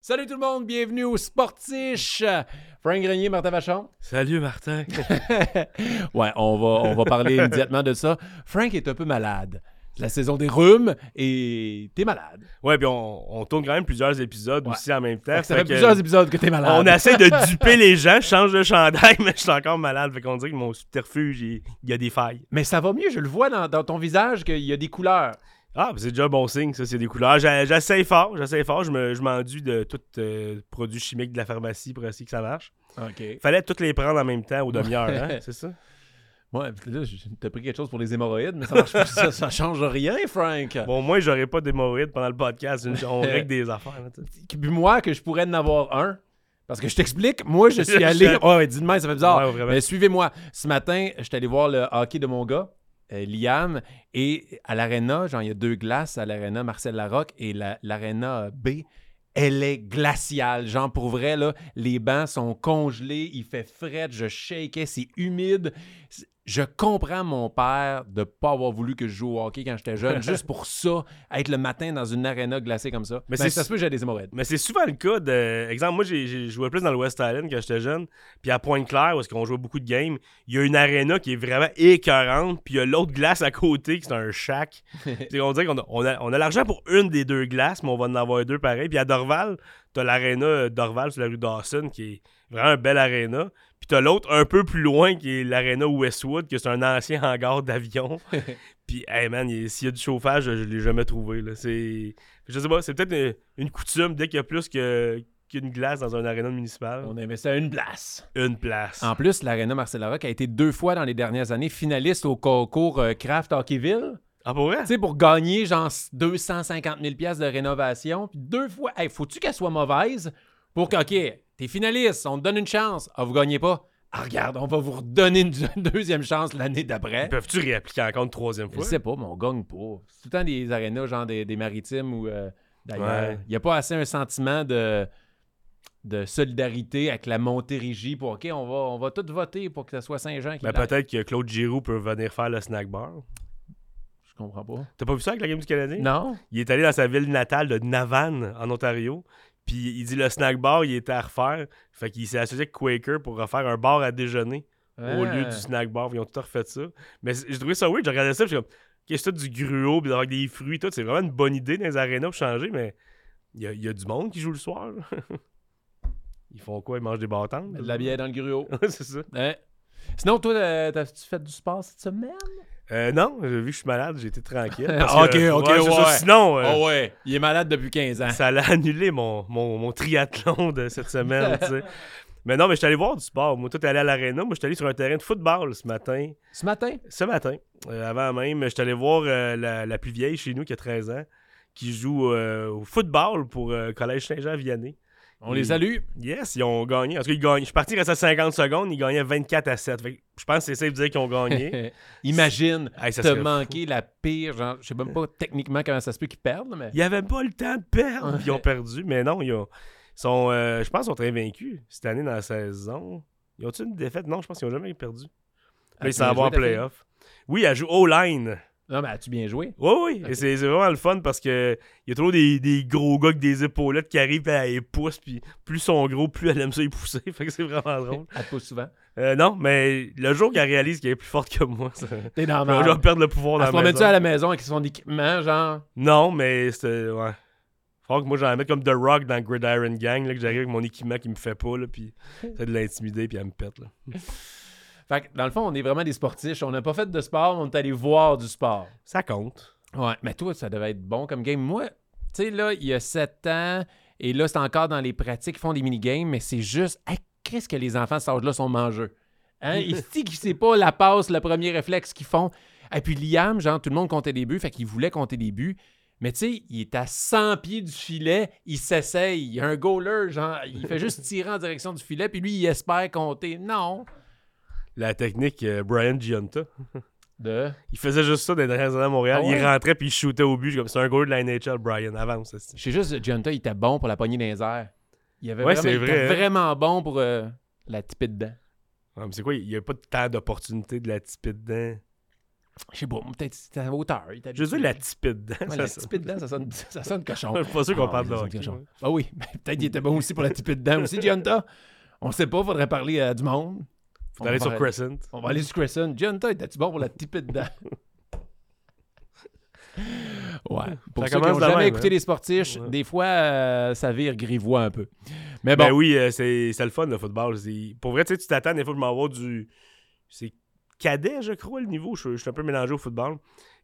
Salut tout le monde, bienvenue au Sportiche. Frank Grenier, Martin Vachon. Salut Martin. ouais, on va, on va parler immédiatement de ça. Frank est un peu malade. C'est la saison des rhumes et t'es malade. Ouais, puis on, on tourne quand même plusieurs épisodes Ouais. aussi en même temps. Fait ça Fait fait que plusieurs épisodes que t'es malade. On essaie de duper les gens, je change de chandail, mais je suis encore malade. Fait qu'on dirait que mon subterfuge, il, il y a des failles. Mais ça va mieux, je le vois dans, dans ton visage qu'il y a des couleurs. Ah, c'est déjà un bon signe, ça, c'est des couleurs. J'a- J'essaie fort, j'essaie fort. Je me- je m'enduis de tout euh, produit chimique de la pharmacie pour essayer que ça marche. OK. Fallait toutes les prendre en même temps aux demi-heures, hein, c'est ça? Ouais, là, t'as pris quelque chose pour les hémorroïdes, mais ça marche pas, ça, ça change rien, Frank. Bon, moi, j'aurais pas d'hémorroïdes pendant le podcast. On règle des affaires. là. Puis moi, que je pourrais en avoir un. Parce que je t'explique, moi, je suis allé. Ouais, dis-moi, ça fait bizarre. Ouais. Mais suivez-moi. Ce matin, je suis allé voir le hockey de mon gars, euh, Liam, et à l'aréna, genre, il y a deux glaces à l'aréna Marcel Larocque, et la- l'aréna B, elle est glaciale. Genre, pour vrai, les bancs sont congelés, il fait fret, je shakeais, c'est humide. Je comprends mon père de pas avoir voulu que je joue au hockey quand j'étais jeune, juste pour ça, être le matin dans une aréna glacée comme ça. Mais c'est- ça se peut que j'ai des hémorroïdes. Mais c'est souvent le cas de. Exemple, moi, j'ai joué plus dans le West Island quand j'étais jeune. Puis à Pointe-Claire, où est-ce qu'on jouait beaucoup de games, il y a une arena qui est vraiment écœurante. Puis il y a l'autre glace à côté qui c'est un shack. On dirait qu'on a, on a, on a l'argent pour une des deux glaces, mais on va en avoir deux pareil. Puis à Dorval, t'as l'aréna Dorval sur la rue Dawson qui est vraiment une belle aréna. Puis t'as l'autre un peu plus loin qui est l'aréna Westwood, que c'est un ancien hangar d'avion. Puis, hey man, il- s'il y a du chauffage, je, je l'ai jamais trouvé. Là. C'est. Je sais pas, c'est peut-être une, une coutume dès qu'il y a plus que- qu'une glace dans un aréna municipal. On investit à une place. Une place. En plus, l'Arena Marcel Larocque a été deux fois dans les dernières années finaliste au concours euh, Craft Hockeyville. Ah, pour vrai? Tu sais, pour gagner genre 250 000 pièces de rénovation. Puis deux fois, hey, faut-tu qu'elle soit mauvaise pour que, OK, t'es finaliste, on te donne une chance. Ah, vous gagnez pas. Ah, regarde, on va vous redonner une, deuxième chance l'année d'après. Peuvent-tu réappliquer encore une troisième Je fois? sais pas, mais on gagne pas. C'est tout le temps des arénas, genre des, des maritimes ou euh, d'ailleurs. Ouais. Il n'y a pas assez un sentiment de, de solidarité avec la Montérégie pour OK, on va, on va tous voter pour que ce soit Saint-Jean qui Ben, gagne. peut-être que Claude Giroux peut venir faire le snack bar. Je comprends pas. T'as pas vu ça avec la game du Canadien? Non? Il est allé dans sa ville natale de Navan, en Ontario. Puis il dit le snack bar, il était à refaire. Fait qu'il s'est associé avec Quaker pour refaire un bar à déjeuner au lieu du snack bar. Ils ont tout refait ça. Mais j'ai trouvé ça weird. J'ai regardé ça, puis comme, qu'est-ce que c'est du gruau, puis d'avoir des fruits, tout. C'est vraiment une bonne idée dans les arénas pour changer, mais il y a, y a du monde qui joue le soir. Ils font quoi? Ils mangent des bâtons? De la bière dans le gruau. c'est ça. Hein? Sinon, toi, t'as-tu fait du sport cette semaine? Euh, non, vu que je suis malade, j'ai été tranquille. Ah, parce ok, que- ok, ça. Sinon, euh, Oh ouais, il est malade depuis 15 ans. ça allait annuler mon, mon, mon triathlon de cette semaine. Mais non, mais je suis allé voir du sport. Moi, toi, t'es allé à l'aréna. Moi, je suis allé sur un terrain de football ce matin. Ce matin? Ce matin, euh, avant même, je suis allé voir euh, la, la plus vieille chez nous qui a 13 ans, qui joue au football pour Collège Saint-Jean-Vianney. On les salue. Yes, ils ont gagné. Parce qu'ils gagnent. Je suis parti, restait 50 secondes, ils gagnaient 24 à 7. Fait que je pense que c'est safe de dire qu'ils ont gagné. Imagine, Hey, ça serait manqué la pire, genre, je sais même pas techniquement comment ça se peut qu'ils perdent, mais... Ils avaient pas le temps de perdre. Ils ont perdu. Mais non, ils ont- sont, euh, je pense qu'ils sont très vaincus cette année dans la saison. Ils ont-ils une défaite? Non, je pense qu'ils n'ont jamais perdu. Là, ils s'en vont en playoff. Oui, elle joue O-line. Non, mais as-tu bien joué? Oui, oui. Ok. Et c'est c'est vraiment le fun parce que il y a toujours des, des gros gars avec des épaulettes qui arrivent à les pousse. Puis plus ils sont gros, plus elle aime ça les pousser. Fait que c'est vraiment drôle. Elle pousse souvent? Euh, non, mais le jour qu'elle réalise qu'elle est plus forte que moi, ça... T'es dans elle la va perdre le pouvoir Elle dans se la maison. à la maison avec son équipement, genre... Non, mais c'était. Ouais. Faut que moi j'en mette comme The Rock dans Gridiron Gang, là, que j'arrive avec mon équipement qui me fait pas, là, puis c'est de l'intimider, puis elle me pète. Là. Fait que, dans le fond, on est vraiment des sportifs. On n'a pas fait de sport, on est allé voir du sport. Ça compte. Ouais, mais toi, ça devait être bon comme game. Moi, tu sais, là, il y a 7 ans, et là, c'est encore dans les pratiques, ils font des minigames, mais c'est juste, hey, qu'est-ce que les enfants de cet âge-là sont mangeux? Hein? Ils se disent savent pas la passe, le premier réflexe qu'ils font? Et puis Liam, genre, tout le monde comptait des buts, fait qu'il voulait compter des buts. Mais tu sais, il est à 100 pieds du filet, il s'essaye. Il y a un goaler, genre, il fait juste tirer en direction du filet, puis lui, il espère compter. Non. La technique euh, Brian Giunta. De? Il faisait juste ça dans les dernières années à Montréal. Ah ouais? Il rentrait puis il shootait au but. comme C'est un goal de la NHL, Brian. Avance. c'est- Je sais juste, Giunta, il était bon pour la poignée les airs. Il, avait Ouais, vraiment, était hein? vraiment bon pour euh, la tiper dedans. Mais c'est quoi? Il n'y a pas tant d'opportunités de la tiper dedans. Je sais pas, peut-être c'était à hauteur. Je veux la tipette dedans. Ouais, la tipée dedans, ça sonne, ça sonne cochon. Je suis pas sûr qu'on Ah, parle de ça hockey. ouais. Ah oui, peut-être qu'il était bon aussi pour la tipée dedans aussi, Gianta. On sait pas, faudrait parler à du monde. On aller va sur faire- Crescent. On va aller sur Crescent. Gianta, était-tu bon pour la tipée dedans? Ouais. Pour Ça ceux qui n'ont jamais même, écouté hein. les sportiches, Ouais. des fois, euh, ça vire grivois un peu. Mais bon, Ben oui, euh, c'est c'est le fun, le football. C'est- Pour vrai, tu sais, tu t'attends des fois de m'avoir du. C'est cadet, je crois, le niveau. Je, je suis un peu mélangé au football.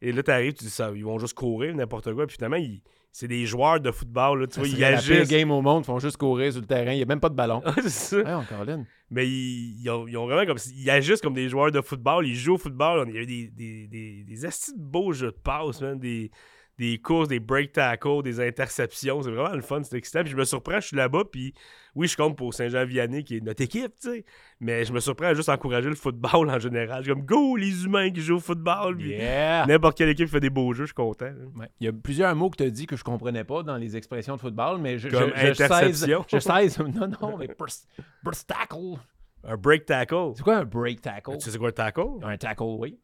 Et là, t'arrives, tu dis ça, ils vont juste courir, n'importe quoi. Puis finalement, ils- c'est des joueurs de football. Là, tu vois, ils la agissent. game au monde, ils font juste courir sur le terrain, il n'y a même pas de ballon. C'est ça. Ouais, encore là. Mais ils, ils ont, ils ont vraiment comme. Ils agissent comme des joueurs de football. Ils jouent au football. Il y a eu des, des, des, des beaux jeux de passe, man, Des, des courses, des break tackles, des interceptions. C'est vraiment le fun, c'est excitant. Puis je me surprends, je suis là-bas. Puis oui, je compte pour Saint-Jean-Vianney, qui est notre équipe, tu sais. Mais je me surprends à juste encourager le football en général. Je suis comme, go, les humains qui jouent au football. Yeah! N'importe quelle équipe fait des beaux jeux, je suis content. Ouais. Il y a plusieurs mots que tu as dit que je comprenais pas dans les expressions de football, mais je, Comme je, sais. interception. Je sais. Non, non, mais burst, burst tackle. Un break tackle. C'est quoi un break tackle? Tu sais quoi un tackle? Un tackle, oui.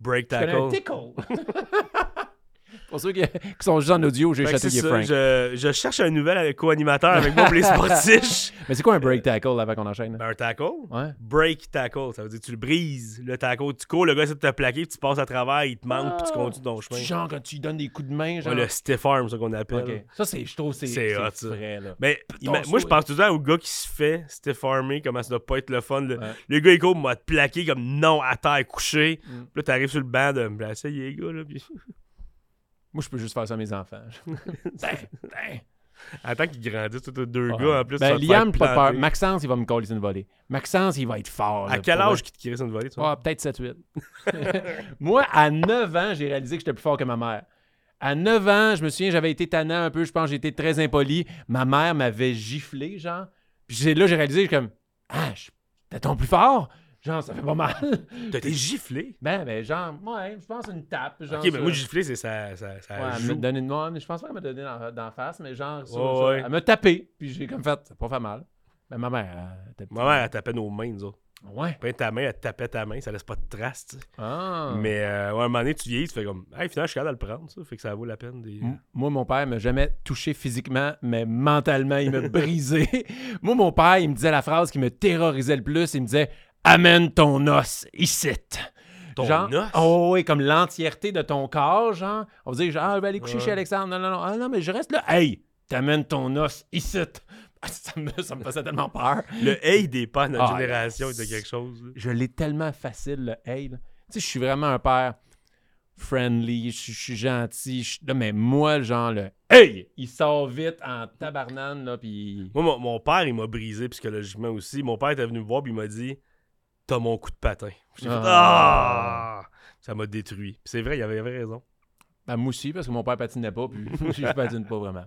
Break connais un tackle. tickle. Pour ceux qui, qui sont juste en audio, j'ai chatouillé Frank. je, je cherche un nouvel co-animateur avec moi pour les sportifs. Mais c'est quoi un break tackle avant qu'on enchaîne? Ben, un tackle? Ouais. Break tackle, ça veut dire que tu le brises, le tackle. Tu cours, le gars essaie de te plaquer, puis tu passes à travers, il te manque, puis tu Ah. continues ton chemin. Tu genre quand tu lui donnes des coups de main, genre. Ouais, le stiff arm, ça qu'on appelle. Ça, c'est, je trouve c'est, C'est c'est hot, ça. vrai, là. Mais moi, je pense tout le temps au gars qui se fait stiff armer, comment ça doit pas être le fun. Le, Ouais. le gars, il court, m'a te plaqué comme non, à terre, couché. Mm. Puis là, t'arrives sur le banc de me les gars, là. Puis... Moi, je peux juste faire ça à mes enfants. Ben, ben. Attends qu'ils grandissent, toi, t'as deux gars en plus. Ben, Liam, faire pas peur. Maxence, il va me coller une volée. Maxence, il va être fort. À là, quel âge qu'il te crée une volée, toi? Ah, peut-être 7-8. Moi, à 9 ans, j'ai réalisé que j'étais plus fort que ma mère. À 9 ans, je me souviens, j'avais été tannant un peu, je pense que j'étais très impoli. Ma mère m'avait giflé, genre. Puis là, j'ai réalisé, je suis comme, ah, je- t'es ton plus fort? Genre, ça fait pas mal. T'as été giflé? ben, ben, genre, ouais, je pense une tape. Genre, Ok, mais moi, giflé, c'est ça. ça, ça Ouais, elle me donnait une moi, mais je pense pas qu'elle m'a donné dans, dans la face, mais genre, ça, ouais. elle m'a tapé. Puis j'ai comme fait, ça pas fait mal. Mais ma mère, elle Ma mère, elle tapait nos mains, nous autres. Ouais. Puis ta main, elle tapait ta main, ça laisse pas de traces, tu sais. Ah. Mais euh, ouais, à un moment donné, tu vieillis, tu fais comme, hey, finalement, je suis capable de le prendre, ça. Fait que ça vaut la peine. Des... M- Moi, mon père m'a jamais touché physiquement, mais mentalement, il m'a brisé. Moi, mon père, il me disait la phrase qui me terrorisait le plus. Il me disait Amène ton os ici. Ton genre, os? Oh, oui, comme l'entièreté de ton corps, genre. On va dire, genre, ah, je vais aller coucher Ouais. chez Alexandre. Non, non, non. Ah, non, mais je reste là. Hey, t'amènes ton os ici. Ça me, ça me faisait tellement peur. Le hey des pas de notre Ah, génération de quelque chose. là. Je l'ai tellement facile, le hey. là. Tu sais, je suis vraiment un père friendly, je suis- je suis gentil. je suis- là, mais moi, genre, le hey, il sort vite en tabarnane, là, puis. Moi, mon, mon père, il m'a brisé psychologiquement aussi. Mon père était venu me voir, puis il m'a dit T'as mon coup de patin. J'ai fait Ah. Ah Ça m'a détruit. Puis c'est vrai, il avait, raison. Ben, moi aussi, parce que mon père patinait pas, puis je patine pas vraiment.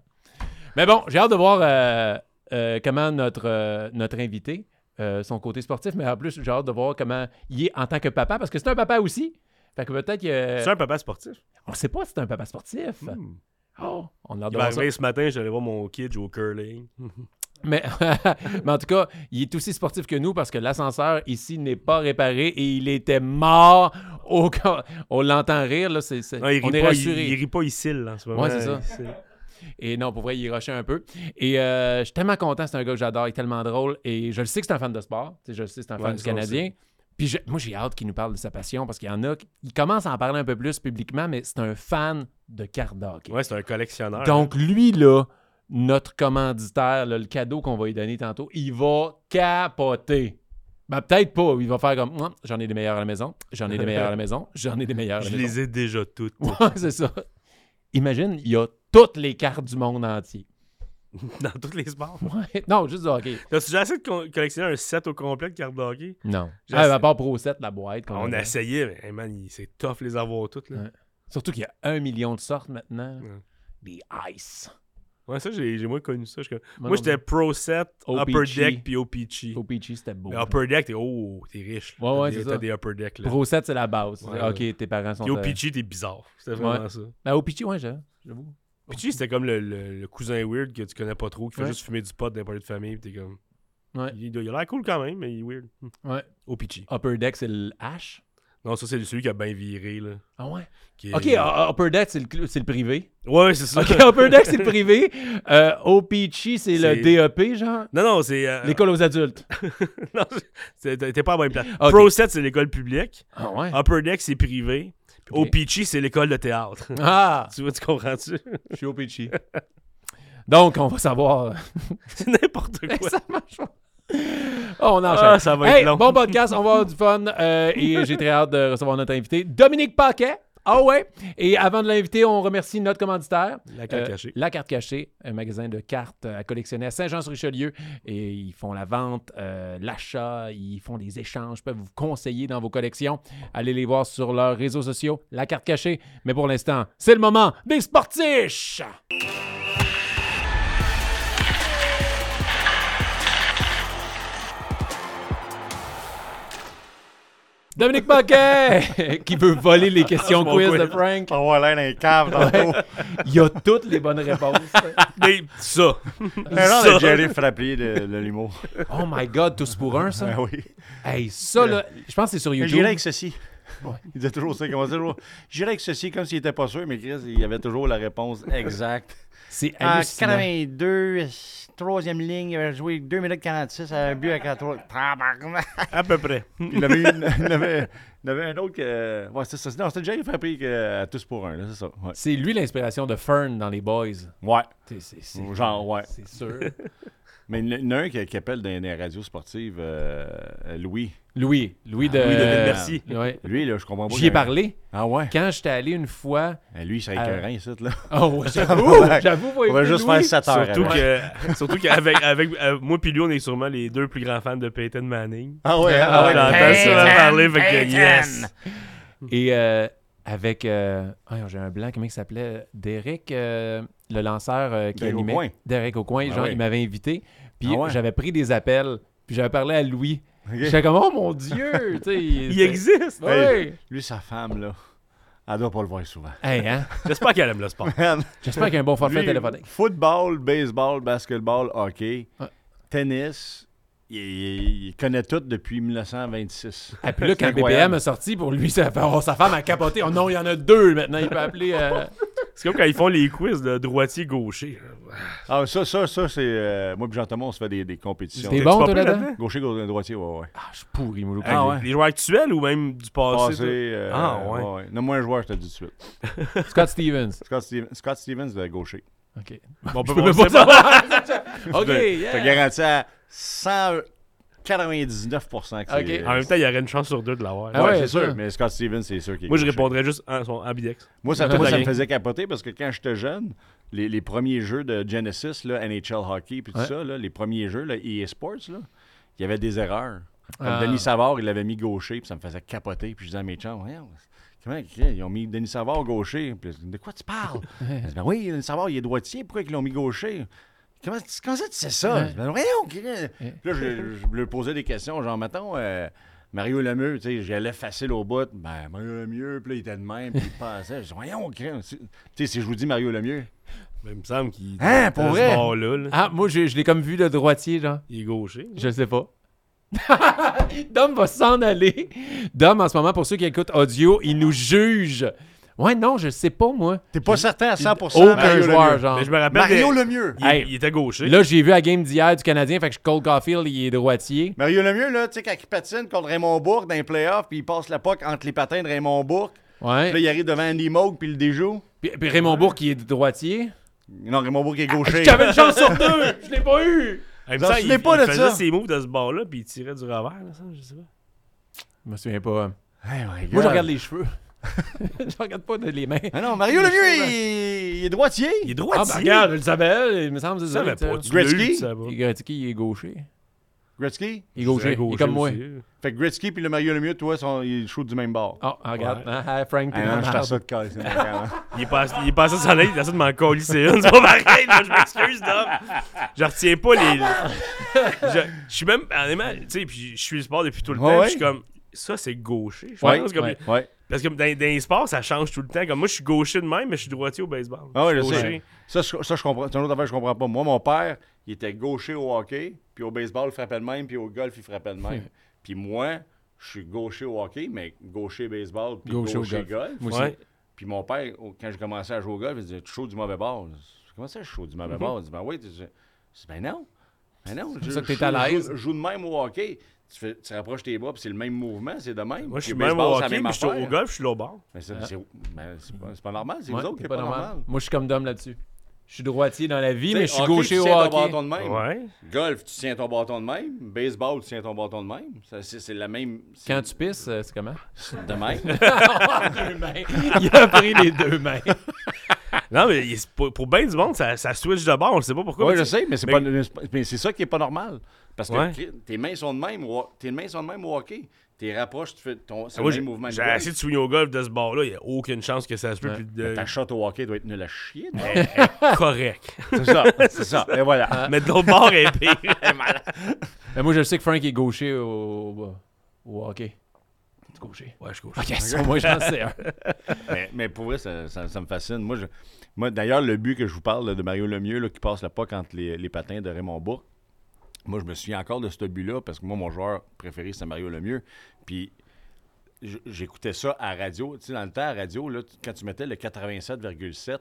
Mais bon, j'ai hâte de voir euh, euh, comment notre, euh, notre invité, euh, son côté sportif, mais en plus, j'ai hâte de voir comment il est en tant que papa, parce que c'est un papa aussi. Fait que peut-être que. C'est un papa sportif. On sait pas si c'est un papa sportif. Hmm. Oh, on a hâte Il de va arriver ce matin, j'allais voir mon kid jouer au curling. Mais, mais en tout cas, il est aussi sportif que nous parce que l'ascenseur ici n'est pas réparé et il était mort. Au... On l'entend rire, là. c'est c'est- Non, il on rit est pas, rassuré. il rit pas ici, là, en ce moment. Ouais, c'est ça. Et non, pour vrai, il rushait un peu. Et euh, je suis tellement content, c'est un gars que j'adore, il est tellement drôle. Et je le sais que c'est un fan de sport. Je le sais que c'est un fan du Canadien. Puis je- moi, j'ai hâte qu'il nous parle de sa passion parce qu'il y en a qui il commence à en parler un peu plus publiquement, mais c'est un fan de cartes de hockey. Ouais, c'est un collectionneur. Donc, lui, là, notre commanditaire, là, le cadeau qu'on va lui donner tantôt, il va capoter. Ben, peut-être pas. Il va faire comme j'en ai des meilleurs à la maison, j'en ai des meilleurs à la maison, j'en ai des meilleurs à la Je maison. les ai déjà toutes. Ouais, c'est ça. Imagine, il y a toutes les cartes du monde entier. Dans tous les sports. Ouais. Non, juste du hockey. T'as-tu déjà essayé de co- collectionner un set au complet de cartes de hockey? Non. Ah, essayé. à part Pro 7, la boîte. qu'on On a essayé, mais hey, man, c'est tough les avoir toutes. Là. Ouais. Surtout qu'il y a un million de sortes maintenant. Ouais. Des ice. Ouais, ça, j'ai j'ai moins connu ça. Je- Moi, non, j'étais Pro Set, OPG. Upper Deck, puis OPG. Peachy, c'était beau. Mais Upper Deck, t'es oh, t'es riche. là. Ouais, ouais, T'as des- c'est T'as des Upper Deck. Là. Pro 7, c'est la base. Ouais, ok, ouais. tes parents sont. Puis OPG, t'es bizarre. C'était vraiment ça. Ben, Peachy, ouais, j'avoue. OPG, c'était comme le, le- le cousin weird que tu connais pas trop, qui fait juste fumer du pot dans les de famille, puis t'es comme. Ouais. Il, il a l'air cool quand même, mais il est weird. Ouais. OPG. Upper Deck, c'est le H. Non, ça, c'est celui qui a bien viré, là. Ah ouais? Qui est- OK, uh, Upper Deck, c'est le, cl- c'est le privé. Ouais, c'est ça. OK, Upper Deck, c'est le privé. Euh, OPG, c'est le DEP, genre? Non, non, c'est. euh, L'école aux adultes. non, c'est- t'es pas à la bonne place. Pro 7, c'est l'école publique. Ah ouais? Upper Deck, c'est privé. Puis Ok. OPG, c'est l'école de théâtre. Ah! tu vois, tu comprends-tu? Je suis OPG. Donc, on va savoir. c'est n'importe quoi. ça marche pas. Oh, on enchaîne. Ah, ça va être Hey, long. Bon podcast, on va avoir du fun. euh, et j'ai très hâte de recevoir notre invité, Dominique Paquet. Ah ouais. Et avant de l'inviter, on remercie notre commanditaire. La carte Euh, cachée. La Carte Cachée, un magasin de cartes à collectionner à Saint-Jean-sur-Richelieu. Et ils font la vente, euh, l'achat, ils font des échanges, peuvent vous conseiller dans vos collections. Allez les voir sur leurs réseaux sociaux, La Carte Cachée. Mais pour l'instant, c'est le moment des sportiches! Dominique Paquet, qui veut voler les questions quiz quiz. de Frank. On va l'air dans les caves tantôt. Il a toutes les bonnes réponses. Mais ça. Un de Jerry Frappier de, de l'humour. Oh my God, tous pour un, ça? Ah oui. Hey, ça, là, je pense que c'est sur YouTube. J'irais avec ceci. Il disait toujours ça. Il commençait toujours. J'irais avec ceci comme s'il était pas sûr, mais Chris, il avait toujours la réponse exacte. C'est En hallucinant. 82, troisième ligne, il avait joué 2 minutes 46 à un but à 4 Tabarnak. À peu près. Il y en avait, une- il en avait, il y en avait un autre que. Ouais, c'était ça. Non, c'était Jerry que, à tous pour un, là, c'est ça. Ouais. C'est lui l'inspiration de Fern dans les Boys. ouais. C'est- c'est- c'est- Genre, ouais. C'est sûr. Mais il y en a un qui, qui appelle dans les radios sportives euh, Louis. Louis. Louis de. Ah, Louis de Ville-Merci. Ouais. Lui, là, je comprends pas. J'y ai parlé. Ah ouais? Quand j'étais allé une fois. Eh, Lui, c'est Ah. écœurant, ici, là. Oh, ouais, j'avoue. J'avoue, On va juste Louis. faire 7 heures. Surtout avec. que, surtout qu'avec avec, euh, moi puis lui, on est sûrement les deux plus grands fans de Peyton Manning. Ah ouais, Ah ouais, J'entends souvent parler, fait que yes. Et euh, avec. euh, ah, J'ai un blanc, comment il s'appelait? Derek, euh, le lanceur euh, qui Derek animait. Aucoin. Derek au coin. Ah genre, ouais. il m'avait invité. Puis Ah ouais. j'avais pris des appels. Puis j'avais parlé à Louis. Ok. J'étais comme, oh mon Dieu! tu sais, Il existe. Ouais. Lui, sa femme, là, elle doit pas le voir souvent. Hey, hein? J'espère qu'elle aime le sport. J'espère qu'il y a un bon forfait lui, téléphonique. Football, baseball, basketball, hockey, Ouais. tennis, il, il- il connaît tout depuis 1926. Et puis là, quand incroyable. BBM est sorti, pour lui, ça fait, oh, sa femme a capoté. Oh non, il y en a deux maintenant. Il peut appeler. euh, C'est comme quand ils font les quiz de droitier-gaucher. Ah, ça, ça, ça, c'est. euh, moi et Jean-Thomas, on se fait des, des compétitions. T'es bon, toi, là-dedans? là-dedans? Gaucher, gaucher, droitier, ouais, ouais. Ah, je suis pourri, moi. Ah les, ouais. les joueurs actuels ou même du passé? Euh, Ah, ouais. Nomme-moi un joueur, je te dis tout de suite. Stevens. Scott Stevens. Scott, Steven- Scott Stevens, de gaucher. OK. Bon, ben, on même pas savoir. OK, Je te garantis à 199% que c'est. Ok. En même temps, il y aurait une chance sur deux de l'avoir. Ah ouais, ouais, c'est sûr. Mais Scott Stevens, c'est sûr qu'il est Moi, je répondrais juste en son ambidex. Moi, ça, Ouais. moi, ça me faisait capoter parce que quand j'étais jeune, les, les premiers jeux de Genesis, là, NHL Hockey, puis tout Ouais. ça, là, les premiers jeux, là, EA Sports, là, il y avait des erreurs. Comme Ah. Denis Savard, il l'avait mis gaucher, puis ça me faisait capoter. Puis je disais à mes chums, comment ils ont mis Denis Savard gaucher? Puis de quoi tu parles? Je dis, ben oui, Denis Savard, il est droitier, pourquoi ils l'ont mis gaucher? Comment, tu- comment ça tu sais ça? Ouais. Ben, voyons, là, je, je lui posais des questions, genre, mettons, euh, Mario Lemieux, tu sais, j'allais facile au bout. Ben, Mario Lemieux, puis là, il était de même, puis il passait. Je dis, voyons. Tu sais, si je vous dis Mario Lemieux, Mais il me semble qu'il. Hein, pour vrai? bord-là, là, Ah, moi, je, je l'ai comme vu de droitier, genre. il est gaucher. Je sais pas. Dom va s'en aller. Dom, en ce moment, pour ceux qui écoutent audio, il nous juge. Ouais, non, je sais pas, moi. t'es pas certain à 100% Aucun Mario joueur, Lemieux. genre. Mais je me rappelle. Mario des- Lemieux. Il, Hey. il était gaucher. Là, j'ai vu la game d'hier du Canadien, fait que Cole Caulfield, il est droitier. Mario Lemieux, là, tu sais, quand il patine contre Raymond Bourque dans les playoffs, puis il passe la puck entre les patins de Raymond Bourque, puis là, Ouais. il arrive devant Andy Moog, puis il le déjoue. Puis, puis Raymond Bourque, il est droitier. Non, Raymond Bourque est gaucher. J'avais une chance sur deux! Je l'ai pas eu! Ça, souvenais il, pas il de faisait ça. ses moves de ce bord-là, puis il tirait du revers, là, ça, je sais pas. Je me souviens pas. Hey, my God. Moi, je regarde les cheveux. je regarde pas de- les mains. Ah non, Mario Lemieux, il... il est droitier. Il est Ah, droitier. ben regarde, je le savais, il me semble que c'est ça. pas. Tu Gretzky? Gretzky, il est gaucher. Gretzky? Il est gaucher, il est comme moi. aussi. Fait que Gretzky puis le Mario Lemieux, toi, sont, ils shootent du même bord. Oh, regarde, Ouais. hein, hein, Frank, t'es Ah non, je ça de hein. Il est passé, il est passé aller, il a ça de m'en une. C'est pas pareil, là, je m'excuse, Dom. Je retiens pas les. Je, je suis même. Honnêtement, tu sais, puis je suis le sport depuis tout le temps, ouais. je suis comme. Ça, c'est gaucher. Je pense comme- ouais. Parce que dans, dans les sports, ça change tout le temps. Comme moi, je suis gaucher de même, mais je suis droitier au baseball. Ah ouais, Je sais. gaucher. Ça, je, ça, je comprends. C'est une autre affaire que je comprends pas. Moi, mon père, il était gaucher au hockey, puis au baseball, il frappait de même, puis au golf, il frappait de même. puis moi, je suis gaucher au hockey, mais gaucher baseball, puis Gaucher gaucher, au golf. golf. Moi aussi. Ouais. Puis mon père, quand j'ai commencé à jouer au golf, il disait Tu chaud du mauvais bord. Comment ça, je suis chaud du mauvais Mhm. bord Il dit Ben oui. Je dis Ben non. Ben non. Je, ça que t'es je- à l'aise. Je, je joue de même au hockey. Tu, fais, tu rapproches tes bras, puis c'est le même mouvement, c'est de même. Moi, je suis même baseball, au c'est hockey, même mais je suis au golf, je suis au bord. Mais c'est c'est- c'est pas, c'est pas normal, c'est Ouais, vous autres qui t'es êtes pas normal. Moi, je suis comme Dom là-dessus. Je suis droitier dans la vie, Tu mais je suis hockey, gaucher tu au tiens ton hockey. bâton de même. Ouais. Golf, tu tiens ton bâton de même. Baseball, tu tiens ton bâton de même. Ça, C'est c'est la même. c'est Quand tu pisses, euh, c'est comment? De même. deux mains. Il a pris les deux mains. Non, mais pour, pour bien du monde, ça, ça switch de bord. On ne sait pas pourquoi. Oui, je tu- sais, mais c'est mais- pas- mais c'est ça qui est pas normal. Parce que Ouais. tes mains sont de même. au- Tes mains sont de même au hockey. Tes rapproches, tu fais ton. Moi, le même mouvement de j'ai essayé de swinguer au golf de ce bord-là. Il n'y a aucune chance que ça se peut. Ouais. de... Ta shot au hockey doit être nulle à chier. correct. c'est ça. C'est ça. Et voilà. Mais de l'autre bord, elle est pire. Mais moi, je sais que Frank est gaucher au, au hockey. Gaucher? Ouais, je couche. Ok, ça, moi, j'en sais un. mais, mais pour vrai, ça, ça- ça me fascine. Moi, je- moi d'ailleurs, le but que je vous parle là, de Mario Lemieux, là, qui passe la POC entre les, les patins de Raymond Bourg, moi, je me souviens encore de ce but-là parce que moi, mon joueur préféré, c'est Mario Lemieux. Puis j'écoutais ça à radio. Tu sais, dans le temps, à radio, là, quand tu mettais le 87,7,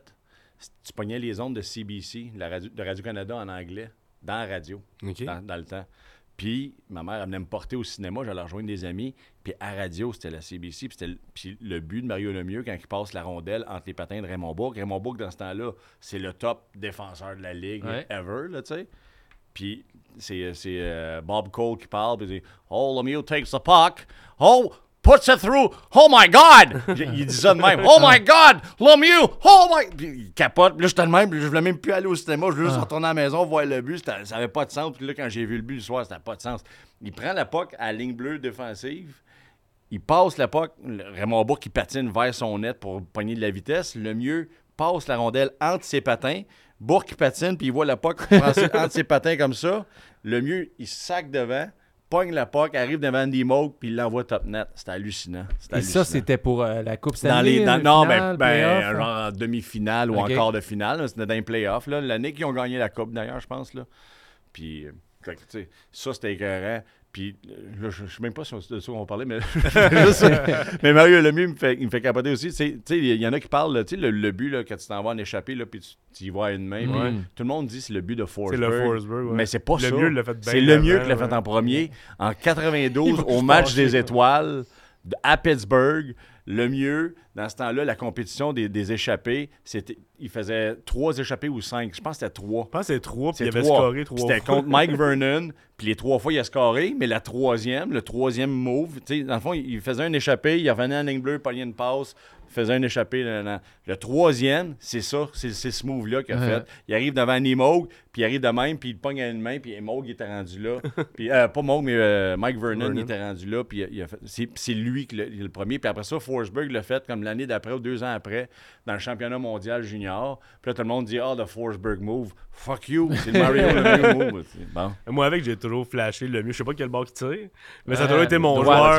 tu pognais les ondes de CBC, la radio, de Radio-Canada en anglais, dans la radio, OK. dans, dans le temps. Puis ma mère, elle venait me porter au cinéma, j'allais rejoindre des amis. Puis à radio, c'était la CBC. Puis, c'était le- puis le but de Mario Lemieux, quand il passe la rondelle entre les patins de Raymond Bourg. Raymond Bourg, dans ce temps-là, c'est le top défenseur de la ligue Ouais. ever, là, tu sais. Puis c'est, euh, Bob Cole qui parle, puis il dit « Oh, Lemieux takes the puck? Oh, puts it through. Oh my God! Il dit ça de même. Oh my God! Lemieux! Oh my... Puis il capote. Puis là, j'étais de même. Puis je voulais même plus aller au cinéma. Je voulais juste retourner à la maison, voir le but. Ça avait pas de sens. Puis là, quand j'ai vu le but le soir, ça n'avait pas de sens. Il prend la puck à la ligne bleue défensive. Il passe la puck. Raymond Bourg qui patine vers son net pour pogner de la vitesse. Le mieux passe la rondelle entre ses patins. Bourg qui patine, puis il voit la ses- entre ses patins comme ça. Le mieux, il sac devant, pogne la puck, arrive devant Andy Moog, puis il l'envoie top net. C'était hallucinant. Et ça, c'était pour euh, la Coupe Dans Stanley. les, dans- le non, final, ben, ben, playoff, hein? genre en demi-finale ou Ok. en quart de finale. C'était dans les playoffs. L'année qu'ils ont gagné la Coupe, d'ailleurs, je pense. Là. Puis, euh, ça, c'était écœurant. Puis, euh, là, je ne sais même pas si on- de ça qu'on parlait, mais, mais Mario Lemieux me fait, il me fait capoter aussi. Il y en a qui parlent, là, tu sais, le, le but, là, quand tu t'en vas en échappé, là, puis tu, y à une main. puis Ouais. Tout le monde dit que c'est le but de C'est Forsberg. le Forsberg. ouais. Mais c'est pas Le ça. mieux fait bien C'est le mieux qui l'a fait en premier. En 92, Il va au match des étoiles, à Pittsburgh, le mieux, dans ce temps-là, la compétition des, des échappés, c'était, il faisait trois échappés ou cinq. Je pense que c'était trois. Je pense que c'est trois, puis il avait trois. scoré Puis trois C'était contre Mike Vernon, puis les trois fois, il a scoré, mais la troisième, le troisième move, tu sais, dans le fond, il faisait un échappé, il revenait en ligne bleue, pognait une passe, faisait un échappé. Le troisième, c'est ça, c'est c'est ce move-là qu'il a Ouais. fait. Il arrive devant Moog, puis il arrive de même, puis il pogne à une main, puis Moog était rendu là. puis, euh, pas Moog, mais euh, Mike Vernon, Vernon. il était rendu là, puis il a- fait- c'est c'est lui qui est le premier. Puis après ça, Forsberg l'a fait comme l'année d'après ou deux ans après, dans le championnat mondial junior. Puis là, tout le monde dit « Ah, le Forsberg move. Fuck you, c'est le Mario Lemieux move. » Bon. Moi, avec, j'ai toujours flashé le mieux. Je sais pas quel bord qui tire, mais ça a Ah, toujours été mon joueur.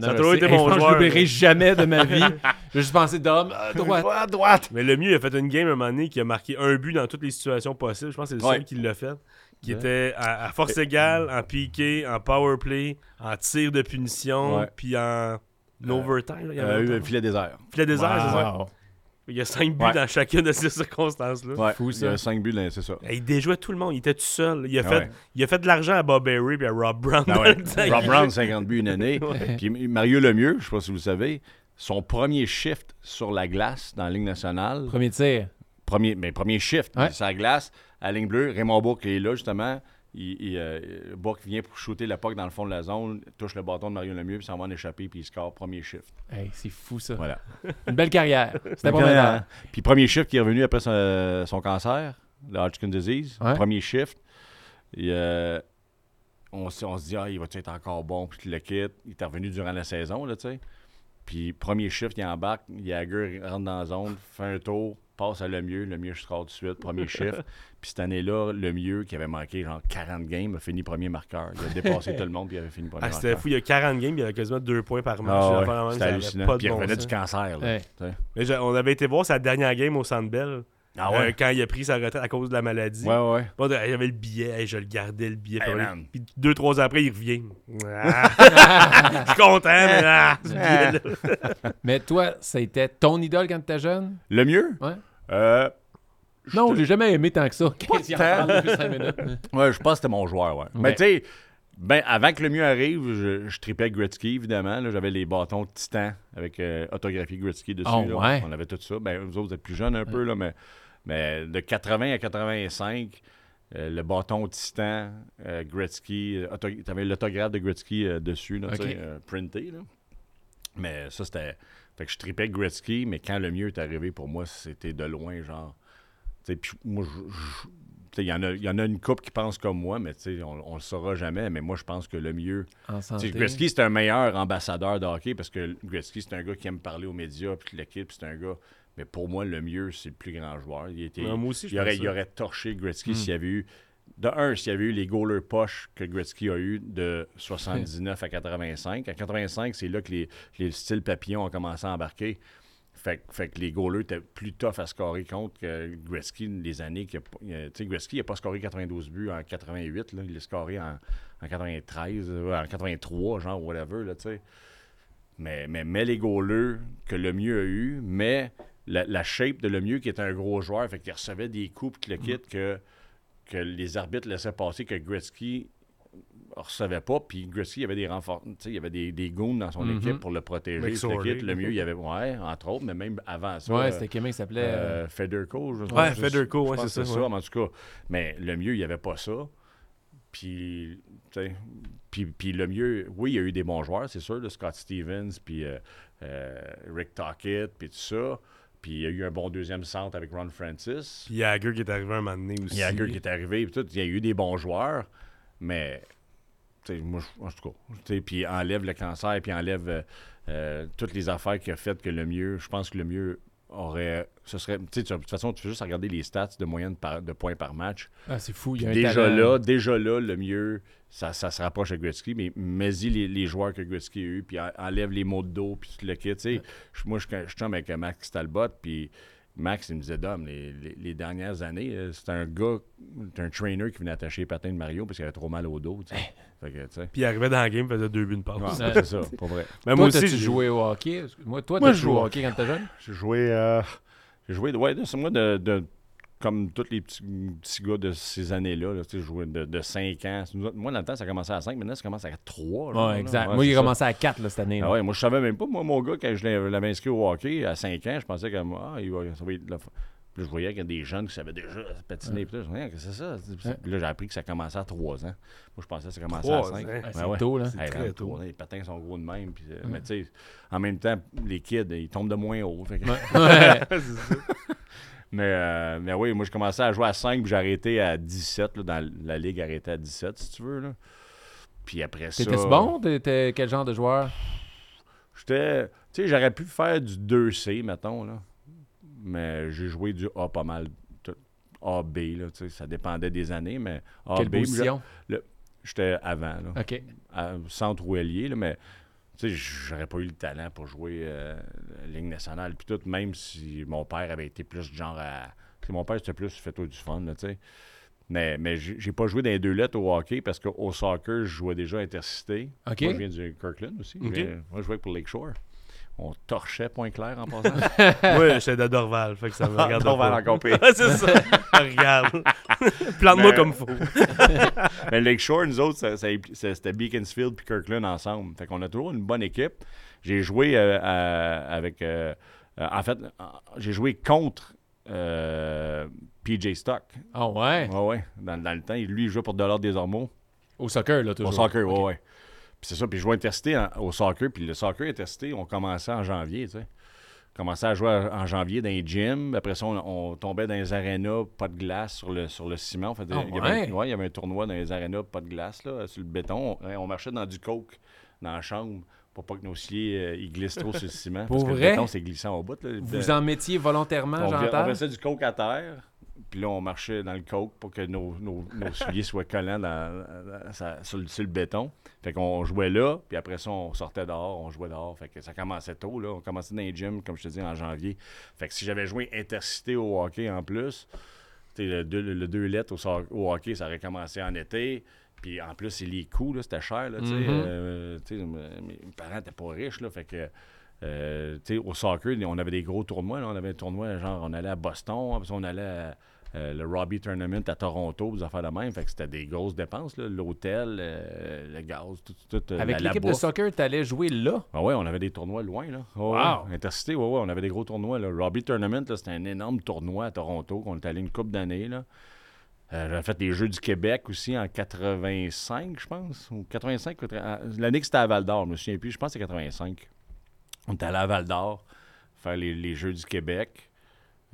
ça a toujours été mon joueur. Je l'oublierai jamais de ma vie. J'ai juste pensé d'homme, euh, droite. Droite, droite. Mais le mieux, il a fait une game un moment donné qui a marqué un but dans toutes les situations possibles. Je pense que c'est le Qui l'a fait. Qui Ouais. était à, à force égale, en piqué, en power play, en tir de punition, Ouais. puis en overtime. là, il y avait Euh, autant. le filet désert. Filet désert, c'est ça? Wow. Il y a cinq buts Ouais. dans chacune de ces circonstances-là. Ouais, Fou, il ça. y a cinq buts, c'est ça. Et Il déjouait tout le monde, il était tout seul. Il a, Ah fait, ouais. il a fait de l'argent à Bob Berry et à Rob Brown. Ah. Rob Brown, 50 buts une année. Puis Mario Lemieux, je sais pas si vous le savez, son premier shift sur la glace dans la Ligue nationale, Premier tir. premier, mais premier shift Ouais. sur la glace, à la ligne bleue, Raymond Bourque est là justement. Il, il, euh, Bourque vient pour shooter la puck dans le fond de la zone, touche le bâton de Mario Lemieux, puis s'en va en échapper, puis il score premier shift. Hey, c'est fou, ça. Voilà. Une belle carrière. C'était prometteur. euh, Puis premier shift qui est revenu après son, son cancer, le Hodgkin disease. Ouais. Premier shift. Et, euh, on, se dit, ah, il va être encore bon, puis tu le quittes. Il est revenu durant la saison, là, tu sais. Puis premier shift, il embarque, Jagger il rentre dans la zone, fait un tour, passe à le mieux, le mieux score tout de suite, premier shift. Puis cette année-là, le mieux, qui avait manqué genre 40 games, a fini premier marqueur. Il a dépassé tout le monde, puis il avait fini premier Ah, c'était fou, il y a 40 games, il y avait quasiment 2 points par match. Ah ouais, C'était hallucinant. pas de Puis il revenait sens. du cancer. Là, Ouais. Mais on avait été voir sa dernière game au Centre Bell. Ah Euh, ouais? quand il a pris sa retraite à cause de la maladie. Ouais, ouais. Bon, il y avait le billet, hey, je le gardais le billet. Hey, puis- man. puis deux, trois ans après, il revient. Ah. je suis content, mais ah, ce billet-là. Mais toi, c'était ton idole quand t'étais jeune? Le mieux? Ouais. Euh, Non, j'ai jamais aimé tant que ça. Pas Qu'est-ce qu'il en tant. parle depuis cinq minutes? Ouais, je pense que c'était mon joueur, ouais. Mais tu sais, ben, avant que le mieux arrive, je, je tripais Gretzky, évidemment. là. J'avais les bâtons Titan avec euh, autographie Gretzky dessus. Oh, là. ouais? On avait tout ça. Ben, vous autres, vous êtes plus jeunes un peu, là, mais, mais de 80 à 85, euh, le bâton Titan, euh, Gretzky, euh, auto- t'avais l'autographe de Gretzky dessus, là, tu printé. Là. Mais ça, c'était. Fait que je tripais Gretzky, mais quand le mieux est arrivé pour moi, c'était de loin, genre. Tu sais, puis moi, tu il y, en a- y en a une couple qui pense comme moi, mais tu sais, on, on le saura jamais. Mais moi, je pense que le mieux. Tu Gretzky, c'est un meilleur ambassadeur de hockey parce que Gretzky, c'est un gars qui aime parler aux médias, puis l'équipe, c'est un gars. Mais pour moi, le mieux, c'est le plus grand joueur. Il, était, Ouais, moi aussi, je il, aurait, il aurait torché Gretzky Hmm. s'il y avait eu. De un, s'il y avait eu les goalers poches que Gretzky a eu de 79 à 85. À 85, c'est là que les, les styles papillons ont commencé à embarquer. Fait, que- fait que les goalers étaient plus tough à scorer contre que Gretzky les années Tu sais, Gretzky n'a pas scoré 92 buts en 88. Là, il l'a scoré en, en 93, euh, en 83, genre, whatever, là, tu sais. Mais, mais, mais les goalers que le mieux a eu, mais la, la shape de le mieux qui était un gros joueur, fait qu'il recevait des coups pis que le kit que, que les arbitres laissaient passer, que Gretzky recevait pas, puis Gretzky, il y avait des renforts, tu sais, il y avait des, des goons dans son Mhm. équipe pour le protéger. Puis le, kit, le mieux, il y avait, ouais, entre autres, mais même avant ça. Ouais, c'était quelqu'un qui s'appelait. euh, euh, Federco, je Ouais, Federco, ouais, c'est que ça, ouais. En tout cas, mais le mieux, il n'y avait pas ça. Puis, puis, puis le mieux, oui, il y a eu des bons joueurs, c'est sûr, de Scott Stevens, puis euh, euh, Rick Tockett, puis tout ça. Puis il y a eu un bon deuxième centre avec Ron Francis. Puis Jagger qui est arrivé un moment donné aussi. Il y a qui est arrivé, puis tout. Il y a eu des bons joueurs, mais moi, en tout cas, puis enlève le cancer, puis enlève euh, euh, toutes les affaires qui a fait que le mieux, je pense que le mieux aurait, ce serait, tu sais, tu- de toute façon, tu fais juste regarder les stats de moyenne par- de points par match. Ah, c'est fou. Il y a Déjà talent. là, déjà là, le mieux, ça, ça se rapproche à Gretzky, mais mets-y les, les joueurs que Gretzky a eu, puis en- enlève les mots de dos, puis tout le kit. tu sais. Moi, je suis avec Max Talbot, puis Max, il me disait, Dom, les, les- les dernières années, euh, c'est un gars, c'est un trainer qui venait attacher les patins de Mario parce qu'il avait trop mal au dos. tu sais. Fait que, tu sais. Puis il arrivait dans la game, faisait deux buts de passe. Ouais, Ouais. c'est ça, pas vrai. Mais Toi, moi aussi, j'ai joué au hockey? Moi, toi, je joué au hockey quand t'étais jeune? J'ai joué, euh, j'ai joué, ouais, c'est moi de, de- comme tous les petits, petits gars de ces années-là, là, tu sais, je jouais de, de 5 ans. Moi, dans le temps, ça commençait à 5, maintenant, ça commence à 3. Ouais, exact. Moi, il a commencé à 4 là, cette année. là. Ah ouais, moi, je savais même pas. Moi, mon gars, quand je l'ai- l'avais inscrit au hockey à 5 ans, je pensais que ah, il va, ça va être la- Puis là, je voyais qu'il y a des jeunes qui savaient déjà patiner. Puis là, je me disais, qu'est-ce que c'est ça? Puis là, j'ai appris que ça commençait à 3 ans. Moi, je pensais que ça commençait à 5. ans? Ah, c'est Ben ouais. tôt, là. C'est Hey, très tôt. les patins sont gros de même. puis, euh, Mais tu sais, en même temps, les kids, ils tombent de moins haut. fait que- Ouais. C'est ça. Mais, euh, mais oui, moi, je commençais à jouer à 5, puis j'ai arrêté à 17. là, dans la ligue, arrêté à 17, si tu veux. Là. Puis après ça. T'étais-tu bon? T'étais quel genre de joueur? J'étais. Tu sais, j'aurais pu faire du 2C, mettons, là. Mais j'ai joué du A pas mal. A, B, là, tu sais, ça dépendait des années, mais A, Quelle B. position? J'étais avant, là. OK. à- centre ou ailier, là, mais sais, j'aurais pas eu le talent pour jouer euh, Ligue nationale. Puis tout, même si mon père avait été plus genre à. mon père, c'était plus fais-toi du fun, tu sais. Mais, mais j'ai pas joué dans les deux lettres au hockey parce qu'au soccer, je jouais déjà intercité. OK. Moi, je viens du Kirkland aussi. Moi, je jouais pour Lakeshore. On torchait point clair en passant. Moi, j'étais de Dorval, fait que ça me regarde Dorval encore pire. c'est ça. Regarde. Plante-moi Mais- comme faut. Mais Lakeshore, nous autres, ça- ça- ça- c'était Beaconsfield puis Kirkland ensemble. Fait qu'on a toujours une bonne équipe. J'ai joué euh, à- avec. euh, euh, en fait, j'ai joué contre euh, PJ Stock. Ah ouais? Ouais, ouais. Dans, dans le temps, lui, il jouait pour Dollar des Ormeaux. Au soccer, là, toujours. Au soccer, ouais, OK. ouais. Puis c'est ça. Puis je jouais en- au soccer. Puis le soccer intercité, on commençait en janvier, tu sais. On commençait à jouer en janvier dans les gyms. Après ça, on, on tombait dans les arénas, pas de glace sur le, sur le ciment. Ah il, y avait, ouais? y avait un tournoi dans les arénas, pas de glace, là, sur le béton. On, on marchait dans du coke dans la chambre pour pas que nos souliers euh, ils glissent trop sur le ciment. Pour parce que vrai? le béton, c'est glissant au bout. Là. Vous en mettiez volontairement, on, faisait- on j'entends? faisait du coke à terre. Puis là, on marchait dans le coke pour que nos, nos, nos souliers soient collants dans- sur, le, sur le béton. Fait qu'on jouait là, puis après ça, on sortait dehors, on jouait dehors. Fait que ça commençait tôt, là. On commençait dans les gyms, comme je te dis, en janvier. Fait que si j'avais joué intercité au hockey en plus, le 2 le, deux lettres au, hockey, ça aurait commencé en été. Puis en plus, c'est les coûts, là, c'était cher. Là, tu sais. Euh, tu sais, mes mes parents n'étaient pas riches. Là, fait que, euh, au soccer, on avait des gros tournois. là. on avait un tournoi, genre, on allait à Boston, on allait à euh, le Robbie Tournament à Toronto, des affaires de même. Fait que c'était des grosses dépenses. L'hôtel, euh, le gaz, tout, tout, euh, Avec l'équipe de soccer, t'allais jouer là? Ah ouais, on avait des tournois loin, là. Oh, Wow. ouais. Intercité, ouais, ouais, on avait des gros tournois, là. Robbie Tournament, c'était un énorme tournoi à Toronto qu'on est allé une couple d'années, là. Euh, J'avais fait les Jeux du Québec aussi en 85, je pense. Ou 85, 80 l'année que c'était à Val d'Or, je me souviens plus, je pense que c'est 85. On était allé à Val d'Or faire les, les Jeux du Québec.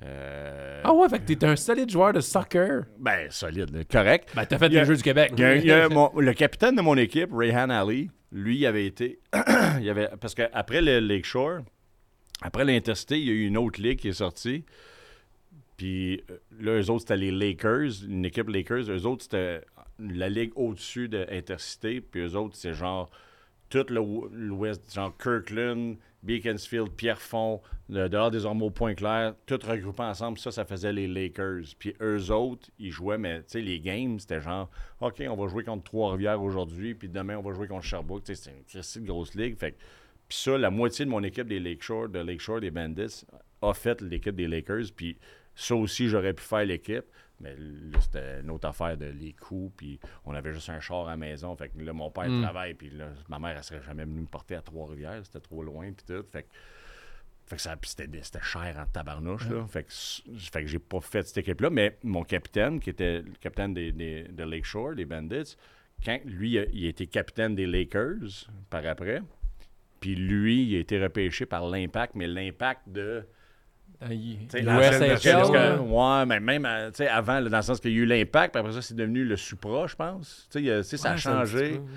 Euh, Ah ouais, fait que t'es un solide joueur de soccer. Ben, solide, correct. Ben, t'as fait les Jeux du Québec. Il y a- il y a mon- le capitaine de mon équipe, Rayhan Ali, lui, il avait été. il avait, parce qu'après le Lakeshore, après l'Intercité, il y a eu une autre ligue qui est sortie. Puis euh, là, eux autres, c'était les Lakers, une équipe Lakers. Eux autres, c'était la ligue au-dessus de Intercité. Puis eux autres, c'est genre tout le- l'ouest, genre Kirkland, Beaconsfield, Pierrefonds, le dehors des Ormeaux, Pointe-Claire, tout regroupé ensemble. Ça, ça faisait les Lakers. Puis eux autres, ils jouaient, mais tu sais, les games, c'était genre, OK, on va jouer contre Trois-Rivières aujourd'hui, puis demain, on va jouer contre Sherbrooke. Tu sais, c'était une grosse ligue. Puis ça, la moitié de mon équipe des Lakeshore, de Lakeshore, des Bandits, a fait l'équipe des Lakers. Puis ça aussi, j'aurais pu faire l'équipe. Mais là, c'était une autre affaire de les coûts. Puis on avait juste un char à la maison. Fait que là, mon père Mm. travaille. Puis là, ma mère, elle serait jamais venue me porter à Trois-Rivières. C'était trop loin. Puis tout. Fait que, fait que ça, c'était, c'était cher en tabarnouche. Là. Fait que, s- fait que j'ai pas fait cette équipe-là. Mais mon capitaine, qui était le capitaine des, des- de Lakeshore, des Bandits, quand lui, il a- il était capitaine des Lakers par après. Puis lui, il a été repêché par l'Impact, mais l'Impact de. Ah, version, parce que- ouais, mais même euh, avant, là, dans le sens qu'il y a eu l'Impact, puis après ça, c'est devenu le Supra, je pense. A- ça a changé. peu, ouais.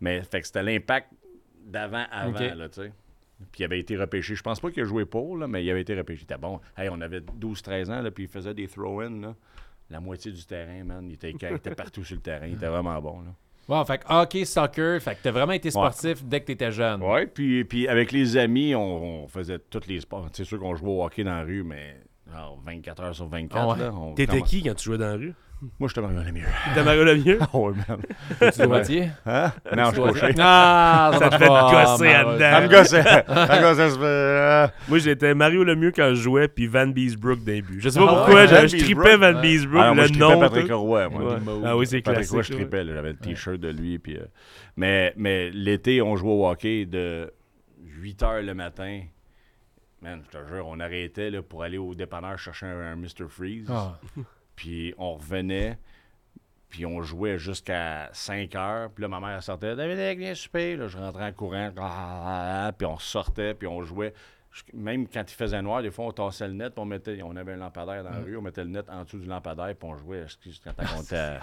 Mais fait que c'était l'Impact d'avant avant, là, tu sais. Puis il avait été repêché. Je pense pas qu'il a joué pour, là, mais il avait été repêché. Il était bon. Hey, on avait 12-13 ans, là, puis il faisait des throw-in, là. La moitié du terrain, man. Il était, il était partout sur le terrain. Il était vraiment bon, là. Wow, fait que hockey, soccer, fait que t'as vraiment été sportif dès que t'étais jeune. Ouais, puis, puis avec les amis, on, on faisait tous les sports. C'est sûr qu'on jouait au hockey dans la rue, mais genre 24 heures sur 24. Ah ouais. T'étais qui quand tu jouais dans la rue? Moi, je te le mieux. T'étais Mario Lemieux? Ah ouais, man. Tu droitier? Hein? Non, je suis couché. Ah, Ça te fait gosser malheureux. en dedans. Ça me gossait. Ça me gossait, ça fait, euh, Moi, j'étais Mario Lemieux quand je jouais, puis Van Beesbrook les buts. Je sais pas Ah pourquoi, ouais, je, tripais? Van. Beesbrook, Ah, le je tripais nom. Patrick. Roy, moi. Ah oui, c'est Patrick classique. Roy, je tripais. J'avais le t-shirt de lui. Puis, euh, mais mais l'été, on jouait au hockey de 8 h le matin. Man, je te jure, on arrêtait là, pour aller au dépanneur chercher un, un Mr. Freeze. Ah. Puis on revenait. Puis on jouait jusqu'à 5 heures. Puis là, ma mère sortait. Dominique, viens souper. Là, je rentrais en courant. Ah, ah, ah, Puis on sortait. Puis on jouait. Même quand il faisait noir, des fois, on tassait le net. Puis on, mettait, on avait un lampadaire dans la rue. On mettait le net en dessous du lampadaire. Puis on jouait jusqu'à temps qu'on était.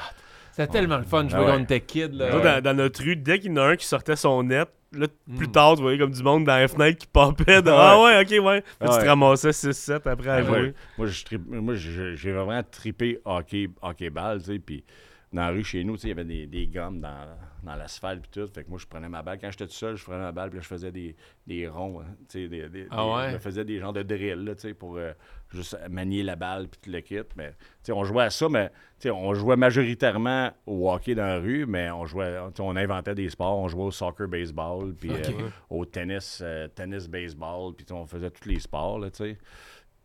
C'était tellement le fun de jouer Ah ouais. quand on était kid. Là. Nous, dans, dans notre rue, dès qu'il y en a un qui sortait son net, là, plus Mm. tard, tu voyais comme du monde dans les fenêtres qui popait. de, Ouais. Ah ouais, ok, ouais. Ah tu te ramassais 6-7 après à Ah jouer. ouais. Moi, je trip- moi, j'ai vraiment trippé hockey, hockey ball, tu sais, puis dans la rue chez nous, tu sais, il y avait des, des gommes dans, dans l'asphalte puis tout, fait que moi, je prenais ma balle. Quand j'étais tout seul, je prenais ma balle, puis là, je faisais des, des ronds, hein, tu sais, des, des- Ah des- ouais? je me faisais des genres de drill, là, tu sais, pour euh, juste manier la balle puis tout le kit, mais, on jouait à ça, mais, on jouait majoritairement au hockey dans la rue, mais on jouait, on inventait des sports, on jouait au soccer, baseball, puis euh, au tennis, euh, tennis, baseball, puis on faisait tous les sports, là, tu sais.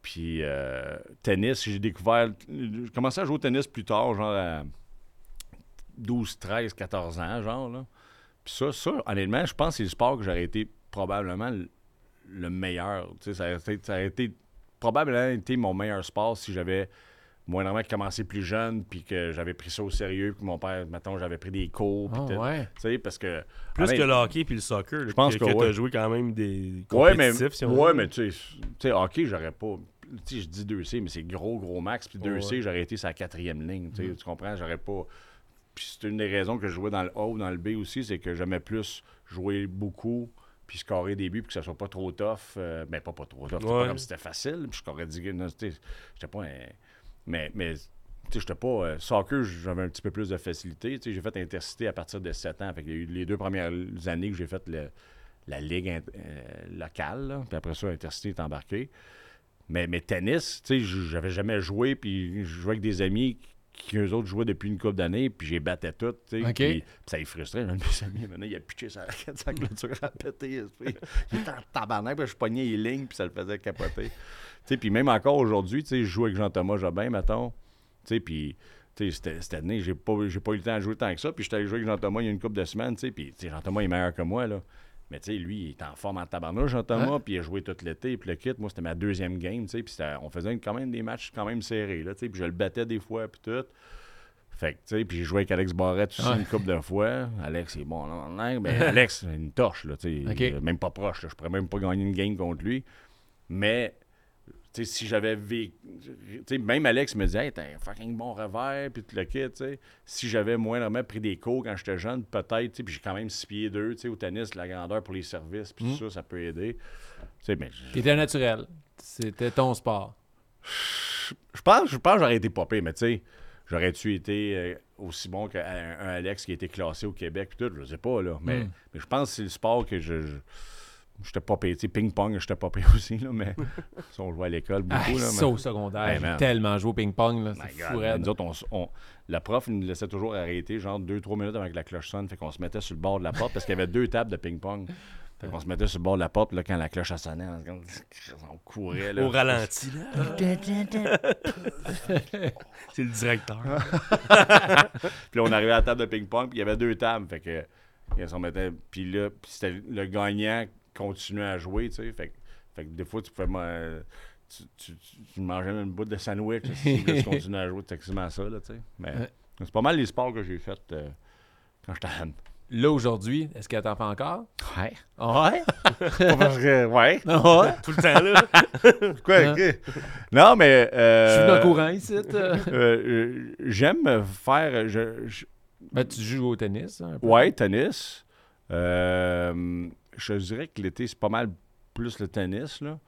Puis euh, tennis, j'ai découvert. J'ai commencé à jouer au tennis plus tard, genre à 12, 13, 14 ans, genre. Là. Puis ça, ça, honnêtement, je pense que c'est le sport que j'aurais été probablement le, le meilleur. Tu sais, ça, aurait été, ça aurait été probablement été mon meilleur sport si j'avais moindrement commencé plus jeune, puis que j'avais pris ça au sérieux, puis mon père, mettons, j'avais pris des cours, puis Ah, ouais. Tu sais, parce que. Plus honnêtement, que le hockey puis le soccer. Je pense que, que que ouais. joué quand même des Ouais, mais, compétitifs, si on ouais, veut. mais tu sais, hockey, j'aurais pas. Tu sais, je dis 2C, mais c'est gros, gros max. Puis 2C, Ouais. j'aurais été sa quatrième ligne. Mm. Tu comprends? J'aurais pas. Puis c'est une des raisons que je jouais dans le A ou dans le B aussi, c'est que j'aimais plus jouer beaucoup, puis scorer des buts, puis que ça soit pas trop tough. euh, ben, pas, pas trop tough. Ouais. pas comme si c'était facile. Puis je t'aurais dit, j'étais pas un. Mais, mais tu sais, j'étais pas. euh, soccer, j'avais un petit peu plus de facilité. Tu sais, j'ai fait intercité à partir de 7 ans. Fait qu'il y a eu les deux premières années que j'ai fait le- la ligue euh, locale. là. Puis après ça, intercité est embarqué. Mais, mais tennis, tu sais, j'avais jamais joué. Puis je jouais avec des amis qui, eux autres, jouaient depuis une couple d'années. Puis j'ai battais tout. tu sais. Puis, puis ça les frustrait. De mes amis, maintenant, il a pitché sa raquette, sa clôture a pété. Il était en tabarnak. Puis je pognais les lignes. Puis ça le faisait capoter. Tu sais, puis même encore aujourd'hui, tu sais, je joue avec Jean-Thomas Jobin, mettons. Tu sais, puis cette année, j'ai pas, j'ai pas eu le temps de jouer tant que ça. Puis j'étais allé jouer avec Jean-Thomas il y a une couple de semaines, tu sais. Puis Jean-Thomas est meilleur que moi, là. Mais tu sais, lui, il est en forme en tabarnouche, Jean-Thomas, puis il a joué tout l'été, puis le kit, moi, c'était ma deuxième game, tu sais. Puis on faisait quand même des matchs quand même serrés, là, tu sais. Puis je le battais des fois, puis tout. Fait que, tu sais, puis j'ai joué avec Alex Barrette aussi Ouais. une couple de fois. Alex, c'est bon, là, là, mais Alex, une torche, là, tu sais. Il est Même pas proche, là. Je pourrais même pas gagner une game contre lui. Mais, si j'avais vécu. Tu sais, même Alex me disait, hey, t'as un fucking bon revers, puis tout le kit, tu sais. Si j'avais moindrement pris des cours quand j'étais jeune, peut-être, tu sais, puis j'ai quand même 6 pieds 2, tu sais, au tennis, la grandeur pour les services, puis tout ça, ça peut aider. Tu sais, mais. T'étais naturel. C'était ton sport. Je pense, je pense que j'aurais été popé, mais tu sais, j'aurais-tu été euh, aussi bon qu'un un Alex qui a été classé au Québec, puis tout, je sais pas, là. Mais, Mm. mais je pense que c'est le sport que je. je J'étais tu sais, ping-pong, j'étais popé aussi, là, mais ça, on jouait à l'école beaucoup, Ah, là. ça mais- au secondaire, Hey, j'ai man. tellement joué au ping-pong. C'est nous autres, on s- on- la prof nous laissait toujours arrêter, genre 2-3 minutes avant que la cloche sonne. Fait qu'on se mettait sur le bord de la porte parce qu'il y avait deux tables de ping-pong. Fait qu'on se mettait sur le bord de la porte, là, quand la cloche a sonné, on, on courait. Là. Au ralenti, là. C'est le directeur. Puis là, on arrivait à la table de ping-pong, puis il y avait deux tables. Fait que, puis là, puis c'était le gagnant continuait à jouer, tu sais. Fait, que- fait que des fois, tu pouvais. ma- Tu, tu, tu- mangeais même une bout de sandwich si tu continuais à jouer. C'était quasiment ça, là, tu sais. Mais Ouais. c'est pas mal les sports que j'ai fait euh, quand j'étais jeune. Là, aujourd'hui, est-ce qu'elle t'en fait encore? Ouais. Ouais? Parce que, ouais. ouais. Tout le temps, là. Quoi, Hein? ok. Non, mais. Je suis Euh, dans le courant ici. euh. euh, euh, J'aime faire. Je, je- Ben, tu joues au tennis, hein, un peu? ouais, tennis. Euh, je dirais que l'été, c'est pas mal plus le tennis, là.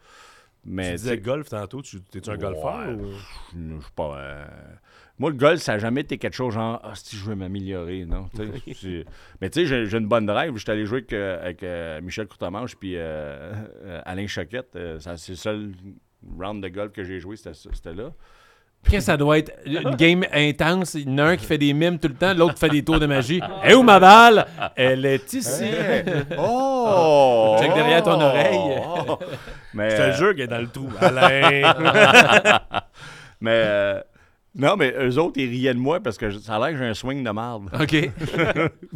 Mais tu disais golf tantôt. Tu, T'es-tu un Ouais. golfeur ou... Je je suis pas. euh, Moi, le golf, ça n'a jamais été quelque chose genre, ah, si je veux m'améliorer, non? Mais tu sais, j'ai- une bonne drive. J'étais allé jouer avec, euh, avec, euh, Michel Courtemanche puis Alain Choquette. C'est le seul round de golf que j'ai joué, c'était là. Qu'est-ce que ça doit être? Une game intense. Il y en a un qui fait des mimes tout le temps, l'autre fait des tours de magie. Et où ma balle? Elle est ici. Oh! Check derrière ton oreille. Oh! Mais, Je te euh, jure qu'elle est dans le trou. Alain. mais euh, non, mais eux autres, ils riaient de moi parce que je- ça a l'air que j'ai un swing de marde. OK.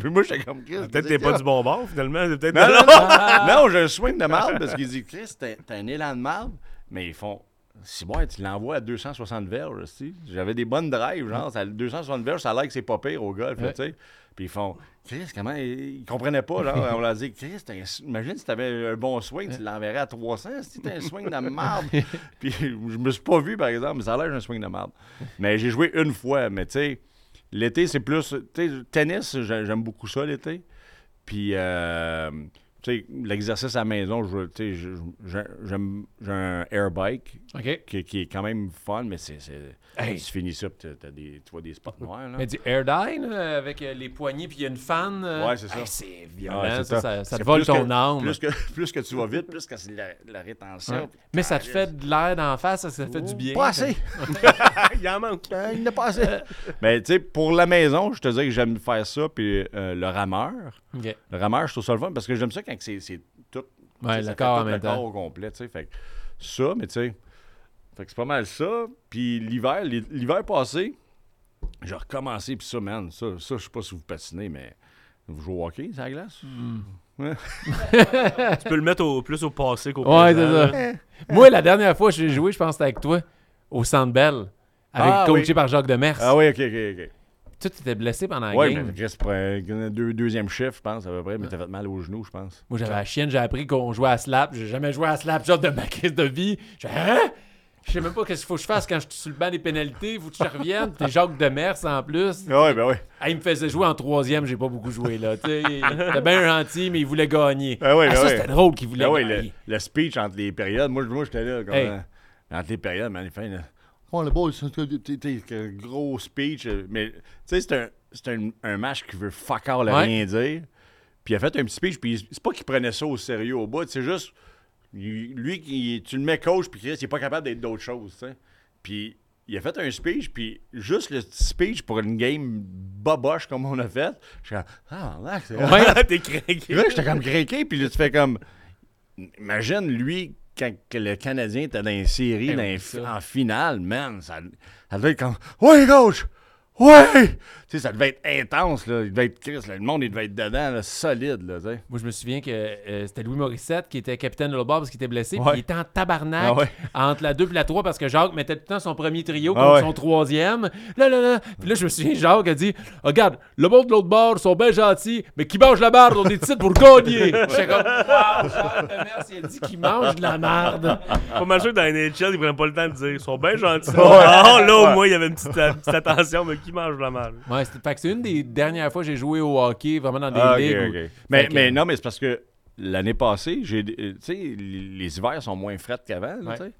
Puis moi, j'étais comme Chris. Peut-être que t'es pas du bon bord, finalement. C'est peut-être Non, non, non, non, j'ai un swing de marde parce qu'ils disent Chris, t'as t'as un élan de marde, mais ils font. Si ouais, tu l'envoies à 260 verges. J'avais des bonnes drives, genre, ça, 260 verges, ça a l'air que c'est pas pire au golf, Ouais. tu sais. Puis ils font, Chris, comment, ils, ils comprenaient pas, genre, on leur dit, Chris, imagine si t'avais un bon swing, tu l'enverrais à 300, si t'as un swing de marde. Puis je me suis pas vu, par exemple, mais ça a l'air un swing de marde. Mais j'ai joué une fois, mais tu sais, l'été, c'est plus, tu sais, tennis, j'ai- j'aime beaucoup ça, l'été. Puis, euh, l'exercice à la maison, je- je- j'ai un air bike qui, qui est quand même fun, mais c'est. Hey. Tu finis ça, tu vois des spots noirs. Là. Mais du air dye, là, avec euh, les poignées, puis il y a une fan. euh, Ouais, c'est ça. hey, c'est violent, Ouais, ça, ça. te vole ton que- âme. Plus que, plus que tu vas vite, plus que c'est la, la rétention. Ouais. Mais ça te fait de l'air d'en face, ça, ça fait du bien. Pas assez! Il en manque. Euh, il n'a pas assez! Mais tu sais, pour la maison, je te dis que j'aime faire ça, puis euh, le rameur. Le rameur, je trouve ça le fun parce que j'aime ça quand c'est c'est tout. Ouais, le corps tout en même le corps temps. au complet, tu sais. Fait que ça, mais tu sais. Fait que c'est pas mal ça. Puis l'hiver, l'hi- l'hiver passé, j'ai recommencé, puis ça, man, ça, ça je sais pas si vous patinez, mais vous jouez au hockey, c'est la glace? Tu peux le mettre au, plus au passé qu'au Ouais, présent. c'est ça. Moi, la dernière fois que j'ai joué, je pense que c'était avec toi, au Centre Bell, avec Ah, coaché oui. par Jacques Demers. Ah oui, ok, ok, ok. Tu étais blessé pendant la Ouais, game. mais Chris, pour un deux, deuxième chiffre, je pense, à peu près, mais t'as fait mal au genou, je pense. Moi, j'avais la chienne, j'ai appris qu'on jouait à slap. J'ai jamais joué à slap, genre de ma crise de vie. J'ai hein? Je sais même pas qu'est-ce qu'il faut que je fasse quand je suis sur le banc des pénalités. Faut que je revienne. T'es Jacques Demers en plus. Ah ouais, ben oui. Ah, il me faisait jouer en troisième, j'ai pas beaucoup joué là. Tu sais, il était bien gentil, mais il voulait gagner. Ah ouais, Ah, ben ça, c'était drôle qu'il voulait ouais, le, gagner. le speech entre les périodes, moi, je- moi j'étais là, comme, Hey. euh, entre les périodes, mais il fait, là, Oh, le boy, c'est gros speech. euh, Mais, tu sais, c'est un, un, un match qui veut fuck all Ouais. rien dire. Puis il a fait un petit speech, puis c'est pas qu'il prenait ça au sérieux au bout, c'est juste. il- Lui, qui, tu le mets coach, puis Chris, il est pas capable d'être d'autres choses, tu sais. Puis il a fait un speech, puis juste le speech pour une game boboche comme on a fait, je suis comme, ah, là, c'est Ouais. T'es craqué. Là, j'étais comme craqué, puis là, tu fais comme. Imagine, lui, quand le Canadien était dans une série, Eh dans fi- en finale, man, ça, ça devait être comme. Ouais, coach! Ouais! Tu sais, ça devait être intense, là. Il devait être Chris, là, Le monde, il devait être dedans, là, solide, là, tu sais. Moi, je me souviens que euh, c'était Louis Morissette qui était capitaine de l'autre bord parce qu'il était blessé. Ouais. Puis il était en tabarnak Ah ouais. entre la 2 et la 3 parce que Jacques mettait tout le temps son premier trio Ah contre ouais. son troisième. Là, là, là. Puis là, je me souviens, Jacques a dit Regarde, le monde de l'autre bord sont bien gentils, mais qui mangent la merde ont des titres pour gagner. J'étais comme Waouh, Jacques il a dit qu'il mange de la merde. Pas mal sûr que dans NHL, ils prennent pas le temps de dire. Ils sont bien gentils. Ah, là, au moins, il y avait une petite, euh, petite attention, mais qui mange la? Ouais, c'était fait que c'est une des dernières fois que j'ai joué au hockey, vraiment dans des Ah, où-. Mais, que- mais non, mais c'est parce que l'année passée, j'ai, euh, tu sais, les hivers sont moins frets qu'avant, là, Ouais.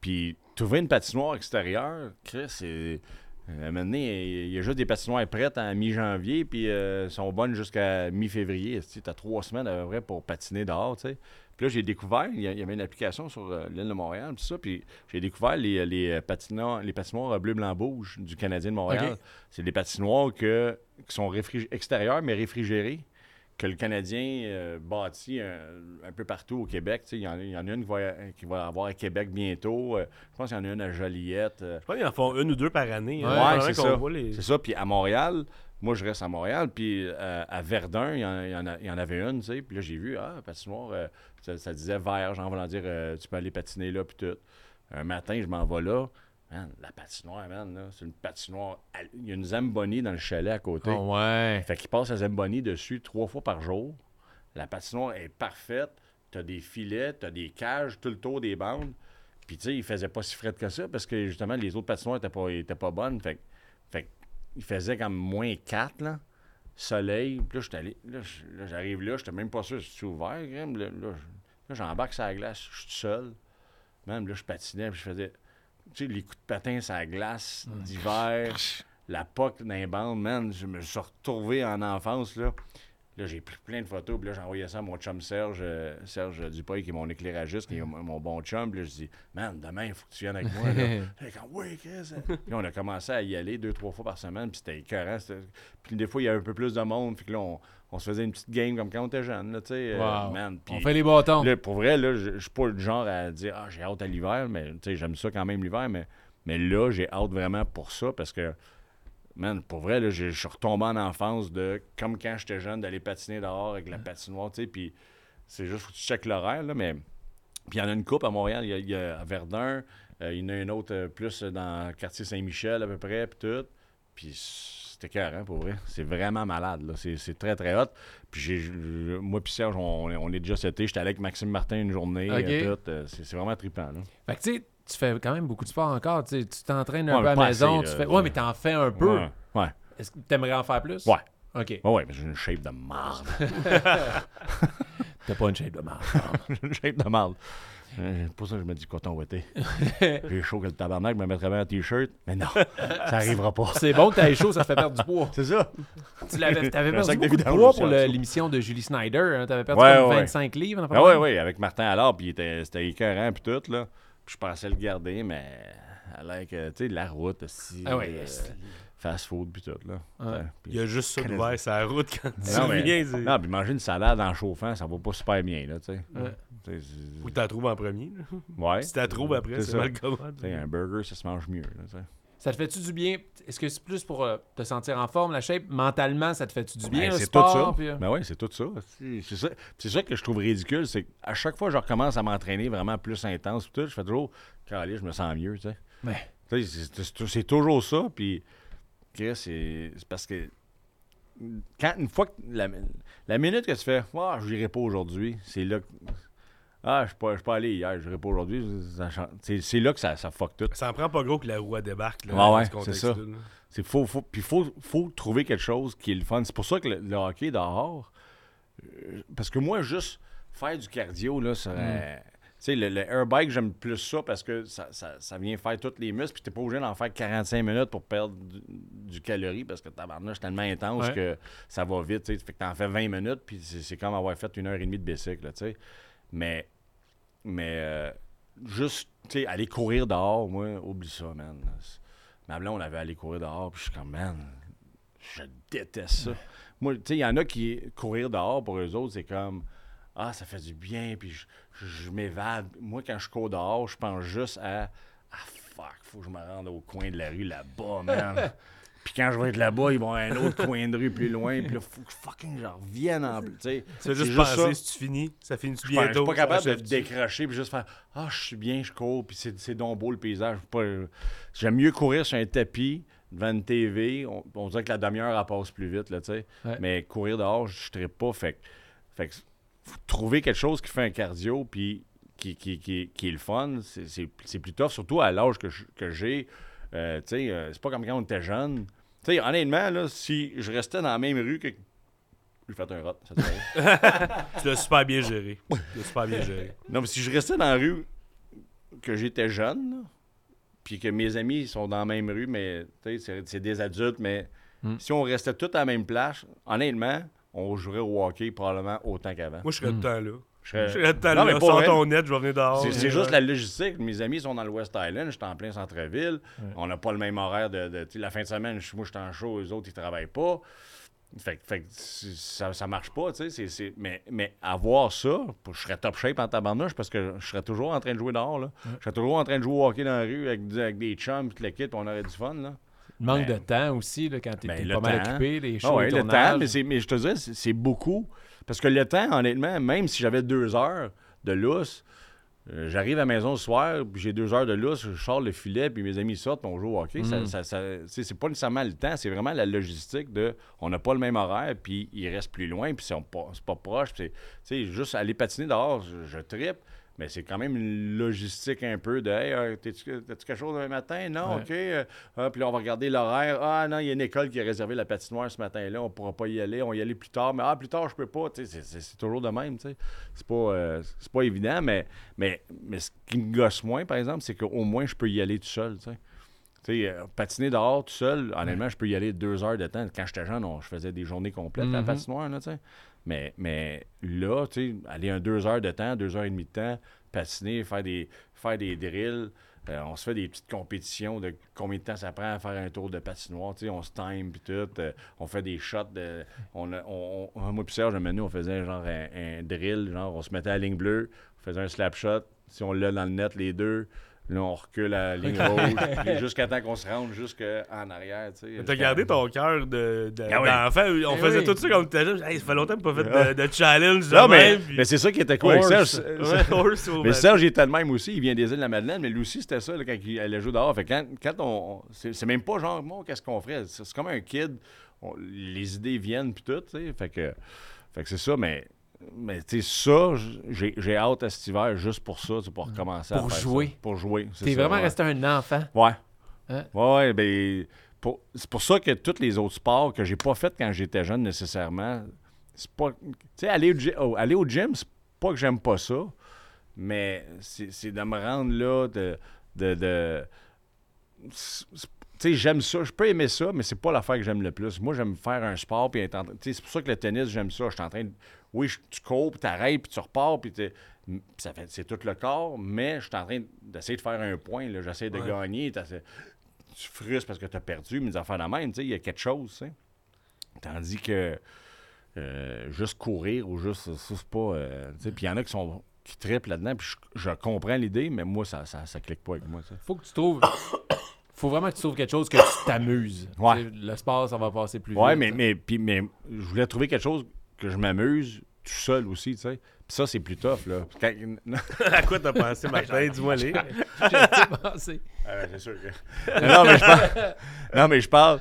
Puis trouver une patinoire extérieure, Chris, c'est. À un moment donné, il y a juste des patinoires prêtes en mi-janvier, puis euh, sont bonnes jusqu'à mi-février. Tu as trois semaines à peu près pour patiner dehors, tu sais. Puis là, j'ai découvert, il y, avait une application sur euh, l'île de Montréal, tout ça, puis j'ai découvert les, les, euh, patinoires, les patinoires bleu, blanc, rouge du Canadien de Montréal. C'est des patinoires que, qui sont extérieures, mais réfrigérées, que le Canadien euh, bâtit un, un peu partout au Québec. Il y, en il y en a une qui va, qui va avoir à Québec bientôt. Euh, je pense qu'il y en a une à Joliette. euh, Je pense qu'ils en font une ou deux par année. hein. Ouais, Pendant c'est ça. les- C'est ça. Puis à Montréal, moi, je reste à Montréal. Puis euh, à Verdun, il y, en, il y en a- il y en avait une, tu sais. Puis là, j'ai vu, ah, patinoire, euh, ça, ça disait vert, genre, voulant dire, euh, tu peux aller patiner là, puis tout. Un matin, je m'en vais là. Man, la patinoire, man, là, c'est une patinoire. Il y a une Zamboni dans le chalet à côté. Oh, ouais. Fait qu'il passe la Zamboni dessus trois fois par jour. La patinoire est parfaite. T'as des filets, t'as des cages tout le tour des bandes. Puis, tu sais, il faisait pas si frais que ça parce que, justement, les autres patinoires étaient pas, étaient pas bonnes. Fait, fait que il faisait comme moins 4, là. Soleil. Puis là, j'étais allé- là, j'arrive là, j'étais même pas sûr si c'est ouvert. Graham. Là, là, là, j'embarque sur la glace, je suis tout seul. Même là, je patinais, puis je faisais, tu sais, les coups de patin sur la glace d'hiver la POC dans les bandes, man, je me suis retrouvé en enfance, là. Là, j'ai pris plein de photos, puis là, j'ai envoyé ça à mon chum Serge, euh, Serge qui est mon éclairagiste, qui est mon bon chum. Puis là, je dis, man, demain, il faut que tu viennes avec moi. Là. Comme, oui, Chris. Puis on a commencé à y aller deux, trois fois par semaine, puis c'était écœurant. Puis des fois, il y avait un peu plus de monde, puis que là, on, on se faisait une petite game comme quand on était jeune, là, tu sais. euh, man. Puis On fait les bâtons. Là, pour vrai, là, je je suis pas le genre à dire Ah, j'ai hâte à l'hiver, mais tu sais, j'aime ça quand même l'hiver, mais, mais là, j'ai hâte vraiment pour ça parce que, man, pour vrai, là, je suis retombé en enfance de comme quand j'étais jeune d'aller patiner dehors avec la patinoire, tu sais, puis c'est juste faut que tu checkes l'horaire, là, mais. Puis il y en a une coupe à Montréal, il y a, il y a à Verdun, euh, il y en a une autre euh, plus dans le quartier Saint-Michel à peu près, puis tout. Puis c'était carré pour vrai. C'est vraiment malade, là. C'est, c'est très, très hot. Puis j'ai, moi puis Serge, on, on est déjà seté. J'étais allé avec Maxime Martin une journée, Ok. euh, tout. Euh, c'est, c'est vraiment trippant, là. Fait que tu sais, tu fais quand même beaucoup de sport encore. Tu t'entraînes un Ouais, peu à la maison. assez, tu là. fais... Ouais, mais t'en fais un peu. Ouais, ouais. Est-ce que t'aimerais en faire plus? Ouais. OK. Ouais, ouais, mais j'ai une shape de marde. T'as pas une shape de marde. j'ai une shape de marde. Euh, pour ça que je me dis coton ouaté. J'ai chaud que le tabarnak, je me mettrais bien un t-shirt. Mais non, ça arrivera pas. C'est bon que t'ailles chaud, ça te fait perdre du poids. C'est ça. Tu l'avais, t'avais perdu beaucoup de poids aussi, pour l'émission de Julie Snyder. Hein. T'avais perdu Ouais, comme ouais, 25 livres. Oui, oui, avec Martin alors, puis il était- c'était écœurant, puis tout, là. Puis je pensais le garder, mais à l'air que, tu sais, la route aussi. Ah ouais, euh, c'est- fast-food, puis tout, là. Ouais. Ouais, Il y a juste ça d'ouvert sur la route quand tu Non, mais- viens. c'est- Non, puis manger une salade en chauffant, ça va pas super bien, là, tu sais. Ouais. Tu la trouves en premier. là. Ouais. Si tu la trouves après, C'est mal sais, un burger, ça se mange mieux, là, tu sais. Ça te fait-tu du bien? Est-ce que c'est plus pour euh, te sentir en forme, la shape? Mentalement, ça te fait-tu du bien, Ben, c'est tout ça. puis, euh, Ben oui, c'est tout ça. C'est ça. C'est ça que je trouve ridicule, c'est qu'à chaque fois que je recommence à m'entraîner vraiment plus intense, tout, je fais toujours, calé, je me sens mieux, tu sais. Ouais. C'est- toujours ça, puis c'est c'est parce que quand une fois que la, la minute que tu fais, ah, je n'irai pas aujourd'hui, c'est là que ah, je suis pas, allé hier, je n'irai pas aujourd'hui, ça change. c'est c'est là que ça, ça fuck tout. Ça en prend pas gros que la roue elle débarque. Là, Ouais, dans ouais, ce contexte-là, c'est ça. là. C'est faut, faut, puis faut, faut trouver quelque chose qui est le fun. C'est pour ça que le, le hockey dehors, euh, parce que moi, juste faire du cardio, là, serait- sais, le, le air bike, j'aime plus ça parce que ça, ça, ça vient faire tous les muscles, puis t'es pas obligé d'en faire 45 minutes pour perdre du, du calorie parce que tabarnouche, c'est tellement intense Ouais. que ça va vite, tu sais. Fait que t'en fais 20 minutes, puis c'est c'est comme avoir fait une heure et demie de bicycle, là, tu sais. Mais, mais euh, juste, tu sais, aller courir dehors, moi, oublie ça, man. Ma blonde, on avait aller courir dehors, puis je suis comme, man, je déteste ça. Moi, tu sais, il y en a qui, courir dehors, pour eux autres, c'est comme, ah, ça fait du bien, puis je m'évade. Moi, quand je cours dehors, je pense juste à, ah, fuck, faut que je me rende au coin de la rue là-bas, man. puis quand je vais être là-bas, ils vont à un autre coin de rue plus loin, puis là, faut que fucking je revienne en plus, tu sais. Juste penser ça. si tu finis, ça finit pas- je bientôt? suis pas capable de décrocher puis juste faire Ah, je suis bien, je cours, puis c'est c'est donc beau le paysage. J'aime mieux courir sur un tapis devant une TV. On, on dirait que la demi-heure, elle passe plus vite, là. Ouais. Mais courir dehors, je ne pas. Fait, que- fait faut trouver quelque chose qui fait un cardio puis qui, qui, qui, qui est le fun, c'est- c'est c'est plus tough, surtout à l'âge que je- que j'ai. Euh, tu sais, euh, c'est pas comme quand on était jeune. Tu sais, honnêtement, là, si je restais dans la même rue que. J'ai fait un rot, ça te fait Tu l'as super bien géré. Tu l'as super bien géré. Non, mais si je restais dans la rue que j'étais jeune, puis que mes amis sont dans la même rue, mais tu sais, c'est des adultes, mais Mm. si on restait tous à la même place, honnêtement, on jouerait au hockey probablement autant qu'avant. Moi, je serais Hmm. tout le temps là. Je serais- Je là. ton net, je vais venir dehors. C'est c'est juste la logistique. Mes amis sont dans le West Island, j'étais en plein centre-ville. On n'a pas le même horaire de. tu la fin de semaine, je- moi, je suis en show, eux autres, ils travaillent pas. Fait, que- fait ça, ça marche pas, tu sais. Mais, mais avoir ça, je serais top shape en tabarnouche parce que je serais toujours en train de jouer dehors, là. Je serais toujours en train de jouer au hockey dans la rue avec, des- avec des chums, toute l'équipe, on aurait du fun, là. Le manque Ben, de temps aussi, là, quand t'es ben, pas mal occupé, les Ah ouais, les le temps, mais, mais je te dis, c'est beaucoup. Parce que le temps, honnêtement, même si j'avais deux heures de lousse, euh, j'arrive à la maison le soir, puis j'ai deux heures de lousse, je sors le filet, puis mes amis sortent, puis on joue au hockey. Mm. ça- ça- c'est c'est pas nécessairement le temps, c'est vraiment la logistique de on n'a pas le même horaire, puis il reste plus loin, puis c'est on pas, c'est pas proche. c'est- juste aller patiner dehors, je, je trippe. Mais c'est quand même une logistique un peu de Hey, euh, t'as-tu quelque chose demain matin? Non, Ouais. OK. euh, ah, puis là, on va regarder l'horaire. Ah non, il y a une école qui a réservé la patinoire ce matin-là. On pourra pas y aller. On y aller plus tard. Mais ah, plus tard, je peux pas. C'est toujours de même. tu sais. C'est pas, euh, c'est pas évident, mais, mais, mais ce qui me gosse moins, par exemple, c'est qu'au moins, je peux y aller tout seul. tu sais. Tu sais, euh, patiner dehors tout seul, honnêtement, je peux y aller deux heures de temps. Quand j'étais jeune, on- je faisais des journées complètes à la Mhm. patinoire. Là, tu sais. Mais, mais là, tu sais, aller un deux heures de temps, deux heures et demie de temps, patiner, faire des, faire des drills. euh, on se fait des petites compétitions de combien de temps ça prend à faire un tour de patinoire. tu sais, on se time puis tout. euh, on fait des shots. De, on, on, on- moi puis Serge, donné, on faisait genre un, un drill. Genre, on se mettait à la ligne bleue, on faisait un slap shot. Si on l'a dans le net, les deux, là, on recule à la ligne rouge. jusqu'à temps qu'on se rende jusqu'en arrière. tu sais, T'as jusqu'à- gardé ton cœur de, de- Ah oui. d'enfant. On Eh faisait oui. tout ça comme t'étais jeune. Hey, ça fait longtemps que pas fait Ah. de, de challenge. Non, mais, puis- mais c'est ça qui était cool avec. Serge. Ouais, Mais Serge, il était le même aussi. Il vient des îles de la Madeleine, mais lui aussi, c'était ça là, quand il allait jouer dehors. Fait que quand, quand on. on- c'est c'est même pas genre, moi, qu'est-ce qu'on ferait? C'est comme un kid. On- les idées viennent, puis tout, tu sais. Fait que, fait que c'est ça, mais. Mais tu sais, ça, j'ai hâte à cet hiver juste pour ça, pour recommencer Pour à faire jouer. ça. Pour jouer. c'est T'es vraiment ouais. resté un enfant. Ouais. Hein? Ouais, ben. C'est pour ça que tous les autres sports que j'ai pas fait quand j'étais jeune nécessairement, c'est pas. Tu sais, aller, au oh, aller au gym, c'est pas que j'aime pas ça, mais c'est de me rendre là, de. de, tu sais, j'aime ça. Je peux aimer ça, mais c'est pas l'affaire que j'aime le plus. Moi, j'aime faire un sport, puis être en train- tu sais, C'est pour ça que le tennis, j'aime ça. Je suis en train de. Oui, je- tu cours, puis t'arrêtes, puis tu repars, puis ça fait, c'est tout le corps, mais je suis en train d'essayer de faire un point. là. J'essaie de Ouais. gagner. Tu frustres parce que tu as perdu, mais des affaires de même, tu sais, il y a quelque chose. Tandis que euh, juste courir ou juste. Ça, c'est pas. euh, tu sais, puis il y en a qui sont qui trippent là-dedans, puis je, je comprends l'idée, mais moi, ça, ça, ça clique pas avec moi, sais. Faut que tu trouves. Faut vraiment que tu trouves quelque chose que tu t'amuses. Ouais. Le sport, ça va passer plus Ouais, vite. mais, mais, puis, mais je voulais trouver quelque chose que je m'amuse tout seul aussi, tu sais. Puis ça, c'est plus tough, là. Quand- à quoi t'as pensé, Martin? Dis-moi les. J'ai pensé. Ah ouais, c'est sûr que. non, mais je parle. Non, mais je parle.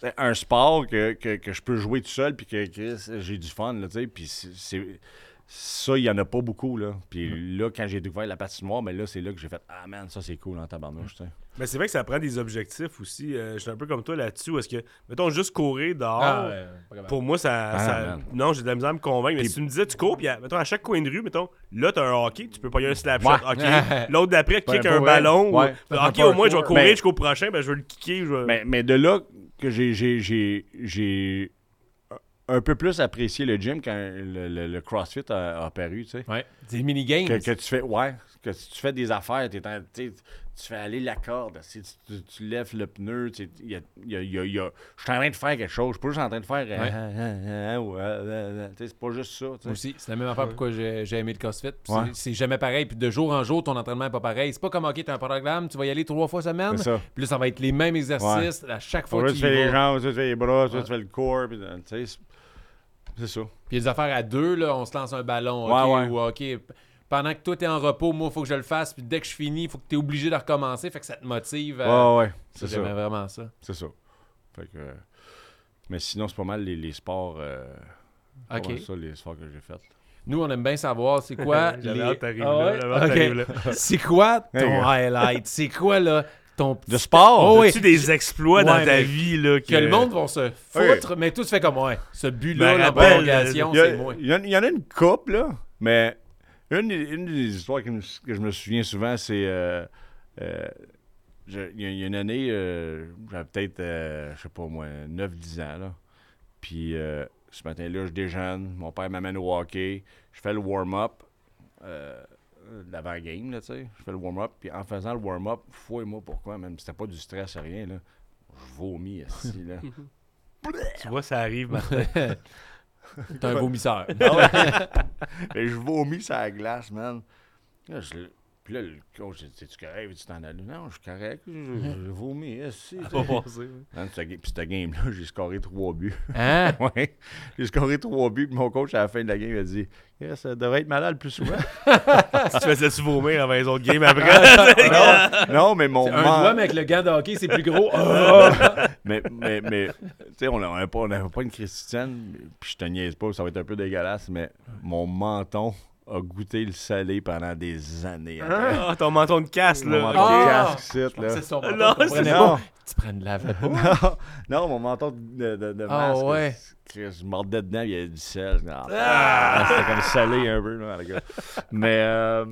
c'est Un sport que, que, que je peux jouer tout seul, puis que Chris, j'ai du fun, là, tu sais. Puis c'est- c'est. Ça, il n'y en a pas beaucoup, là. Puis là, quand j'ai découvert la patinoire, mais là, c'est là que j'ai fait Ah, man, ça, c'est cool en tabarnouche, tu sais. Mais c'est vrai que ça prend des objectifs aussi. Euh, je suis un peu comme toi là-dessus. Est-ce que, mettons, juste courir dehors, Ah, ouais, pour moi, ça. Ah, ça- non, j'ai de la misère à me convaincre. Mais Puis- si tu me disais, tu cours, puis à, mettons, à chaque coin de rue, mettons, là, t'as un hockey, tu peux pas y aller un slap shot. Ouais. L'autre d'après, Ben, kick un vrai. ballon. ou- Ouais. OK, au moins, je vais courir Mais- jusqu'au prochain, ben, je vais le kicker. Mais, mais de là que j'ai, j'ai, j'ai, j'ai un peu plus apprécié le gym quand le, le- le CrossFit a, a apparu, tu sais. Ouais. Des mini-games. Que, que tu fais, ouais, que si tu fais des affaires, t'es en- tu fais aller la corde, si tu, tu- tu lèves le pneu, tu y a, il y a- il y a- il y a- je suis en train de faire quelque chose, je suis pas juste en train de faire, Ouais. c'est pas juste ça, aussi, c'est la même affaire pourquoi j'ai j'ai aimé le CrossFit. Ouais. c'est- C'est jamais pareil. Puis de jour en jour, ton entraînement n'est pas pareil. C'est pas comme, OK, t'as un programme, tu vas y aller trois fois semaine. C'est ça. Puis là, ça va être les mêmes exercices à chaque fois que tu fais les vas. jambes, tu fais les bras, tu fais le corps, puis, tu sais, c'est- ça. Puis les affaires à deux, là, on se lance un ballon. Ouais, OK, ouais. ou OK, pendant que toi, t'es en repos, moi, il faut que je le fasse. Puis dès que je finis, il faut que tu es obligé de recommencer. Fait que ça te motive. à- Ouais, ouais, c'est J'aimais ça. vraiment ça. C'est ça. Fait que, euh, mais sinon, c'est pas mal les, les sports. euh, OK. ça, les sports que j'ai fait. Nous, on aime bien savoir c'est quoi les... Ah là, ouais? C'est quoi ton highlight? C'est quoi, là, ton petit... De sport? Oh, oui. As-tu des exploits dans ta vie là, Que le monde va se foutre, mais tout se fait comme, ouais, ce but-là, Ben, la prolongation, Il y, a- c'est moi. il y en- il y en a une couple, là, mais une, des- une des histoires que je me souviens souvent, c'est. euh, euh, Il y, a- il y a une année, euh, j'avais peut-être, euh, je sais pas moi, 9-10 ans, là. Puis euh, ce matin-là, je déjeune, mon père m'amène au hockey, je fais le warm-up. Euh, l'avant-game, là, tu sais. Je fais le warm-up, puis en faisant le warm-up, fouille-moi pourquoi, même c'était pas du stress, rien, là. Je vomis, ici, là. Tu vois, ça arrive. Martin. T'es un vomisseur. Mais je vomis sur la glace, man. Là, je- puis là, le coach, il dit C'est-tu correct? Tu t'en aller Non, je suis correct. Je, je, vomis ici. Pas passé. Puis cette game-là, j'ai scoré trois buts. Hein? ouais. J'ai scoré trois buts. Puis mon coach, à la fin de la game, il a dit Yeah, Ça devrait être malade plus souvent. tu faisais-tu vomir avant les autres games après? non, non, mais mon. Un man- doigt, mais avec le gant de hockey, c'est plus gros. Ah! Mais, mais, mais tu sais, on n'avait pas, on pas une christiane, puis je te niaise pas, ça va être un peu dégueulasse, mais mon menton a goûté le salé pendant des années. après. Ah, ton menton de casse, Mon là. menton ok. de Ah! casque, ici, là. C'est son menton, Non, c'est-. Non. Tu prends de la vapeur. non, non, mon menton de, de, de Ah, masque, ouais. Chris, je mordais dedans, il y avait du sel. Ah, ah, C'était comme salé un peu, là, le gars. Mais euh,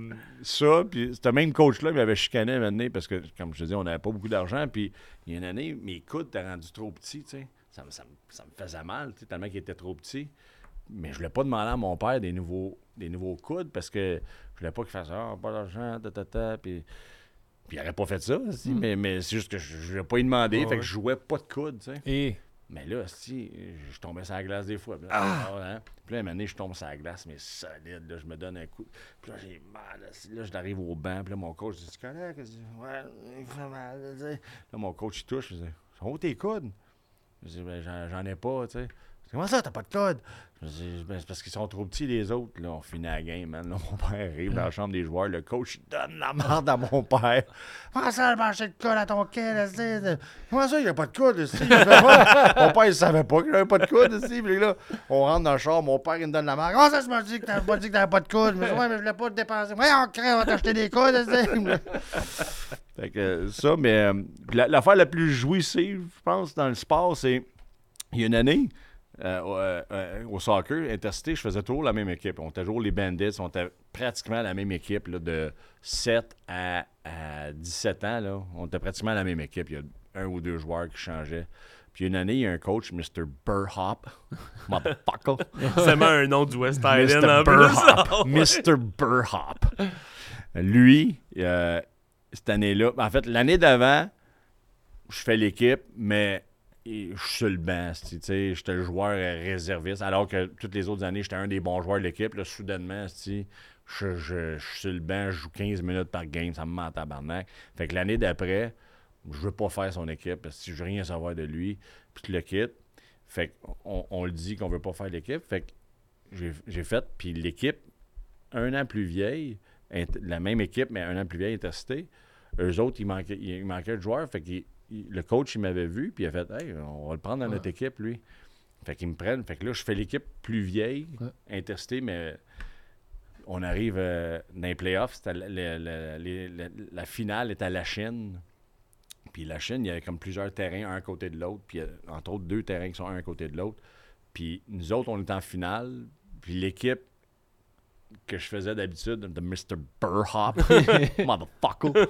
ça, puis ce même coach-là, il m'avait chicané une année parce que, comme je te dis, on n'avait pas beaucoup d'argent. Puis il y a une année, mes coudes étaient rendus trop petits, tu sais. Ça, ça me faisait mal, tu sais, tellement qu'ils étaient trop petits. Mais je voulais pas demander à mon père des nouveaux, des nouveaux coudes parce que je voulais pas qu'il fasse Ah, pas d'argent, ta, ta, ta. Puis, puis il n'aurait pas fait ça, si, mais, mais c'est juste que je ne voulais pas y demander. Ouais, fait ouais. que je jouais pas de coude, tu sais. Et? Mais là, si, je tombais sur la glace des fois. Puis là, ah, hein. Puis là, une année, je tombe sur la glace, mais solide. Là, je me donne un coup. Puis là, j'ai mal. Là, là, j'arrive au banc. Puis là, mon coach dit Tu connais Je Ouais, il fait mal. Là, mon coach, il touche. Je dis Sont où tes coudes Je dis Ben, j'en, j'en ai pas, tu sais. Dis, Comment ça, t'as pas de coude Je dis Ben, c'est parce qu'ils sont trop petits, les autres. Là, on finit la game, man. Là, mon père arrive dans la chambre des joueurs. Le coach, il donne la merde à mon père. Comment ça, le marché de coude à ton quai, là, c'est- c'est- Comment ça, il n'y a pas de coude, ici? Mon père, il savait pas qu'il n'y avait pas de coude, ici. Puis là, on rentre dans le char, mon père, il me donne la marque. Comment ça, je m'as dit que t'avais pas dit que t'avais pas de coude? Je me dis, ouais, mais je voulais pas te dépenser. Ouais, on crée, on va t'acheter des coudes, ici. fait que euh, ça, mais euh, l'affaire la plus jouissive, je pense, dans le sport, c'est. Il y a une année, euh, au- euh, euh, au soccer, intercité, je faisais toujours la même équipe. On était toujours les Bandits, on était pratiquement la même équipe là, de 7 à, à 17 ans. Là. On était pratiquement la même équipe. Il y a un ou deux joueurs qui changeaient. Puis une année, il y a un coach, Mr. Burhop. Motherfucker. C'est seulement un nom du West Island Mr. Burhop. Mr. Burhop. Lui, euh, cette année-là, en fait, l'année d'avant, je fais l'équipe, mais je suis sur le banc. tu J'étais le joueur réserviste, alors que toutes les autres années, j'étais un des bons joueurs de l'équipe. Soudainement, tu je, je, je suis le banc, je joue 15 minutes par game, ça me ment en tabarnak. Fait que l'année d'après, je veux pas faire son équipe parce que je veux rien savoir de lui, puis je le quitte. Fait qu'on on le dit qu'on veut pas faire l'équipe. Fait que j'ai fait, puis l'équipe, un an plus vieille, la même équipe, mais un an plus vieille, intercité, eux autres, il manquait, il manquait de joueurs. Fait le coach, il m'avait vu, puis il a fait Hey, on va le prendre dans notre équipe, lui. Fait qu'ils me prennent. Fait que là, je fais l'équipe plus vieille, Ouais. intercité, mais on arrive euh, dans les playoffs. les- le- la finale est à la Chine. Puis la Chine, il y avait comme plusieurs terrains, un à côté de l'autre. Puis a, entre autres, deux terrains qui sont un à côté de l'autre. Puis nous autres, on est en finale. Puis l'équipe que je faisais d'habitude, de Mr. Burhop, motherfucker,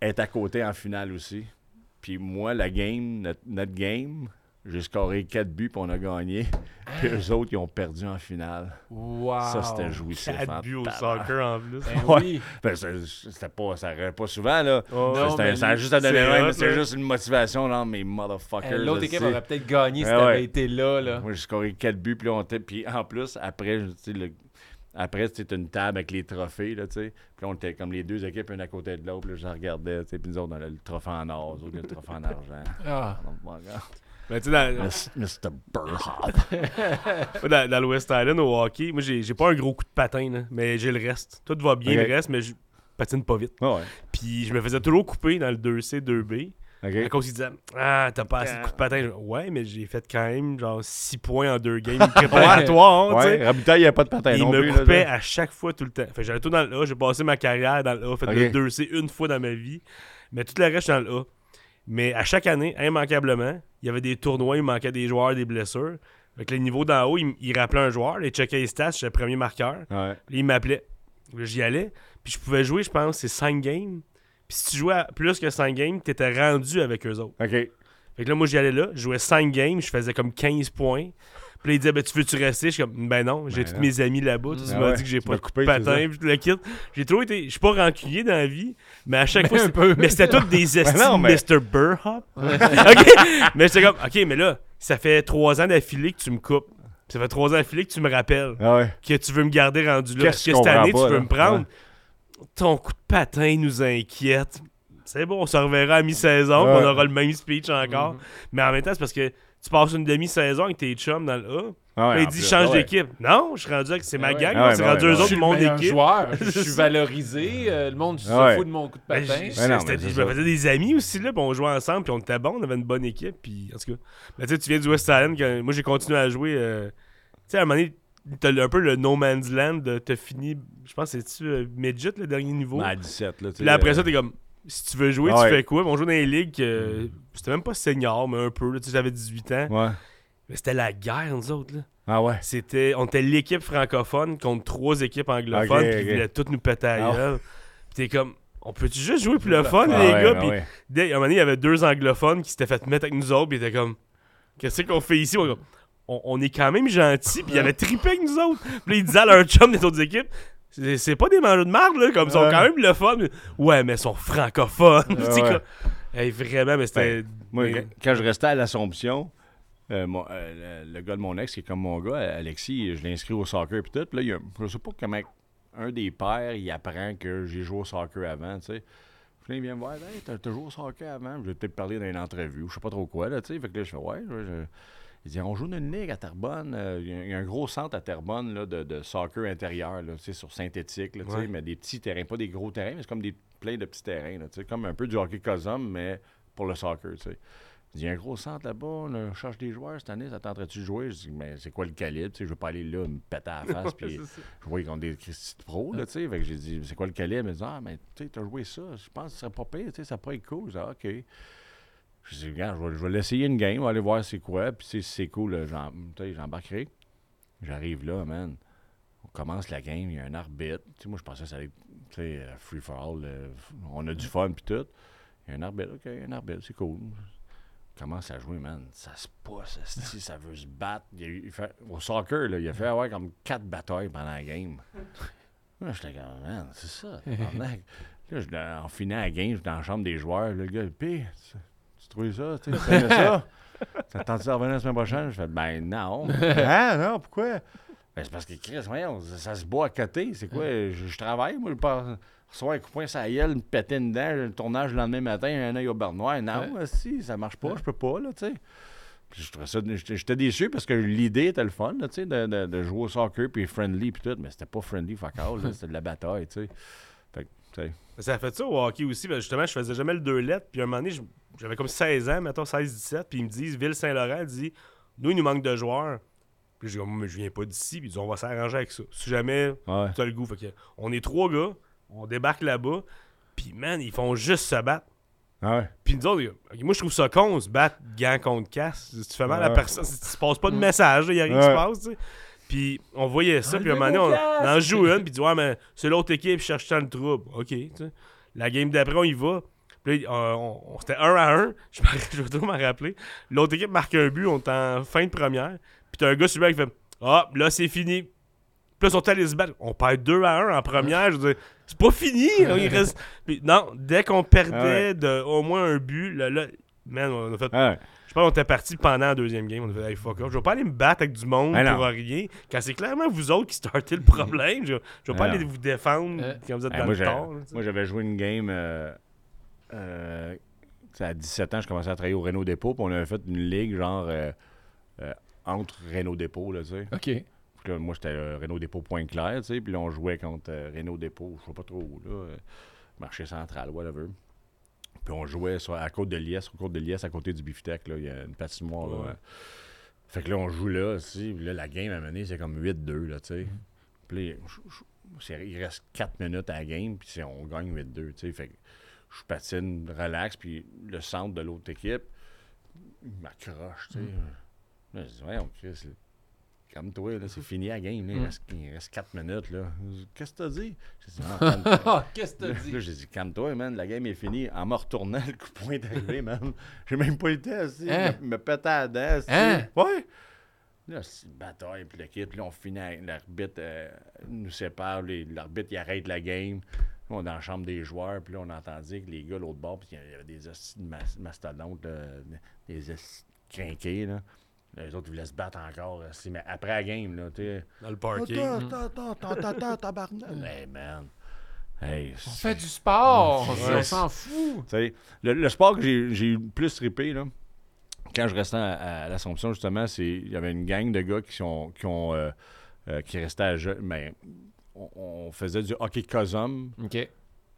est à côté en finale aussi. Puis moi, la game, notre, notre game, j'ai scoré 4 buts puis on a gagné. Puis eux autres, ils ont perdu en finale. Wow. Ça, c'était jouissif. 4 en buts au soccer en plus. Ben Ouais. oui. Ben, c'était pas, ça arrive pas souvent, là. Oh, Non, C'était- mais ça a juste à donner mais là. juste une motivation, là, mais motherfuckers. L'autre équipe sais. aurait peut-être gagné si Ouais, t'avais ouais. été là. là. Moi, j'ai scoré 4 buts, puis, là, on était- puis en plus, après, tu sais, le- après, c'était une table avec les trophées, là, tu sais. Puis là, on était comme les deux équipes, une à côté de l'autre, puis là, je regardais, tu sais, puis nous autres, on a le trophée en or, nous autres, le trophée en argent. Ah. Oh. Mais tu sais, dans, Mr. Burhop. Dans, dans le West Island au hockey, moi j'ai j'ai pas un gros coup de patin, là, mais j'ai le reste. Tout va bien le reste, mais je patine pas vite. Ouais, Puis je me faisais toujours couper dans le 2C, 2B. À OK. cause qu'ils disaient Ah, t'as pas assez de coups de patin. Ouais, mais j'ai fait quand même genre 6 points en deux games préparatoires. Ouais, Rabitaille, il n'y a pas de patin Il non me plus. coupait là. à chaque fois tout le temps. Fait que j'allais tout dans le A. J'ai passé ma carrière dans le A. Fait Ok. le 2C une fois dans ma vie. Mais tout le reste, je suis dans le A. Mais à chaque année, immanquablement, il y avait des tournois, il manquait des joueurs, des blessures. Fait que le niveau d'en haut, il, il rappelait un joueur, il checkait les stats, j'étais le premier marqueur. Ouais. Il m'appelait. J'y allais. Puis je pouvais jouer, je pense, c'est 5 games. Puis si tu jouais à plus que 5 games, t'étais rendu avec eux autres. OK. Fait que là, moi, j'y allais là, je jouais 5 games, je faisais comme 15 points. Puis là, il disait, ben, tu veux-tu rester? Je suis comme, ben non, j'ai Ben tous mes amis là-bas. Tu Ah m'as ouais, dit que j'ai tu pas de coup coupé, patin, puis tout le kit. J'ai trop été. Je suis pas rancunier dans la vie, mais à chaque Mais fois, un c'est- peu. mais c'était tous des estimes mais- Mr. Burhop. OK? Mais j'étais comme, OK, mais là, ça fait 3 ans d'affilée que tu me coupes. Ça fait 3 ans d'affilée que tu me rappelles Ah ouais. que tu veux me garder rendu là. Parce que cette année, tu veux me prendre? Ton coup de patin nous inquiète. C'est bon, on se reverra à mi-saison, Ouais. puis on aura le même speech encore. Mhm. Mais en même temps, c'est parce que tu passes une demi-saison avec tes chums dans le A. Ah ouais, il dit plus, change ah ouais. d'équipe. Non, je suis rendu avec c'est ma Ah ouais. gang, Ah c'est ben rendu ouais, eux ben autres de mon équipe. joueur. Je suis valorisé. euh, le monde se ouais. fout de mon coup de Ben, patin. je, Ben non, me faisais des amis aussi, là, puis on jouait ensemble, puis on était bons, on avait une bonne équipe, puis en tout cas. Mais tu sais, tu viens du West Island, moi j'ai continué à jouer. euh, tu sais, à un moment donné, t'as un peu le No Man's Land, t'as fini, je pense, c'est-tu euh, Midget, le dernier niveau? Ben, à 17, là, Puis là, après euh, ça, t'es comme, si tu veux jouer, Ah ouais. tu fais quoi? Puis on joue dans les ligues, que c'était même pas senior, mais un peu, là, tu sais, j'avais 18 ans. Ouais. Mais c'était la guerre, nous autres, là. Ah ouais. C'était, on était l'équipe francophone contre trois équipes anglophones, Ok, puis ok. ils voulaient toutes nous péter à Ah gueule. Puis t'es comme, on peut-tu juste jouer plus le fun, Ah les ouais, gars? Puis dès, à un moment donné, il y avait deux anglophones qui s'étaient fait mettre avec nous autres, puis ils étaient comme, qu'est-ce qu'on fait ici? On, on- on est quand même gentils, puis ils avaient trippé avec nous autres. Puis là, ils disaient à leurs chums des autres équipes, c'est pas des mangeurs de marde, là, comme ils sont quand même le fun. Ouais, mais ils sont francophones. Ouais. Hey, vraiment, mais c'était. Moi, mais- quand- je restais à l'Assomption, euh, mon- euh, le, le gars de mon ex, qui est comme mon gars, Alexis, je l'ai inscrit au soccer puis tout. Puis là, il y a, je sais pas comment un des pères, il apprend que j'ai joué au soccer avant, tu sais. Puis là, il vient me voir, hey, t'as joué au soccer avant? Je vais peut-être parler dans une entrevue, ou je sais pas trop quoi, là, tu sais. Fait que là, je fais, ouais, je- je- Il dit, on joue dans une ligue à Terrebonne. euh, Il y a- un gros centre à Terrebonne là, de, de soccer intérieur, là, sur synthétique, là, Ouais. mais des petits terrains, pas des gros terrains, mais c'est comme des, plein de petits terrains, là, comme un peu du hockey cosum, mais pour le soccer, tu sais. Il y a un gros centre là-bas, on cherche des joueurs cette année, ça tenterait-tu de jouer? Je dis, mais c'est quoi le calibre? Tu sais, je veux pas aller là me péter à la face puis ça. jouer contre des Christy de pros, là, tu sais. Fait que j'ai dit, c'est quoi le calibre? Il dit, ah, mais tu sais, t'as joué ça, je pense que ce serait pas pire, tu sais, ça pourrait être cool. Je dis, Ah, OK. Je dis, regarde, je vais, je vais l'essayer une game, on va aller voir c'est quoi, puis si c'est cool, j'embarquerai. J'arrive là, man. On commence la game, il y a un arbitre. Moi, je pensais que ça allait être, euh, free for all. euh, on a du fun, puis tout. Il y a un arbitre, OK, un arbitre, c'est cool. On commence à jouer, man. Ça se esti, ça veut se battre. Il fait- au soccer, là, il a fait avoir comme quatre batailles pendant la game. Là, j'étais comme, man, c'est ça. Là, en finant la game, j'étais dans la chambre des joueurs. le gars, pis, tu, trouves ça? Tu sais, ça? Ça te tente de revenir la semaine prochaine? Je fais, ben non. ah, non, pourquoi? Ben, c'est parce que Chris, voyons, ça, ça se boit à côté. C'est quoi? Je, je travaille, moi, je pars recevoir un coup de poing sur la gueule, me péter une dent, le tournage le lendemain matin, un œil au beurre noir. Non, si, ça marche pas, je peux pas, là, tu sais. Puis je trouvais ça, j'étais déçu parce que l'idée était le fun, là, tu sais, de, de, de jouer au soccer, puis friendly, puis tout, mais c'était pas friendly, fuck all, c'était de la bataille, tu sais. Fait que, tu sais. Ça a fait ça au hockey aussi. justement, je faisais jamais le deux lettres. Puis à un moment donné, je- j'avais comme 16 ans, mettons 16-17. Puis ils me disent, Ville-Saint-Laurent dit Nous, il nous manque de joueurs. Puis dit, moi, mais je viens pas d'ici. Puis ils disent, on va s'arranger avec ça. Si jamais Ouais. tu as le goût. Fait que on est trois gars, on débarque là-bas. Puis man, ils font juste se battre. Ah ouais. Puis nous autres, moi je trouve ça con, se battre gant contre casse. Tu fais mal à la Ouais. personne, tu passes pas de message, il y a rien qui se passe, tu sais. Puis on voyait ça, puis à un moment donné, on, en joue une, puis dit Ouais, mais c'est l'autre équipe, cherche tant le trouble. Ok, tu sais. La game d'après, on y va. Puis là, on, on- c'était un à un. Je, me- je vais toujours m'en rappeler. L'autre équipe marque un but, on est en fin de première. Puis t'as un gars sur le qui fait Ah, là, c'est fini. Puis là, sont allés se battre. On perd 2 à 1 en première. Je veux dire, c'est pas fini. hein, il reste... Puis non, dès qu'on perdait Ah ouais. de au moins un but, là, là, man, on a fait. Ah ouais. Qu'on était parti pendant la deuxième game. On a fait, hey, fuck off. Je vais pas aller me battre avec du monde pour rien. Quand c'est clairement vous autres qui startez le problème, je, je vais pas aller vous défendre Euh, quand vous êtes dans moi, le tort. Moi, j'avais joué une game. euh, euh, à 17 ans, je commençais à travailler au Renault Dépôt. Puis on avait fait une ligue, genre, euh, euh, entre Renault Dépôt, là, tu sais. OK. Puis là, moi, j'étais euh, Renault Dépôt Pointe-Claire, tu sais. Puis là, on jouait contre euh, Renault Dépôt, je sais pas trop où, là. euh, marché central, whatever. Puis on jouait sur, à Côte de Liesse, sur Côte de Liesse, à côté du Biftec, là. Il y a une patinoire. Ouais. euh. Fait que là, on joue là aussi. Puis là, la game à mener, c'est comme 8-2, là, tu sais. Puis là, je- je- c'est- il reste 4 minutes à la game, puis on gagne 8-2, tu sais. Fait que je patine, relax, puis le centre de l'autre équipe, il m'accroche, tu sais. Là, je dis, ouais, on Chris, là, calme-toi, là, c'est fini la game, là, il, Mm. reste, il reste 4 minutes, là. Qu'est-ce que t'as dit? J'ai dit, non, Qu'est-ce que t'as Là, dit? j'ai dit, calme-toi, man, la game est finie. En me retournant, le coup de poing est arrivé, man. J'ai même pas été assis. Hein? Me, me péter à la dent. Hein? Ouais. Là, c'est une bataille, puis le kit. Puis là, on finit, l'arbitre euh, nous sépare. L'arbitre, il arrête la game. Là, on est dans la chambre des joueurs, puis là, on entendait que les gars, l'autre bord, puis il y avait des mastodontes, là, des crinqués, là. Les autres, ils voulaient se battre encore. Mais après la game, là, tu sais. Dans le parking. Attends, attends, attends, attends, tabarnak. Hey, man. Hey, On fait du sport. Ouais. On s'en fout. Tu sais, le, le sport que j'ai j'ai eu le plus trippé, là, quand je restais à, à l'Assomption, justement, c'est il y avait une gang de gars qui, sont, qui, ont, euh, euh, qui restaient à Je- mais on, on faisait du hockey cosum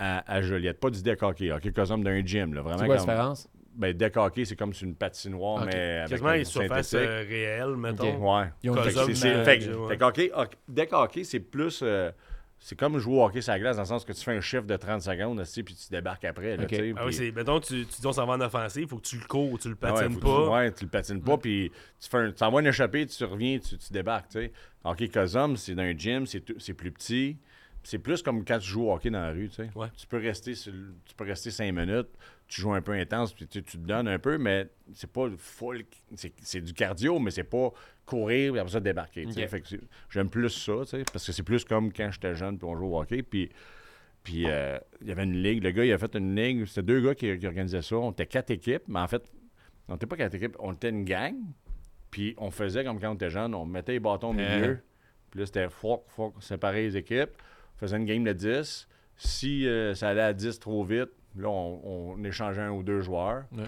à, à Joliette. Pas du deck hockey, hockey cosum d'un gym. Là, vraiment C'est quoi la comme- différence? Ben, deck hockey, c'est comme sur une patinoire, Ok. mais avec Quasiment un les surfaces synthétique. euh, réelles, mettons. Ouais. Ils ont deck hockey, c'est plus. euh, c'est comme jouer au hockey sur la glace, dans le sens que tu fais un chiffre de 30 secondes, aussi, puis tu débarques après. Là, tu Ah oui, c'est, mettons, tu, tu dis on s'en va en offensive, il faut que tu le cours, tu le Ah ouais, patines pas. Tu, ouais, tu le patines pas, puis tu fais un, tu envoies une échappée, tu reviens, tu, tu débarques, tu sais. Hockey Cosum, c'est dans un gym, c'est, plus petit. C'est plus comme quand tu joues au hockey dans la rue, tu sais. Ouais. Tu peux rester sur tu peux rester cinq minutes, tu joues un peu intense, puis tu, tu te donnes un peu, mais c'est pas full, c'est, du cardio, mais c'est pas courir et après ça débarquer, j'aime plus ça, parce que c'est plus comme quand j'étais jeune puis on jouait au hockey, puis puis euh, il y avait une ligue. Le gars, il a fait une ligue. C'était deux gars qui, qui organisaient ça. On était quatre équipes, mais en fait, on n'était pas quatre équipes. On était une gang. Puis on faisait comme quand on était jeune. On mettait les bâtons au milieu. Euh. Puis là, c'était faut, faut séparer les équipes. On faisait une game de 10. Si euh, ça allait à 10 trop vite, là, on, on échangeait un ou deux joueurs. Ouais.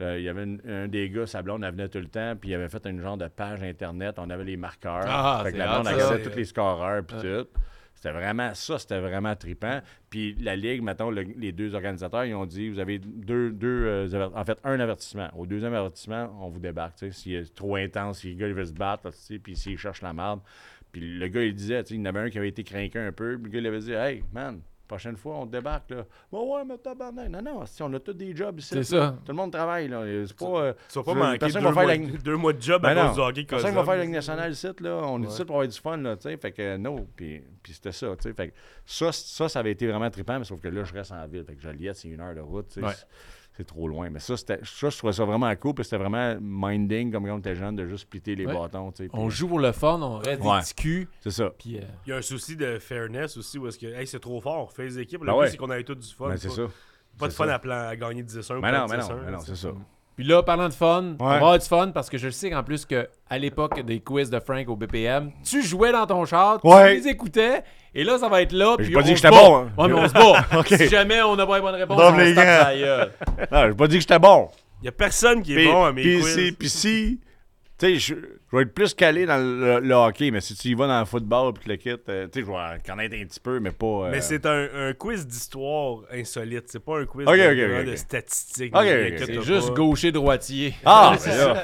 Euh, Il y avait une- un des gars, sa blonde, elle venait tout le temps, puis il avait fait une genre de page Internet. On avait les marqueurs. Ah, fait que c'est la blonde accédait tous les scoreurs, puis tout. C'était vraiment ça, c'était vraiment trippant. Puis la ligue, mettons, le- les deux organisateurs, ils ont dit vous avez deux, deux euh, en fait, un avertissement. Au deuxième avertissement, on vous débarque. S'il est trop intense, si le gars il veut se battre, puis s'il cherche la merde. Puis le gars, il disait, il y en avait un qui avait été craqué un peu, puis le gars, il avait dit Hey, man, prochaine fois, on débarque. Là. Bon, ouais, mais tabarnak. Non, non, si on a tous des jobs ici. C'est là. ça. Tout le monde travaille. Là. C'est pas. euh, Tu vas pas manquer deux va faire mois, la- deux mois de job à ben cause non. du hockey Personne va faire la Ligue nationale ici, là. On est Ouais. ici pour avoir du fun, là, tu sais. Fait que, non. Puis, puis c'était ça, tu sais. Fait que ça, ça, ça avait été vraiment trippant, mais sauf que là, je reste en ville. Fait que Joliette, c'est une heure de route, tu sais. Ouais. C'est- trop loin. Mais ça, c'était, ça, je trouvais ça vraiment cool, puis c'était vraiment minding, comme quand on était jeune, de juste splitter les Ouais. bâtons. On joue pour le fun, on reste Ouais. des petits culs. C'est ça. Puis, euh, Il y a un souci de fairness aussi où est-ce que hey, c'est trop fort, on fait les équipes. Le Ben but, ouais. c'est qu'on ait tout du fun. Ben, c'est pas, ça. Pas de fun à, plan, à gagner 10-1 ou non, mais 10-1, non, mais non, c'est ça. Puis là, parlant de fun, on va avoir du fun parce que je sais qu'en plus que à l'époque des quiz de Frank au BPM, tu jouais dans ton char, tu Ouais. les écoutais, et là, ça va être là. Mais puis j'ai pas on dit que se j'étais bat. bon, hein. Ouais, mais on se bat. Ok. Si jamais on n'a pas les bonnes réponses, Bravo, on les se tape gars. sa gueule. Non, j'ai pas dit que j'étais bon. Il y a personne qui est Puis, bon à mes puis quiz. si, puis si Tu sais, je je vais être plus calé dans le, le hockey, mais si tu y vas dans le football puis que le kit, euh, tu sais, je vais en connaître un petit peu, mais pas. euh, Mais c'est un, un quiz d'histoire insolite. C'est pas un quiz de, ok, vraiment ok, de ok. statistiques. C'est pas. juste gaucher-droitier. Ah, c'est là.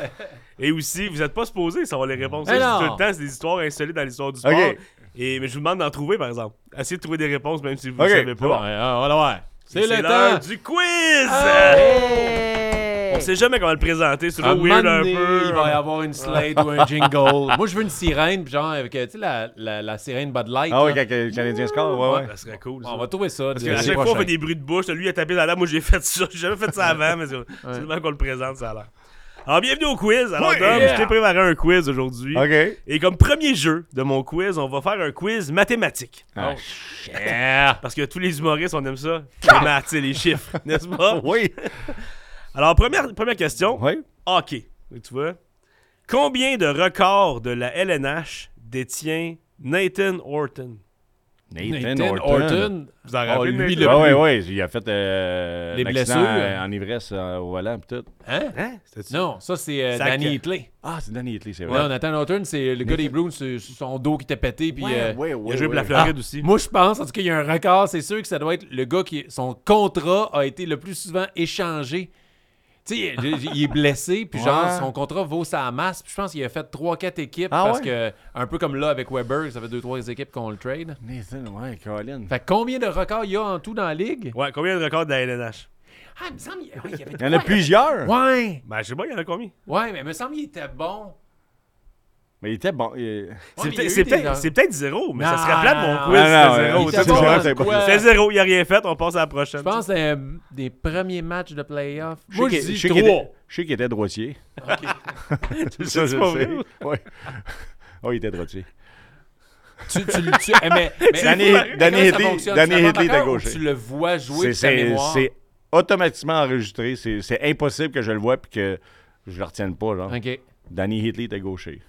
Et aussi, vous êtes pas supposé savoir les réponses. Ça, tout le temps, c'est des histoires insolites dans l'histoire du sport. Ok. Et, mais je vous demande d'en trouver, par exemple. Essayez de trouver des réponses, même si vous ne savez pas. bon. Ouais, on va le voir. C'est le l'heure temps. du quiz! Hey! On sait jamais comment le présenter. C'est Un toujours weird un peu. il va y avoir une slate ou un jingle. Moi, je veux une sirène, genre, avec, euh, tu sais, la, la, la sirène Bud Light. Ah oui, quand le Canadien score, ouais, ouais. Ça serait cool. ça. On va trouver ça. Parce qu'à chaque fois, on fait des bruits de bouche. Lui, il a tapé dans la moi, j'ai fait ça. J'ai jamais fait ça avant, mais c'est le moment qu'on le présente, ça a l'air. Alors, bienvenue au quiz. Alors, Oui, Dom, yeah. je t'ai préparé un quiz aujourd'hui. OK. Et comme premier jeu de mon quiz, on va faire un quiz mathématique. Ah, Yeah. Parce que tous les humoristes, on aime ça. Les maths, c'est les chiffres, n'est-ce pas? Oui. Alors, première, première question. Oui. Hockey. Tu vois? Combien de records de la LNH détient Nathan Horton? Nathan, Nathan Horton. Orton. Vous en Oh, rappelez, lui, Nathan? le- Ah oui, plus. oui, il a fait euh, Les blessures. euh, en ivresse euh, au volant pis tout. Hein? Hein? C'était-tu- Non, ça, c'est euh, Danny Hitley. Ah, c'est Danny Hitley, c'est Ouais. vrai. Nathan Horton, c'est le gars des Bruins, son dos qui était pété. Puis, euh, ouais, Il a joué pour la Floride aussi. Moi, je pense, en tout cas, il y a un record. C'est sûr que ça doit être le gars qui. Son contrat a été le plus souvent échangé. Tu sais, il est blessé, puis genre, Ouais. son contrat vaut sa masse. Puis je pense qu'il a fait 3-4 équipes Ah parce ouais? que, un peu comme là avec Weber, ça fait 2-3 équipes qu'on le trade. Nathan, ouais, Colin. Fait que combien de records il y a en tout dans la ligue? Ouais, combien de records de la LNH? Ah, il me semble ouais, il y avait Il y en a plusieurs. Ouais! Ben, je sais pas, il y en a combien? Ouais, mais il me semble qu'il était bon. Mais il était bon. il- C'est peut-être des- peut-être zéro, mais ça serait plate mon non, quiz. C'était zéro. C'est bon, bon. zéro, il a rien fait, on passe à la prochaine. Je pense que euh, des premiers matchs de playoff. Je Moi, sais je qu'il- dis je sais qu'il 3. était- Je sais qu'il était droitier. Tu Ça, je sais. Ouais. Oh, il était droitier. Tu, tu, le- tu- eh, mais, mais Danny- Danny Hitley-? Danny Hitley. Tu le vois jouer C'est- de automatiquement enregistré. C'est impossible que je le vois puis que je le retienne pas. Genre. OK. Danny Hitley était gaucher.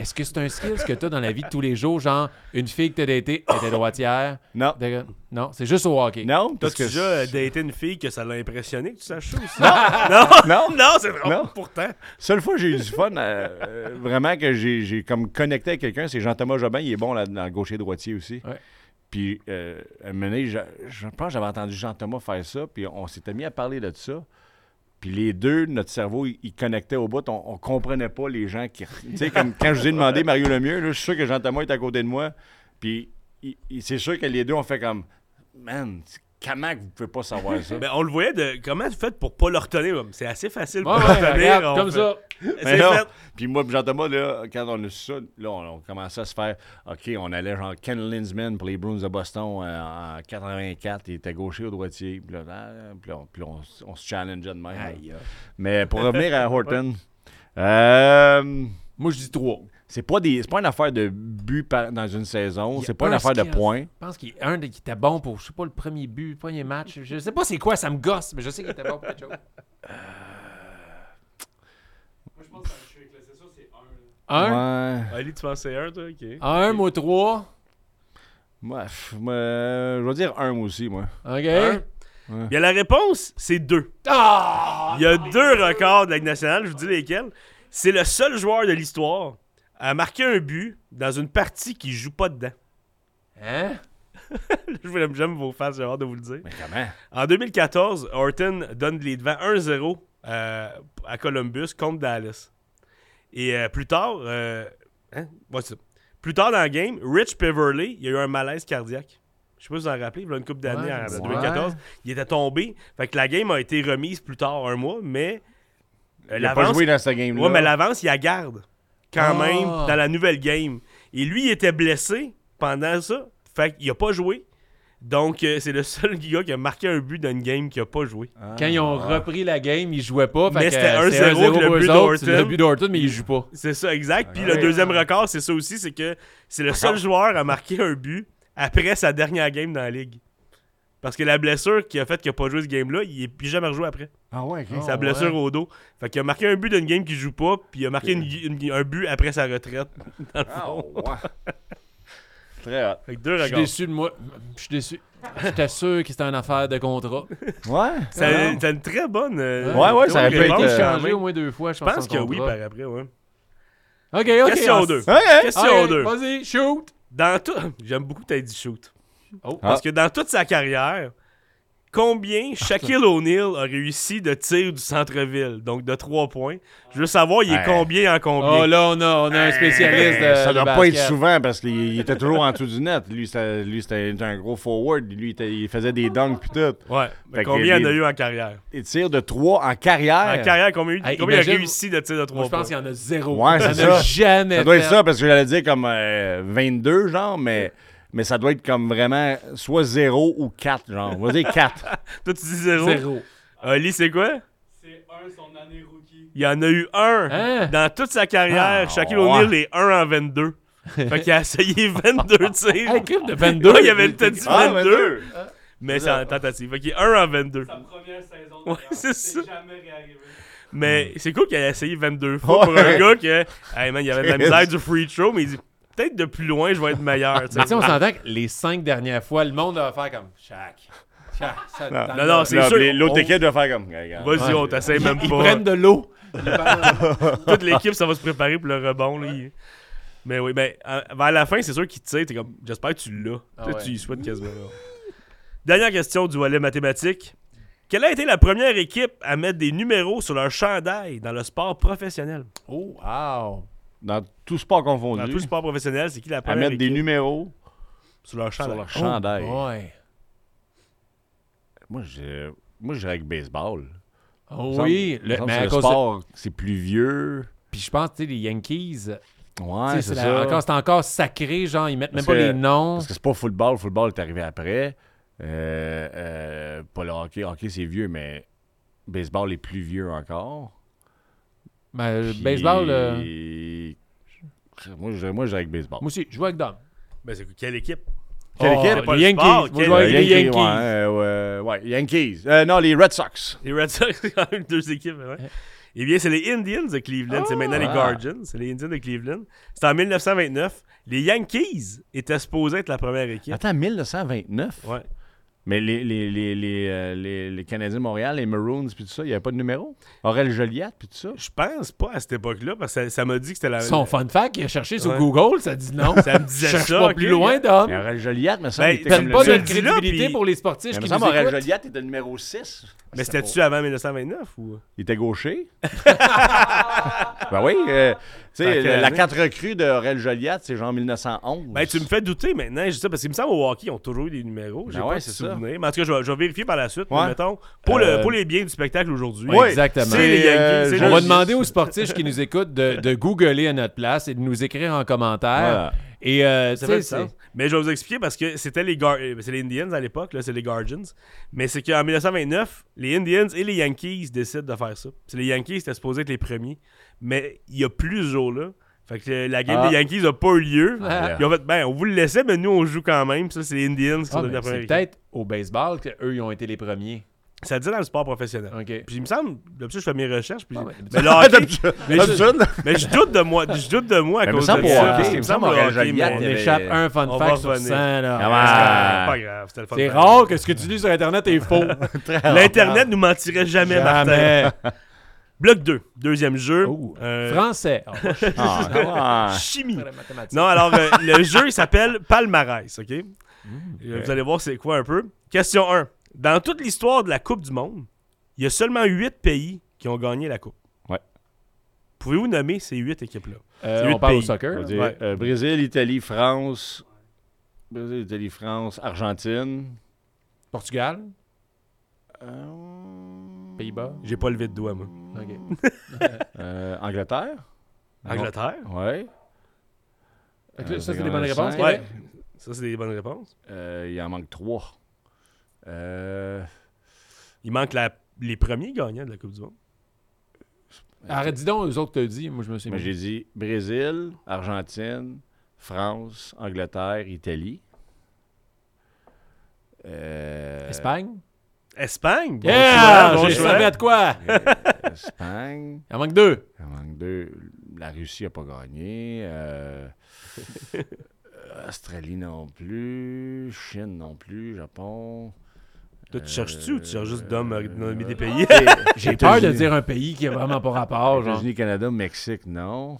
Est-ce que c'est un skill que tu as dans la vie de tous les jours? Genre, une fille que tu as datée était droitière? Non. De- Non, c'est juste au hockey. Non, parce T'as-tu que. déjà euh, daté une fille que ça l'a impressionné que tu saches ça aussi? Non! Non. Non, c'est vrai. Non. Pourtant. Seule fois que j'ai eu du fun, euh, euh, vraiment que j'ai comme connecté avec quelqu'un, c'est Jean-Thomas Jobin. Il est bon là, dans le gaucher-droitier aussi. Ouais. Puis, euh, à un moment donné, je, je pense que j'avais entendu Jean-Thomas faire ça, puis on s'était mis à parler de ça. Puis les deux, notre cerveau, il, connectait au bout. On, on comprenait pas les gens qui. Tu sais, comme quand je vous ai demandé Mario Lemieux, là, je suis sûr que Jean-Thomas est à côté de moi. Puis c'est sûr que les deux ont fait comme. Man, comment vous pouvez pas savoir ça? Ben, on le voyait de comment tu fais pour pas le retenir. C'est assez facile pour Ouais, le ouais, retenir. regarde, on comme fait- ça. Mais C'est non. fait. Puis moi, Jean-Thomas, là, quand on a su ça, là, on, on commençait à se faire OK, on allait genre Ken Linsman pour les Bruins de Boston euh, en 84. Il était gaucher ou droitier. Puis là, ah, puis là, on, puis là, on s- on se challengeait de même. Aïe. Mais pour revenir à Horton, euh, Moi, je dis 3. C'est pas des c'est pas une affaire de but par- dans une saison. Il y a C'est pas une un affaire de points. Je pense qu'il y a un qui était bon pour, je sais pas, le premier but, le premier match. Je sais pas c'est quoi, ça me gosse, mais je sais qu'il était bon pour quelque chose. Moi, je pense que c'est ça, c'est un. Ouais. Ali, tu penses que c'est un, toi? Ok. Un, moi, 3. Moi, je vais dire un moi aussi, moi. OK. Un? Bien, la réponse, c'est deux. Ah! Il y a deux records de la Ligue nationale, je vous dis lesquels. C'est le seul joueur de l'histoire à marquer un but dans une partie qui joue pas dedans. Hein? Je vous- J'aime vos faces, j'ai hâte de vous le dire. Mais comment? En 2014, Horton donne les devants 1-0 euh, à Columbus contre Dallas. Et euh, plus tard, euh, hein? Ça. plus tard dans le game, Rich Peverley, il y a eu un malaise cardiaque. Je sais pas si vous en rappelez, il y a une couple d'années, Ouais, en ouais. 2014. Il était tombé. Fait que la game a été remise plus tard, un mois, mais Il a pas joué dans ce game-là. Ouais, mais l'avance, il la garde quand Ah. même dans la nouvelle game. Et lui, il était blessé pendant ça. Fait qu'il a pas joué. Donc, euh, c'est le seul gars qui a marqué un but dans une game qui a pas joué. Ah, Quand ils ont ouais. repris la game, ils jouaient pas. Mais c'était euh, 1-0 c'est que le pour but d'Horton. Le but d'Horton, mais ils jouent pas. C'est ça, exact. Puis le deuxième record, c'est ça aussi, c'est que c'est le seul joueur à marquer un but après sa dernière game dans la ligue. Parce que la blessure qui a fait qu'il a pas joué ce game-là, il est plus jamais rejoué après. Ah ouais, ok. Oh, sa blessure ouais. au dos. Fait qu'il a marqué un but d'une game qu'il joue pas, puis il a marqué une- une- un but après sa retraite. Dans le Ah, fond. ouais. Très hot. Fait que deux Je suis déçu de moi. Je suis déçu. J'étais sûr que c'était une affaire de contrat. Ouais. C'est c'est une très bonne. euh, Ouais, ouais, ça aurait pu réponse, être, euh, changé au moins deux fois, je Je pense. pense son que oui, par après, ouais. OK, OK. Question ah, 2. OK. Question OK, 2. Vas-y, shoot. Dans tout... J'aime beaucoup que tu dit shoot. Oh. Parce que dans toute sa carrière, combien Shaquille O'Neal a réussi de tir du centre-ville, donc de 3 points? Je veux savoir, il est combien en combien? Oh, là, on a, on a un spécialiste de ça doit pas basket. être souvent parce qu'il il était toujours en dessous du net. Lui, c'était lui, c'était un gros forward. Lui, il, faisait des dunks puis tout. Ouais. Mais combien il en a eu en carrière? Il tire de 3 en carrière. En carrière, combien, Hey, combien il a réussi de tir de 3 Moi, je points? pense qu'il y en a zéro. Ouais, Il y en c'est a ça. jamais Ça doit être ça parce que j'allais dire comme euh, 22, genre, mais, mais ça doit être comme vraiment soit 0 ou 4, genre. On va dire 4. Toi, tu dis 0. Zéro. Ali, c'est quoi? C'est un son année rookie. Il y en a eu un. Hein? Dans toute sa carrière, Ah, Shaquille ouais. O'Neal est 1 en 22. fait qu'il a essayé 22 tirs. Hey, de 22. Ouais, il avait peut-être dit Ah, 22, mais c'est en tentative. Fait qu'il est 1 en 22. Sa première saison. Ouais, d'ailleurs. c'est ça. jamais réarrivé. Mais c'est cool qu'il ait essayé 22 fois pour un Ouais. gars que, hey man, il avait de la misère du free throw, mais il dit peut-être de plus loin, je vais être meilleur. Mais tu on s'entend que les cinq dernières fois, le monde va faire comme Shaq. Shaq. ça- Non. Non, c'est sûr, L'autre on- équipe doit faire comme. Vas-y, on t'essaye même Ils pas. prennent de l'eau. Toute l'équipe, ça va se préparer pour le rebond. Là. Mais oui, ben, à- vers la fin, c'est sûr qu'il te tire. T'es comme, j'espère que tu l'as. Ah ouais. Tu y souhaites quasiment. là. Dernière question du volet mathématique. Quelle a été la première équipe à mettre des numéros sur leur chandail dans le sport professionnel? Oh, wow. Dans tout sport Dans confondu, tout le sport professionnel, c'est qui la à première mettre équipe? des numéros sur leur sur chandail? leur chandail. Oh, boy. Moi, je, moi, que baseball. Oh, me oui. semble- Le- mais à le cause sport, c'est plus vieux. Puis je pense, tu sais, les Yankees, Ouais, c'est ça. encore, c'est encore sacré, genre, ils mettent Parce même pas que- les noms. Parce que c'est pas football. Football est arrivé après. Euh, euh, pas le hockey. Hockey, c'est vieux, mais baseball est plus vieux encore. Ben, Puis- baseball, euh, Moi, je moi, que baseball. moi aussi, je joue avec Dom. Ben, c'est quelle équipe? Quelle Oh, équipe? Pas les le Yankees. sport, quel- avec Euh, les Yankees. Ouais, euh, ouais, ouais, Yankees. Euh, non, les Red Sox. Les Red Sox, c'est quand même deux équipes. Ouais. Eh bien, c'est les Indians de Cleveland. c'est maintenant les Ah. Guardians. C'est les Indians de Cleveland. C'est en 1929. Les Yankees étaient supposés être la première équipe. Attends, 1929? Ouais. Mais les, les, les, les, euh, les, les Canadiens de Montréal, les Maroons, puis tout ça, il n'y avait pas de numéro? Aurel Joliette, puis tout ça? Je pense pas à cette époque-là, parce que ça- ça m'a dit que c'était la. Son fun fact, il a cherché sur Ouais. Google, ça dit non. Ça me disait Cherche ça. pas plus loin. Dom. Mais Aurel Joliette, me semble, Ben, il était comme pas de crédibilité puis- pour les sportifs Mais qui nous Aurel. Joliette était numéro 6. Mais c'était-tu avant 1929 ou? Il était gaucher. ben oui. euh, sais, quelle la année? 4 recrues d'Aurel Joliette, c'est genre 1911. Ben, tu me fais douter maintenant, je sais, parce qu'il me semble au hockey, ils ont toujours eu des numéros. J'ai Ben pas ouais, de. Mais en tout cas, je vais, je vais vérifier par la suite. Ouais. mais mettons, pour, Euh, le, pour les biens du spectacle aujourd'hui. Oui. Exactement. C'est les Yankees. euh, On va demander aux sportifs qui nous écoutent de, de googler à notre place et de nous écrire en commentaire. Voilà. Et euh, Ça fait sens. Mais je vais vous expliquer parce que c'était les, Gar- c'est les Indians à l'époque, là, c'est les Guardians. Mais c'est qu'en 1929, les Indians et les Yankees décident de faire ça. C'est les Yankees qui étaient supposés être les premiers. Mais il y a plus ce jour-là. Fait que la game Ah. des Yankees n'a pas eu lieu. Ah. Ils ont fait, ben, on vous le laissait, mais nous, on joue quand même. Ça, c'est les Indians qui sont Ah, devenus la première c'est peut-être au baseball qu'eux, ils ont été les premiers. Ça dit dans le sport professionnel. Puis il me semble, d'habitude, je fais mes recherches. Puis Ah, ouais, mais D'habitude- mais, je, mais je doute de moi. Je doute de moi à Mais cause de ça. Il me semble mais- On échappe un fun fact sur revenir. 100. là. Ah, C'est pas grave, c'était le fun C'est rare que ce que tu dis sur Internet est faux. L'Internet nous mentirait jamais, Martin. Bloc 2, deuxième jeu. Oh, Euh, Français. Ah, Ah, ah. Chimie. Non, alors, euh, le jeu, il s'appelle Palmarès, OK? Euh, Vous allez voir c'est quoi un peu. Question 1. Dans toute l'histoire de la Coupe du Monde, il y a seulement 8 pays qui ont gagné la Coupe. Ouais. Pouvez-vous nommer ces 8 équipes-là? Euh, on parle au pays. On soccer. dire, Ouais. euh, Brésil, Italie, France. Brésil, Italie, France, Argentine. Portugal. Pays-Bas? J'ai pas levé de doigt, moi. OK. euh, Angleterre? Angleterre? Là, Euh, ça, c'est des bonnes réponses? Ouais. Ça, c'est des bonnes réponses. Euh, il en manque trois. Euh, Il manque la- les premiers gagnants de la Coupe du Monde. Arrête, dis donc, eux autres te dit. Moi, je me suis mais j'ai dit Brésil, Argentine, France, Angleterre, Italie. Euh, Espagne? Espagne? Bon Yeah! choix, bon servi à de quoi? Espagne. Il en manque deux. Il en manque deux. La Russie n'a pas gagné. Euh, euh, Australie non plus. Chine non plus. Japon. Toi, tu cherches-tu ou tu cherches juste d'hommes à nommer des Euh, pays? J'ai peur de dire un pays qui a vraiment pas rapport. États-Unis, Canada, Mexique, non.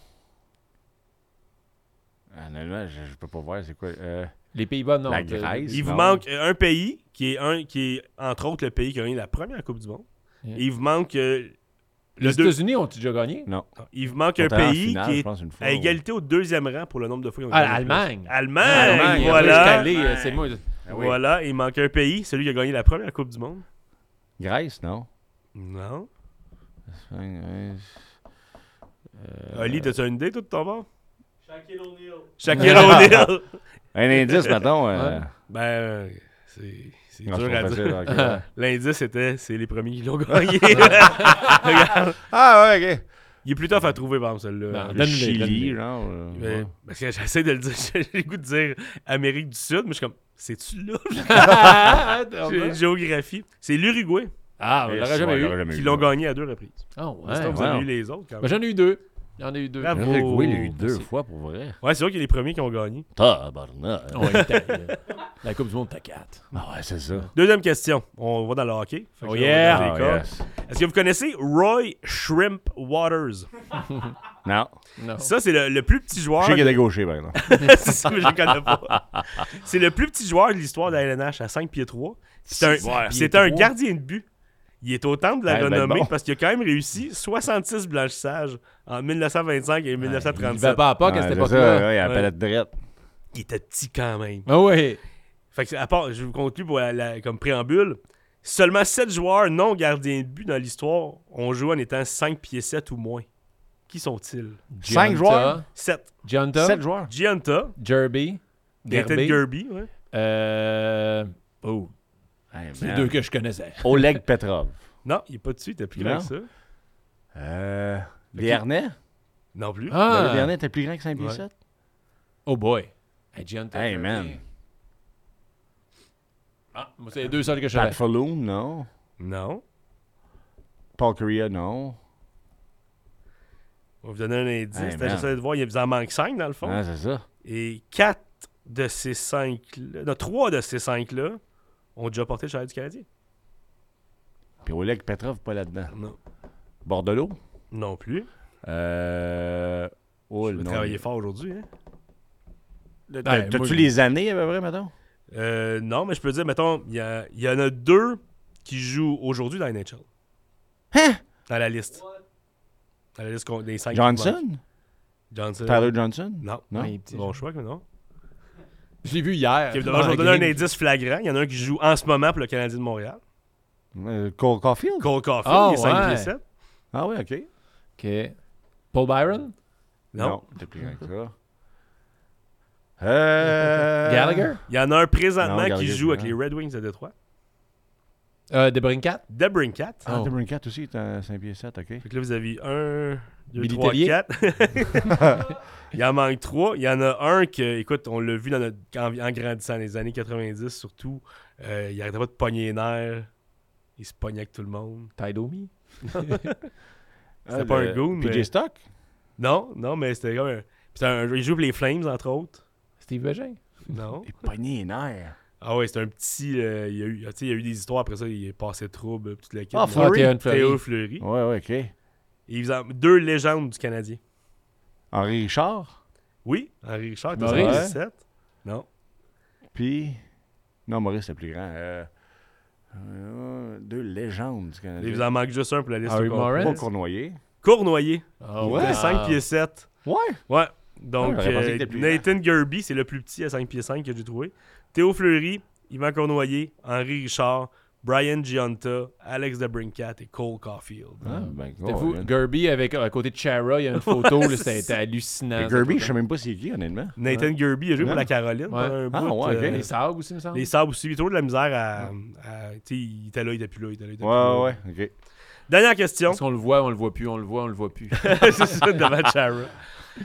honnêtement, je, je peux pas voir c'est quoi. Euh, Les Pays-Bas, non. La Grèce. Il vous manque euh, un pays? Qui est, un, qui est, entre autres, le pays qui a gagné la première Coupe du Monde. Yeah. Et il vous manque, euh, le Les deux- États-Unis ont déjà gagné? non. il vous manque un pays finale, qui est pense, une fois, à égalité au deuxième rang pour le nombre de fois qu'ils ont Ah, gagné. le plus. Allemagne. Allemagne, Allemagne, voilà. c'est moi. Ah oui. Voilà, il manque un pays, celui qui a gagné la première Coupe du Monde. Grèce, non? Non. Espagne, Grèce. Euh, Ali, t'as-tu une idée, tout de ton bord? Shaquille O'Neal. Shaquille O'Neal. Un indice, mettons. Euh... Ouais. ben, euh, c'est c'est dur à dire. L'indice c'était c'est les premiers qui l'ont gagné. Regarde. ah, ouais, ok. Il est plus tough à trouver, par exemple, celui-là. Non, Le Chili, genre. euh, Mais- parce que j'essaie de le dire, j'ai le goût de dire Amérique du Sud, mais je suis comme, c'est-tu là? ah, Gé- Géographie. C'est l'Uruguay on l'aurait jamais Ouais, eu. jamais qui l'ont gagné à deux reprises. Ah ouais. vous avez eu les autres quand Ben, même. j'en ai eu deux. J'en ai eu deux. Bravo. L'Uruguay, il l'a eu deux Merci. fois pour vrai. Ouais, c'est vrai qu'il y a les premiers qui ont gagné. Tabarnak. La Coupe du Monde, t'as quatre. Ah ouais, c'est ça. Deuxième question. On va dans le hockey. Fait que Oh là, on va yeah! dans les cordes. yes. Est-ce que vous connaissez Roy Shrimp Waters? Non. Non. Ça, c'est le, le plus petit joueur. Je sais qu'il gaucher, par exemple. c'est ça, mais je le connais pas. C'est le plus petit joueur de l'histoire de la LNH à 5 pieds 3. C'est un, Ouais, c'est un gardien de but. Il est au temple de la Ouais, ben renommée bon. parce qu'il a quand même réussi 66 blanchissages en 1925 et Il 1937. va pas à pas à Ouais, cette époque-là. ça, ouais, il. Il était petit quand même. Ah ouais. Fait que, à part, je vous conclue pour la- la- comme préambule. Seulement 7 joueurs non gardiens de but dans l'histoire ont joué en étant 5 pieds 7 ou moins. Qui sont-ils? Cinq Gianta, joueurs? 7. Gianta, Sept joueurs. Gianta, Derby, Nathan Gerby. Gerby, ouais. Euh... Oh, Hey, c'est les deux que je connaissais. Oleg Petrov. Non, il est pas dessus, il était plus grand Non? que ça. Euh. Non plus. Ah! Le Liernay était plus grand que 5 pieds Ouais. 7? Oh boy. Hey, man. Ah, moi, c'est les deux seuls que je savais. Pat Falloon, non. Non. Paul Correa, non. On va vous donner un indice. Hey. J'essaie de voir, il vous en manque 5 dans le fond. Ah, c'est ça. Et 4 de ces 5-là, non, 3 de ces 5-là ont déjà porté le chandail du Canadien. Puis Oleg Petrov, pas là-dedans. Non. Bordelot? Non plus. Euh. Oh, Je le travailler fort aujourd'hui. Hein? T'as- Ouais, moi, T'as-tu les années, à peu près, mettons? Euh, non, mais je peux dire, mettons, il y, en a deux qui jouent aujourd'hui dans la NHL. Hein? Dans la liste. Dans la liste des 5 Johnson? Johnson. Tyler Johnson? Non. Non? Ouais, Bon choix, mais non. Je l'ai vu hier. Ok, je vais vous donner un indice flagrant. Il y en a un qui joue en ce moment pour le Canadien de Montréal. Euh, Cole Caulfield? Cole Caulfield, Ah, il est 5 ouais. pieds 7. Ah oui, OK. OK. Paul Byron? Non. t'es plus grand que ça. Euh... Gallagher? Il y en a un présentement Non, qui Gallagher, joue avec non. les Red Wings de Détroit. Euh, Debrincat? Debrincat. Ah, Oh. Debrin 4 aussi, t'es à 5 pieds 7, OK. Fait que là, vous avez 1, 2, Billy 3, Tellier. 4. Il en manque 3. Il y en a un que, écoute, on l'a vu dans notre, en, en grandissant, dans les années 90 surtout. Euh, il arrêtait pas de pogner les nerfs. Il se pognait avec tout le monde. Ty Domi? C'était pas un goon, PJ mais- Stock? Non, non, mais c'était comme un. c'était un- il joue pour les Flames, entre autres. Steve Bégin? Non. Il pognait les nerfs. Ah ouais, c'est un petit. euh, il, y a eu, tu sais, il y a eu des histoires après ça, il est passé trouble, toute la Ah, Fleury? Théo Fleury. Théo Fleury. Ouais, ouais, OK. Et il faisait deux légendes du Canadien. Henri Richard? Oui, Henri Richard était Maurice? 57. Non. Puis... Non, Maurice, c'était plus grand. Euh... euh, deux légendes du Il Canadien. vous en manque juste un pour la liste. Harry au complet. Morris. Pas Cournoyer. Cournoyer. Ah Ouais. de 5 pieds 7. Ouais. Ouais. Donc, Ah, j'aurais pensé euh, qu'il était plus Nathan Gerby, c'est le plus petit à 5 pieds 5 que j'ai trouvé. Théo Fleury, Yvan Cournoyer, Henri Richard, Brian Giunta, Alex DeBrincat et Cole Caulfield. Ah, ben, oh, fou. Gerby avec à côté de Chara, il y a une photo, là, c'était hallucinant. Gerby, je sais même pas c'est qui, honnêtement. Nathan Gerby a joué pour Ouais. la Caroline pendant un Ah, bout. ouais, ok. euh, Les Sabres aussi, me semble. les Sabres aussi. Il a toujours de la misère à. à- tu sais, il était là, il était plus là, il était là. il était plus Ouais, là. ouais, OK. Dernière question. Parce qu'on le voit, on le voit plus, on le voit, on le voit plus. c'est ça, devant Chara.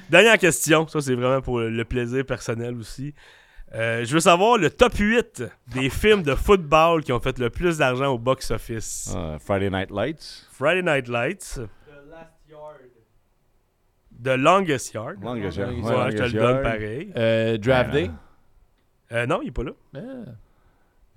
Dernière question. Ça, c'est vraiment pour le plaisir personnel aussi. Euh, je veux savoir le top 8 des films de football qui ont fait le plus d'argent au box-office. Ah, Friday Night Lights. Friday Night Lights, The Last Yard. The Longest Yard. Longest Yard. ouais, Ouais, je te le donne pareil. Euh, Draft Ouais, Day. Euh, non, il est pas là. Ah.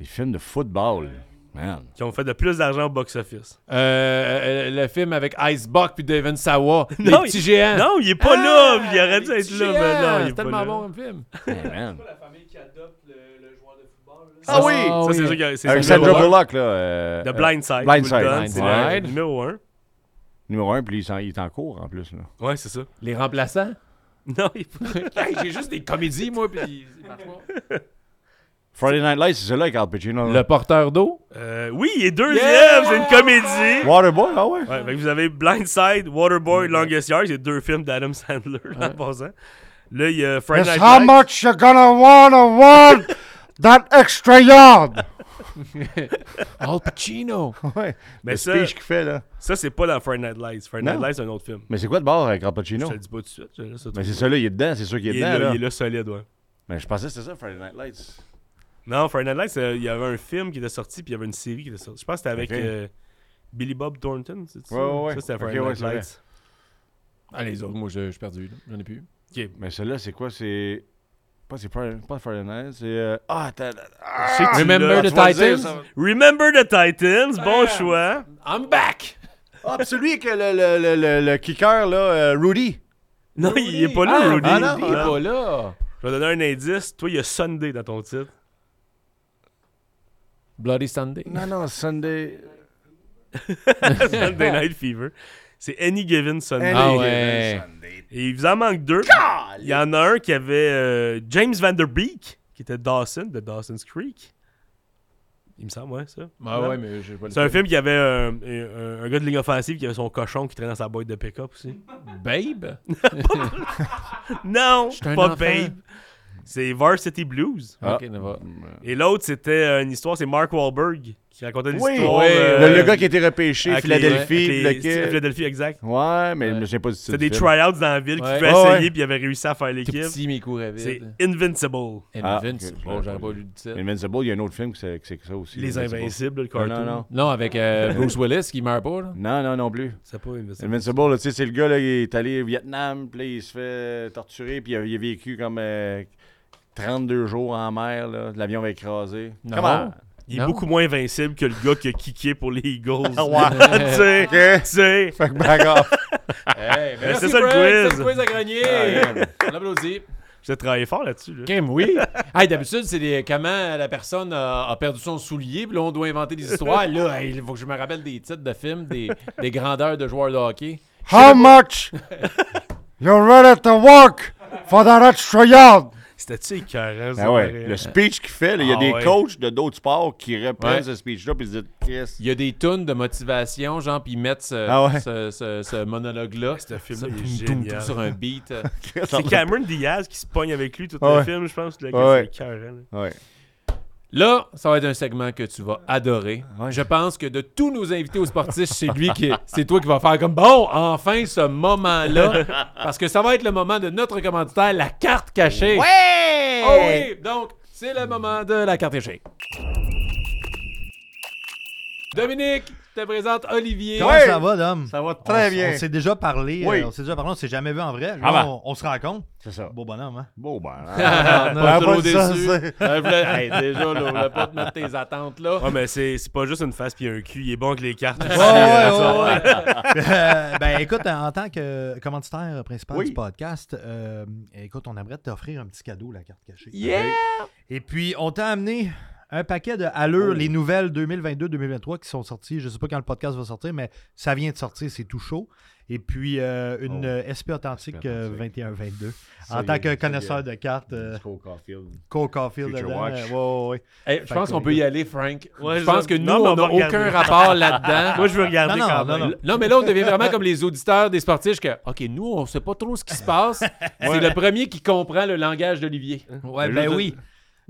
Des films de football. Man. qui ont fait le plus d'argent au box-office. Euh, euh, le film avec Icebuck puis Devin Sawa. Non, les petits géants. Non, il est pas Ah, là, il aurait dû être là, mais non, il est pas tellement là. bon comme film. Hey, man. C'est pas la famille qui adopte le, le joueur de football. Là? Ah oui! Ça, c'est oui. c'est Avec Sandra un. Bullock, là. euh, The euh, Blind Side. Blind Side. donne, Blind C'est Side. le numéro 1. Numéro un, puis il, s'en- il est en cours, en plus. Là. Ouais, c'est ça. Les remplaçants? Non, il Hey, J'ai juste des comédies, moi, puis ça marche pas. Friday Night Lights, c'est celui-là avec Al Pacino. là. Le porteur d'eau? Euh, oui, il est deuxième, Yeah! c'est une comédie. Waterboy, ah ouais? Ouais, fait que vous avez Blindside, Waterboy, Longest Yard, c'est deux films d'Adam Sandler en passant. Là, il y a Friday Night Lights. much you gonna wanna want that extra yard? Al Pacino. ouais. Mais le ça- speech qu'il fait, là. Ça, c'est pas dans Friday Night Lights. Friday Night. Lights, c'est un autre film. Mais c'est quoi de bord avec Al Je Pacino? te le dis pas tout de suite. je ça Mais c'est trouver. ça, là, il est dedans, c'est sûr qu'il est, il est dedans, là, là. il est là solide, ouais. Mais je pensais que c'était ça, Friday Night Lights. Non, Friday Night Lights, euh, il y avait un film qui était sorti, puis il y avait une série qui était sortie. Je pense que c'était avec euh, Billy Bob Thornton, c'est ça? Ouais, ouais, ouais. Ça, c'était Ok, Friday ouais, Night vrai. Lights. Ah, les autres, moi, je je suis perdu. J'en ai plus. Ok. Mais celui-là, c'est quoi? C'est... Pas, c'est Friday... pas Friday Night, c'est... euh, Ah, que tu Remember the dire, Titans? ça. Remember the Titans, bon Ah. choix. I'm back! Ah, pis celui que le, le, le, le, le kicker, là, euh, Rudy. Non, il est pas là, Ah, Rudy. ah, non, Il est pas là. Je vais donner un indice. Toi, il y a Sunday dans ton titre. Bloody Sunday? Non, non, Sunday... Sunday Night Fever. C'est Any Given Sunday. Ah ouais. Et il vous en manque deux. Il y en a un qui avait euh, James Van Der Beek, qui était Dawson, de Dawson's Creek. Il me semble, ouais, ça. Ah Non? ouais, mais j'ai pas le C'est un film qui avait euh, un, un gars de ligne offensive qui avait son cochon qui traînait dans sa boîte de pick-up aussi. Babe? Non, un pas enfant. Babe. C'est Varsity Blues. Ah. Et l'autre, c'était euh, une histoire, c'est Mark Wahlberg qui racontait une Oui, histoire. oui, euh, le, le gars qui a été repêché, les- Philadelphie, les- Philadelphie, exact. Ouais, mais Ouais. souviens pas du titre. C'était des tryouts dans la ville Ouais. qui pouvaient Ouais, essayer ouais. puis il avait réussi à faire Tout l'équipe. petit, mais C'est. Invincible. Ah, Invincible. ok, Bon, je- j'aurais pas lu le titre. Invincible, il y a un autre film que c'est ça aussi. Les Invincible. Invincibles, le Non, cartoon. non, non. Non, avec euh, Bruce Willis qui meurt pas, là. Non, non, non plus. C'est pas Invincible. Invincible, là, tu sais, c'est le gars, là, il est allé au Vietnam, puis il se fait torturer, puis il a, il a vécu comme euh, 32 jours en mer, là. L'avion va écraser. Non. Comment? Il est Non. beaucoup moins invincible que le gars qui a kické pour les Eagles. Ouais. tu sais, Ok. tu sais. Fait que back off. Hey, Ben, c'est ça le quiz. C'est le quiz à gagner. Ah. On applaudit. J'ai travaillé fort là-dessus. Là. Kim, oui. hey, d'habitude, c'est des, comment la personne a, a perdu son soulier, puis là, on doit inventer des histoires. Là, hey, il faut que je me rappelle des titres de films, des, des grandeurs de joueurs de hockey. How much you're ready to work for that extra yard? C'était-tu écœurant, ça? Ah ouais, le speech qu'il fait, il y a Ah des ouais. coachs de d'autres sports qui reprennent Ouais. ce speech-là, puis ils se disent, Chris. Il y a des tunes de motivation, genre, puis ils mettent ce, Ah ouais. ce, ce- ce monologue-là. Ce film-là, Ça, il est toum, toum, toum, génial. sur un beat. C'est Cameron Diaz qui se pogne avec lui tout Ah le film, je pense. Ah c'est écœurant. Ouais. Là, ça va être un segment que tu vas adorer. Ouais. Je pense que de tous nos invités aux sportifs, c'est lui qui, c'est toi qui vas faire comme bon, enfin ce moment-là, parce que ça va être le moment de notre commanditaire, la carte cachée. Ouais! Oh oui, donc c'est le moment de la carte cachée. Dominique, te présente Olivier. Comment Ouais. ça va, Dom? Ça va très on, bien. On s'est déjà parlé. Oui. euh, on s'est déjà parlé, on s'est jamais vu en vrai. Là, Ah ben. on, on se rencontre. C'est ça. Beau bonhomme, hein? Bon, ben. Ah, non, pas trop dit ça, déçu. c'est- Euh, hey, déjà, là, on voulait pas te mettre tes attentes là. Ouais, mais c'est c'est pas juste une face puis un cul. Il est bon avec les cartes. Ouais, ouais, ouais. Euh, ben écoute, en tant que commanditaire principal Oui. du podcast, euh, écoute, on aimerait t'offrir un petit cadeau, la carte cachée. Yeah! Et puis, on t'a amené un paquet de Allure, Oh. les nouvelles 2022-2023 qui sont sorties. Je sais pas quand le podcast va sortir, mais ça vient de sortir, c'est tout chaud. Et puis, euh, une Oh. euh, SP authentique SP euh, authentique. 21-22. Ça, En tant que connaisseur de cartes, euh, Cole Caulfield. Cole Caulfield Future dedans. Watch. euh, ouais, ouais, ouais. Hey, je pense qu'on peut y aller, Frank. Ouais, je pense que nous, non, on n'a aucun rapport là-dedans. Moi, je veux regarder Non, non, quand non, même. non. Non, mais là, on devient vraiment comme les auditeurs des sportifs que, OK, nous, on sait pas trop ce qui se passe. C'est le premier qui comprend le langage d'Olivier. Ouais, ben oui.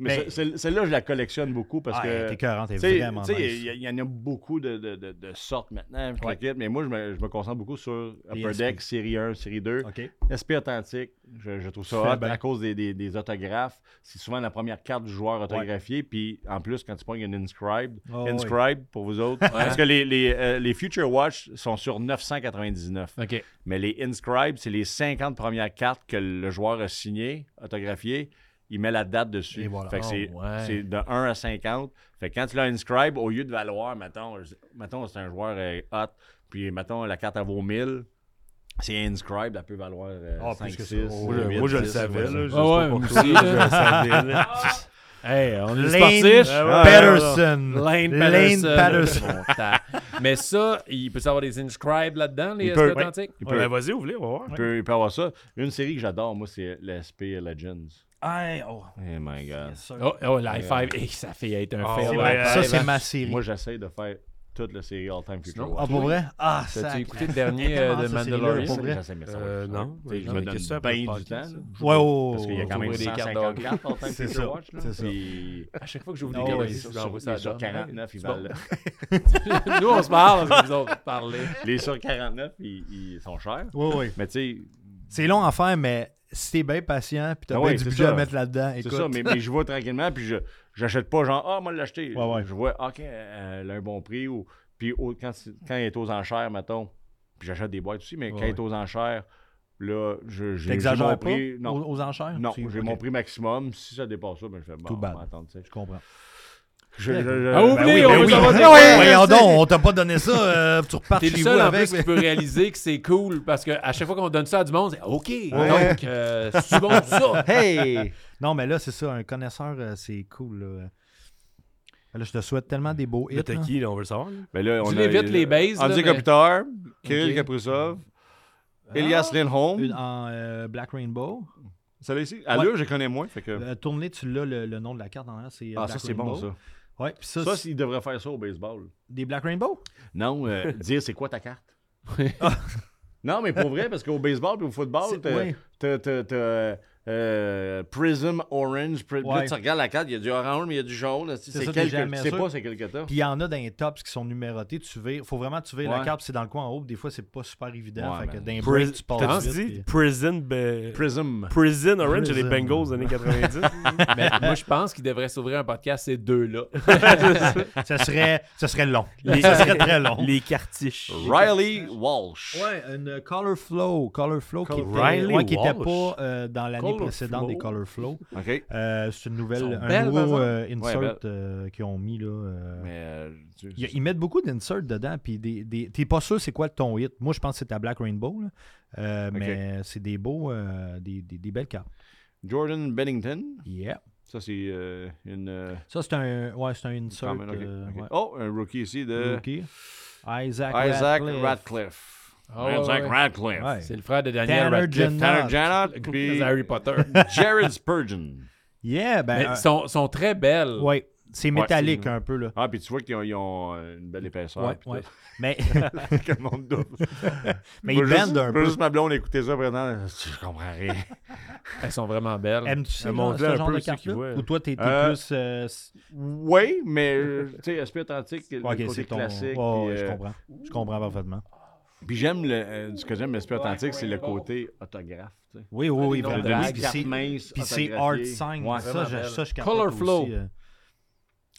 Mais Mais- ce- celle- celle-là, je la collectionne beaucoup parce Ah, que. t'es écœurant, t'es vraiment tu sais, nice. il y, y en a beaucoup de, de, de, de sortes maintenant, Ouais. mais moi, je me, je me concentre beaucoup sur Upper. Deck, série 1, série 2. OK. SP authentique, je, je trouve ça hot à cause des, des, des autographes. C'est souvent la première carte du joueur autographiée, puis en plus, quand tu prends une Inscribed, Oh, oui. Inscribed pour vous autres, parce que les, les, euh, les Future Watch sont sur 999. OK. Mais les Inscribed, c'est les 50 premières cartes que le joueur a signées, autographiées. Il met la date dessus. Et voilà. Fait que Oh, c'est, ouais. c'est de 1 à 50. Fait que quand tu l'as inscribe, au lieu de valoir, mettons, mettons c'est un joueur euh, hot, puis mettons la carte elle vaut 1000, c'est inscribe, elle peut valoir euh, Ah, 5, plus que 6, ça. Moi, je, moi, je le savais. Là, Ah ouais, aussi, je le savais. là. Hey, on est Lane ouais, Patterson. Lane Lane Patterson. Patterson. Bon, ta- Mais ça, il peut savoir des inscribes là-dedans, les SP authentiques? Il Ouais, peut, ben, Vas-y, vous voulez, on va voir. il peut- il peut avoir ça. Une série que j'adore, moi, c'est l'SP Legends. Hey, oh, Oh my God. Oh, oh l'high five. Hey, ça fait être un Ah, fail. ouais, ça, c'est hein. ma série. Moi, j'essaie de faire toute la série All Time Future ah, pour vrai? Ah, T'as-tu ça. écouté le dernier euh, de là, Mandalorian? pour vrai. Euh, non. Sais, Je Non, me donne ça bien du temps. là. Ouais, ouais, Parce qu'il y a quand même des cartes 150 de cartes All Time C'est Future ça, Watch. là. c'est ça. À chaque fois que j'ouvre des cartes, sur, je l'envoie ça à les sur John. 49, ils C'est valent. bon. Nous, on se parle, vous autres, parlez. Les sur 49, ils, sont chers. Ouais, ouais. Mais tu sais, C'est long à faire, mais si t'es bien patient puis t'as Ah bien du budget ça. à mettre là-dedans, c'est ça. Mais, mais je vois tranquillement, puis je j'achète pas genre, ah, moi, l'acheter. Ouais, ouais. Je vois, OK, euh, elle a un bon prix. Ou, puis quand, quand il est aux enchères, mettons, puis j'achète des boîtes aussi, mais quand il est aux enchères, là, je- j'ai mon pas prix. Non, aux enchères? non j'ai ok. mon prix maximum. Si ça dépasse ça, ben, je fais bon, bad. on va attendre. Je comprends. Je- je- je- Ah, ben oublie, oui, on ben oui. Ben oui. Voyons donc, on t'a pas donné ça, euh, tu repartes T'es chez le vous seul en avec. plus qui peut réaliser que c'est cool parce qu'à chaque fois qu'on donne ça à du monde, c'est OK. Ouais. Donc, euh, c'est bon ça? Hey! Non, mais là, c'est ça, un connaisseur, euh, c'est cool. Là. Là, je te souhaite tellement des beaux hits. Là, t'as là. qui, là, on veut le savoir. là? Ben là, on Dis-les a- vite, les bases, Andy mais- Kopitar, Kirill. Kaprizov, Elias Lindholm. Une en euh, Black Rainbow. Celle-là ici. À Ouais. l'heure, je connais moins. Fait que... Euh, Tourne-les, tu l'as, le, le nom de la carte en c'est euh, ah, Black ça, c'est bon, ça. Ouais, ça, Ça, c'est il devrait faire ça au baseball. des Black Rainbow? Non, euh, dire c'est quoi ta carte? non, mais pour vrai, parce qu'au baseball et au football, C'est- t'as ouais. t'as- t'as- t'as, euh, Prism Orange. Pri- Là, Ouais. tu regardes la carte, il y a du orange, mais il y a du jaune. C'est ça, t'es quel que- jamais tu sais pas c'est quel que t'as. Puis il y en a dans les tops qui sont numérotés. Tu vires. Faut vraiment que tu vires la Ouais. carte, c'est dans le coin en haut. Des fois, c'est pas super évident. Ouais, fait que tu passes dit vite. puis- Prison, ben- Prism. Prison Orange, c'est les. Bengals des années 90. Mais moi, je pense qu'il devrait s'ouvrir un podcast, ces deux-là. Ça serait, ça serait long. Les- Ça serait très long. les cartiches. Riley Walsh. Ouais, une Color Flow. Color Flow qui était, Riley ouais, qui était pas euh, dans l'année Color précédente des. Color Flow. Euh, c'est une nouvelle, un belles, nouveau euh, insert euh, qu'ils ont mis là. euh. Mais euh, tu- Ils, ils mettent beaucoup d'inserts dedans, puis des, des- t'es pas sûr c'est quoi ton hit. Moi, je pense que c'est ta Black Rainbow, là. Euh, mais c'est des beaux, euh, des, des- des belles cartes. Jordan Bennington. Yeah. Ça, c'est euh, une. euh, Ça, c'est un, ouais, c'est un insert. euh, ouais. Oh, un rookie ici de Rookie. Isaac, Isaac Ratcliffe. Radcliffe. Ah ouais, ouais. Radcliffe. Ouais. C'est le frère de Daniel Tanner Radcliffe. Tanner puis Harry Potter. Jared Spurgeon. Yeah, ben. Mais euh, ils sont, sont très belles. ouais, c'est métallique c'est- un peu, là. Ah, puis tu vois qu'ils ont, ils ont, euh, une belle épaisseur. Ouais, puis ouais. tout. Mais, que le monde double. mais ils bendent un peu. Juste ma blonde écouter ça, vraiment, je comprends rien. Elles sont vraiment belles. Aimes-tu ce genre, ce genre de voient. Ou toi, t'es Euh, plus. euh, Oui, mais, euh, tu sais, esprit authentique, le ok, côté c'est ton. classique. Ouais, puis, je euh, comprends. Je comprends parfaitement. Puis j'aime, le, euh, ce que j'aime l'esprit authentique, c'est le côté autographe. tu sais. Oui, oui, oui, vraiment. Puis c'est- mince, Puis c'est art autographiée. sign. Ouais, ça, je, ça, je Color flow. aussi, euh.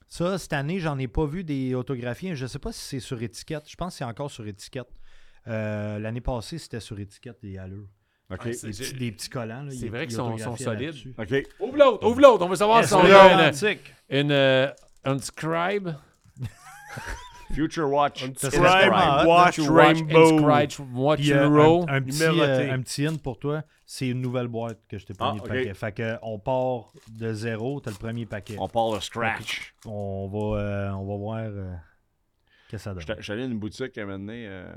Ça, cette année, j'en ai pas vu des autographiés. Je sais pas si c'est sur étiquette. Je pense que c'est encore sur étiquette. Euh, L'année passée, c'était sur étiquette des allures. OK. Ouais, Des c'est- petits, des petits collants. là, c'est ils- vrai ils qu'ils sont- sont solides. là-dessus. OK. Ouvre l'autre, ouvre l'autre. On veut savoir si on a une, authentique. une euh, inscribe. Future Watch. Inscribe. Watch Watch Rainbow. Inscribe Watch Puis, Euro. un, un petit, euh, un petit hint pour toi, c'est une nouvelle boîte que je t'ai pas Ah, mis paquet. Fait que on part de zéro, t'as le premier paquet. On part le scratch. On va, euh, on va voir euh, qu'est-ce que ça donne. Allé à une boutique à un moment donné, euh,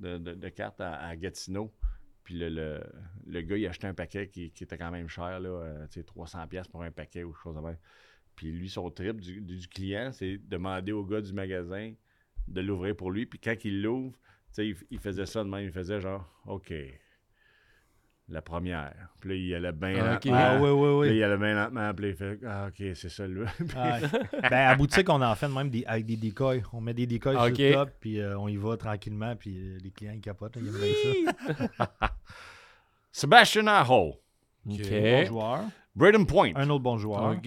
de, de- de cartes à, à Gatineau. Puis le, le, le gars, il achetait un paquet qui, qui était quand même cher, là, euh, tu sais, 300$ piastres pour un paquet ou quelque chose de même. Puis lui, son trip du, du- du client, c'est demander au gars du magasin de l'ouvrir pour lui. Puis quand il l'ouvre, tu sais, il, il faisait ça de même. Il faisait genre, OK, la première. Puis là, il allait bien Ah, lentement. ok. Ah oui, oui, Puis là, oui. il allait bien lentement. Puis là, il fait, ah, OK, c'est ça, là. Ah, ben, à boutique, on en fait même des, avec des decoys. On met des decoys sur le top, puis euh, on y va tranquillement, puis euh, les clients, ils capotent. Ils aiment bien ça. Sebastian Aho. OK. Bon joueur. Braden Point. Un autre bon joueur. OK.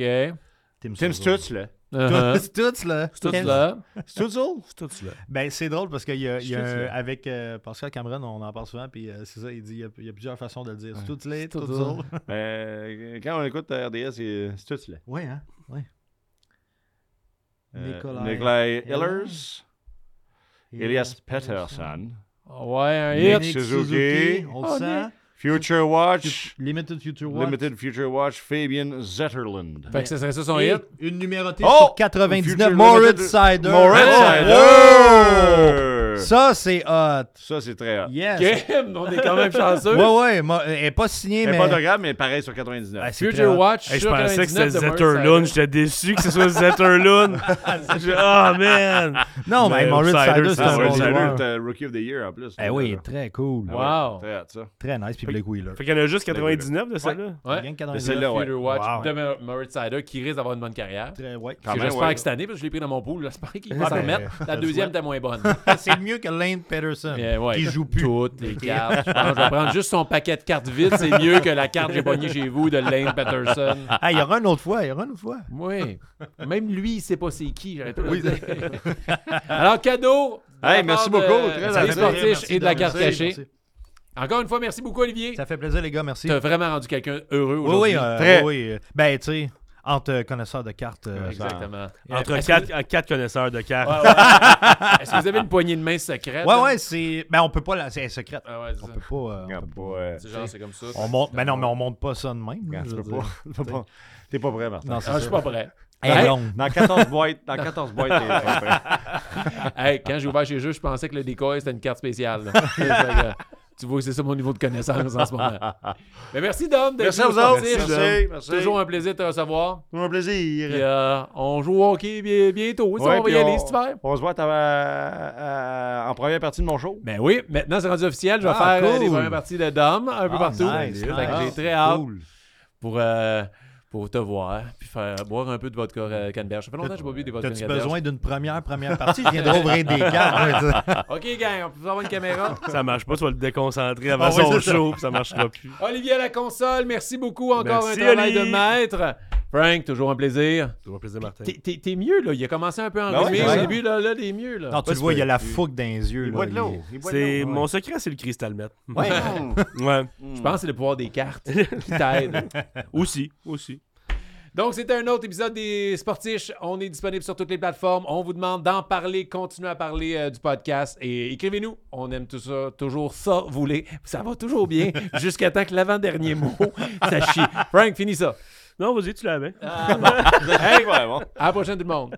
Tim, Tim. Stutz, là. Uh-huh. C'est tout, là. C'est tout là. C'est tout ça? C'est tout cela. Ben, c'est drôle parce qu'il y a, il y a avec euh, Pascal Cameron, on en parle souvent, puis euh, c'est ça, il dit il y, y a plusieurs façons de le dire. C'est tout là, C'est tout tout ça. Euh, quand on écoute RDS, c'est tout cela. Ouais, hein? Ouais. Euh, Nikolai Nikolai Ehlers. Elias Peterson, Ouais, un Nick hit. Suzuki. on le Oh, sent. Future Watch, Limited Future Watch. Limited Future Watch, Fabian Zetterland. Fait que ça serait ça son Et hit. une numérotée Oh! sur 99. Future Moritz Sider. Moritz Oh! Sider. Ça, c'est hot. Ça, c'est très hot. Yes. Kim, on est quand même chanceux. Ouais, ouais. Elle n'est pas signée, Mais mais. pas autographe, mais pareil sur 99. Ah, Future. Watch. Hey, je sur pensais que 99 c'était de Moritz Zetterlund. J'étais déçu que ce soit Zetterlund. Ah, man. Non, mais, Mais Moritz Sider, c'est un bon Sider, Rookie of the Year en plus. Eh oui, très cool. Wow. Très hot, ça. Très nice. Blake Wheeler. Fait qu'il y en a juste 99 de celle-là. Ouais. Rien que Mais 99. celle-là, ouais. Watch Wow. de Moritz Sider qui risque d'avoir une bonne carrière. Très, ouais. J'espère ouais. que cette année, parce que je l'ai pris dans mon pool, j'espère qu'il va s'en remettre. La deuxième était moins bonne. C'est mieux que Lane Peterson. Ouais, qui joue plus. Toutes les cartes. Je pense que je vais prendre juste son paquet de cartes vides. C'est mieux que la carte que j'ai pognée chez vous de Lane Patterson. Ah, il y aura une autre fois. Il y aura une autre fois. Oui. Même lui, il sait pas c'est qui. J'arrête pas de le dire. Alors, cadeau. de Hey, merci de beaucoup, très Merci, et de la carte Merci, cachée. merci. Encore une fois, merci beaucoup, Olivier. Ça fait plaisir, les gars. Merci. Tu as vraiment rendu quelqu'un heureux Oui, aujourd'hui. oui, euh, Très. oui, oui. Ben, tu sais, entre euh, connaisseurs de cartes. euh, Exactement. Entre Est-ce quatre, que- euh, quatre connaisseurs de cartes. Ouais, ouais. Est-ce que vous avez une poignée de main secrète? Ouais, ouais, c'est. Ben, on peut pas la. C'est secrète. Ah ouais, On ça. peut pas. euh, on Regarde peut pas, euh, C'est genre, c'est comme ça. On monte. Ben non, mais on monte pas ça de même. regarde, je peux dire. pas. tu peux pas. T'es pas prêt, Martin. Non, Ah, je suis pas prêt. Hey. Dans 14 boîtes, dans 14 boîtes, t'es prêt. hey, quand j'ai ouvert chez eux, je pensais que le décoil, c'était une carte spéciale. que, tu vois, c'est ça mon niveau de connaissance en ce moment. Mais merci, Dom. Merci à vous au autres. Merci, merci. Toujours un plaisir de te recevoir. Toujours un plaisir. Puis, euh, on joue au hockey bien- bientôt. Ça, Ouais, on va y aller on- cet hiver. On se voit en première partie de mon show. Ben oui, maintenant c'est rendu officiel. Je vais Ah, faire euh, cool. les premières parties de Dom un peu Ah, partout. nice, que nice. j'ai très hâte Cool. pour, euh, pour te voir puis faire boire un peu de vodka euh, canneberge. Ça fait longtemps que j'ai pas bu des vodka T'as-tu canneberge. besoin d'une première première partie? Je viens d'ouvrir des cartes. OK, gang, on peut avoir une caméra? Ça marche pas, tu vas le déconcentrer avant Ah ouais, son ça. show, puis ça marchera plus. Olivier à la console, merci beaucoup. Encore Merci, un travail de maître. Frank, toujours un plaisir. Toujours un plaisir, Martin. T'es- T'es t'es mieux, là. Il a commencé un peu à Ben ouais, au début, là, là, t'es mieux, là. non, tu le vois, c'est il y a la fougue dans les yeux. Il là, boit de l'eau. il- Il boit de C'est l'eau. mon secret, c'est le cristal met. Ouais. Ouais. Je pense que c'est le pouvoir des cartes qui t'aide. Aussi, aussi. Donc, c'était un autre épisode des Sportiches. On est disponible sur toutes les plateformes. On vous demande d'en parler, continuez à parler euh, du podcast et écrivez-nous. On aime tout ça, toujours ça, vous voulez. Ça va toujours bien jusqu'à temps que l'avant-dernier mot, ça chie. Frank, finis ça. Non, vas-y, tu l'avais. Ah, bon. Hey, ouais, bon. À la prochaine, tout le monde.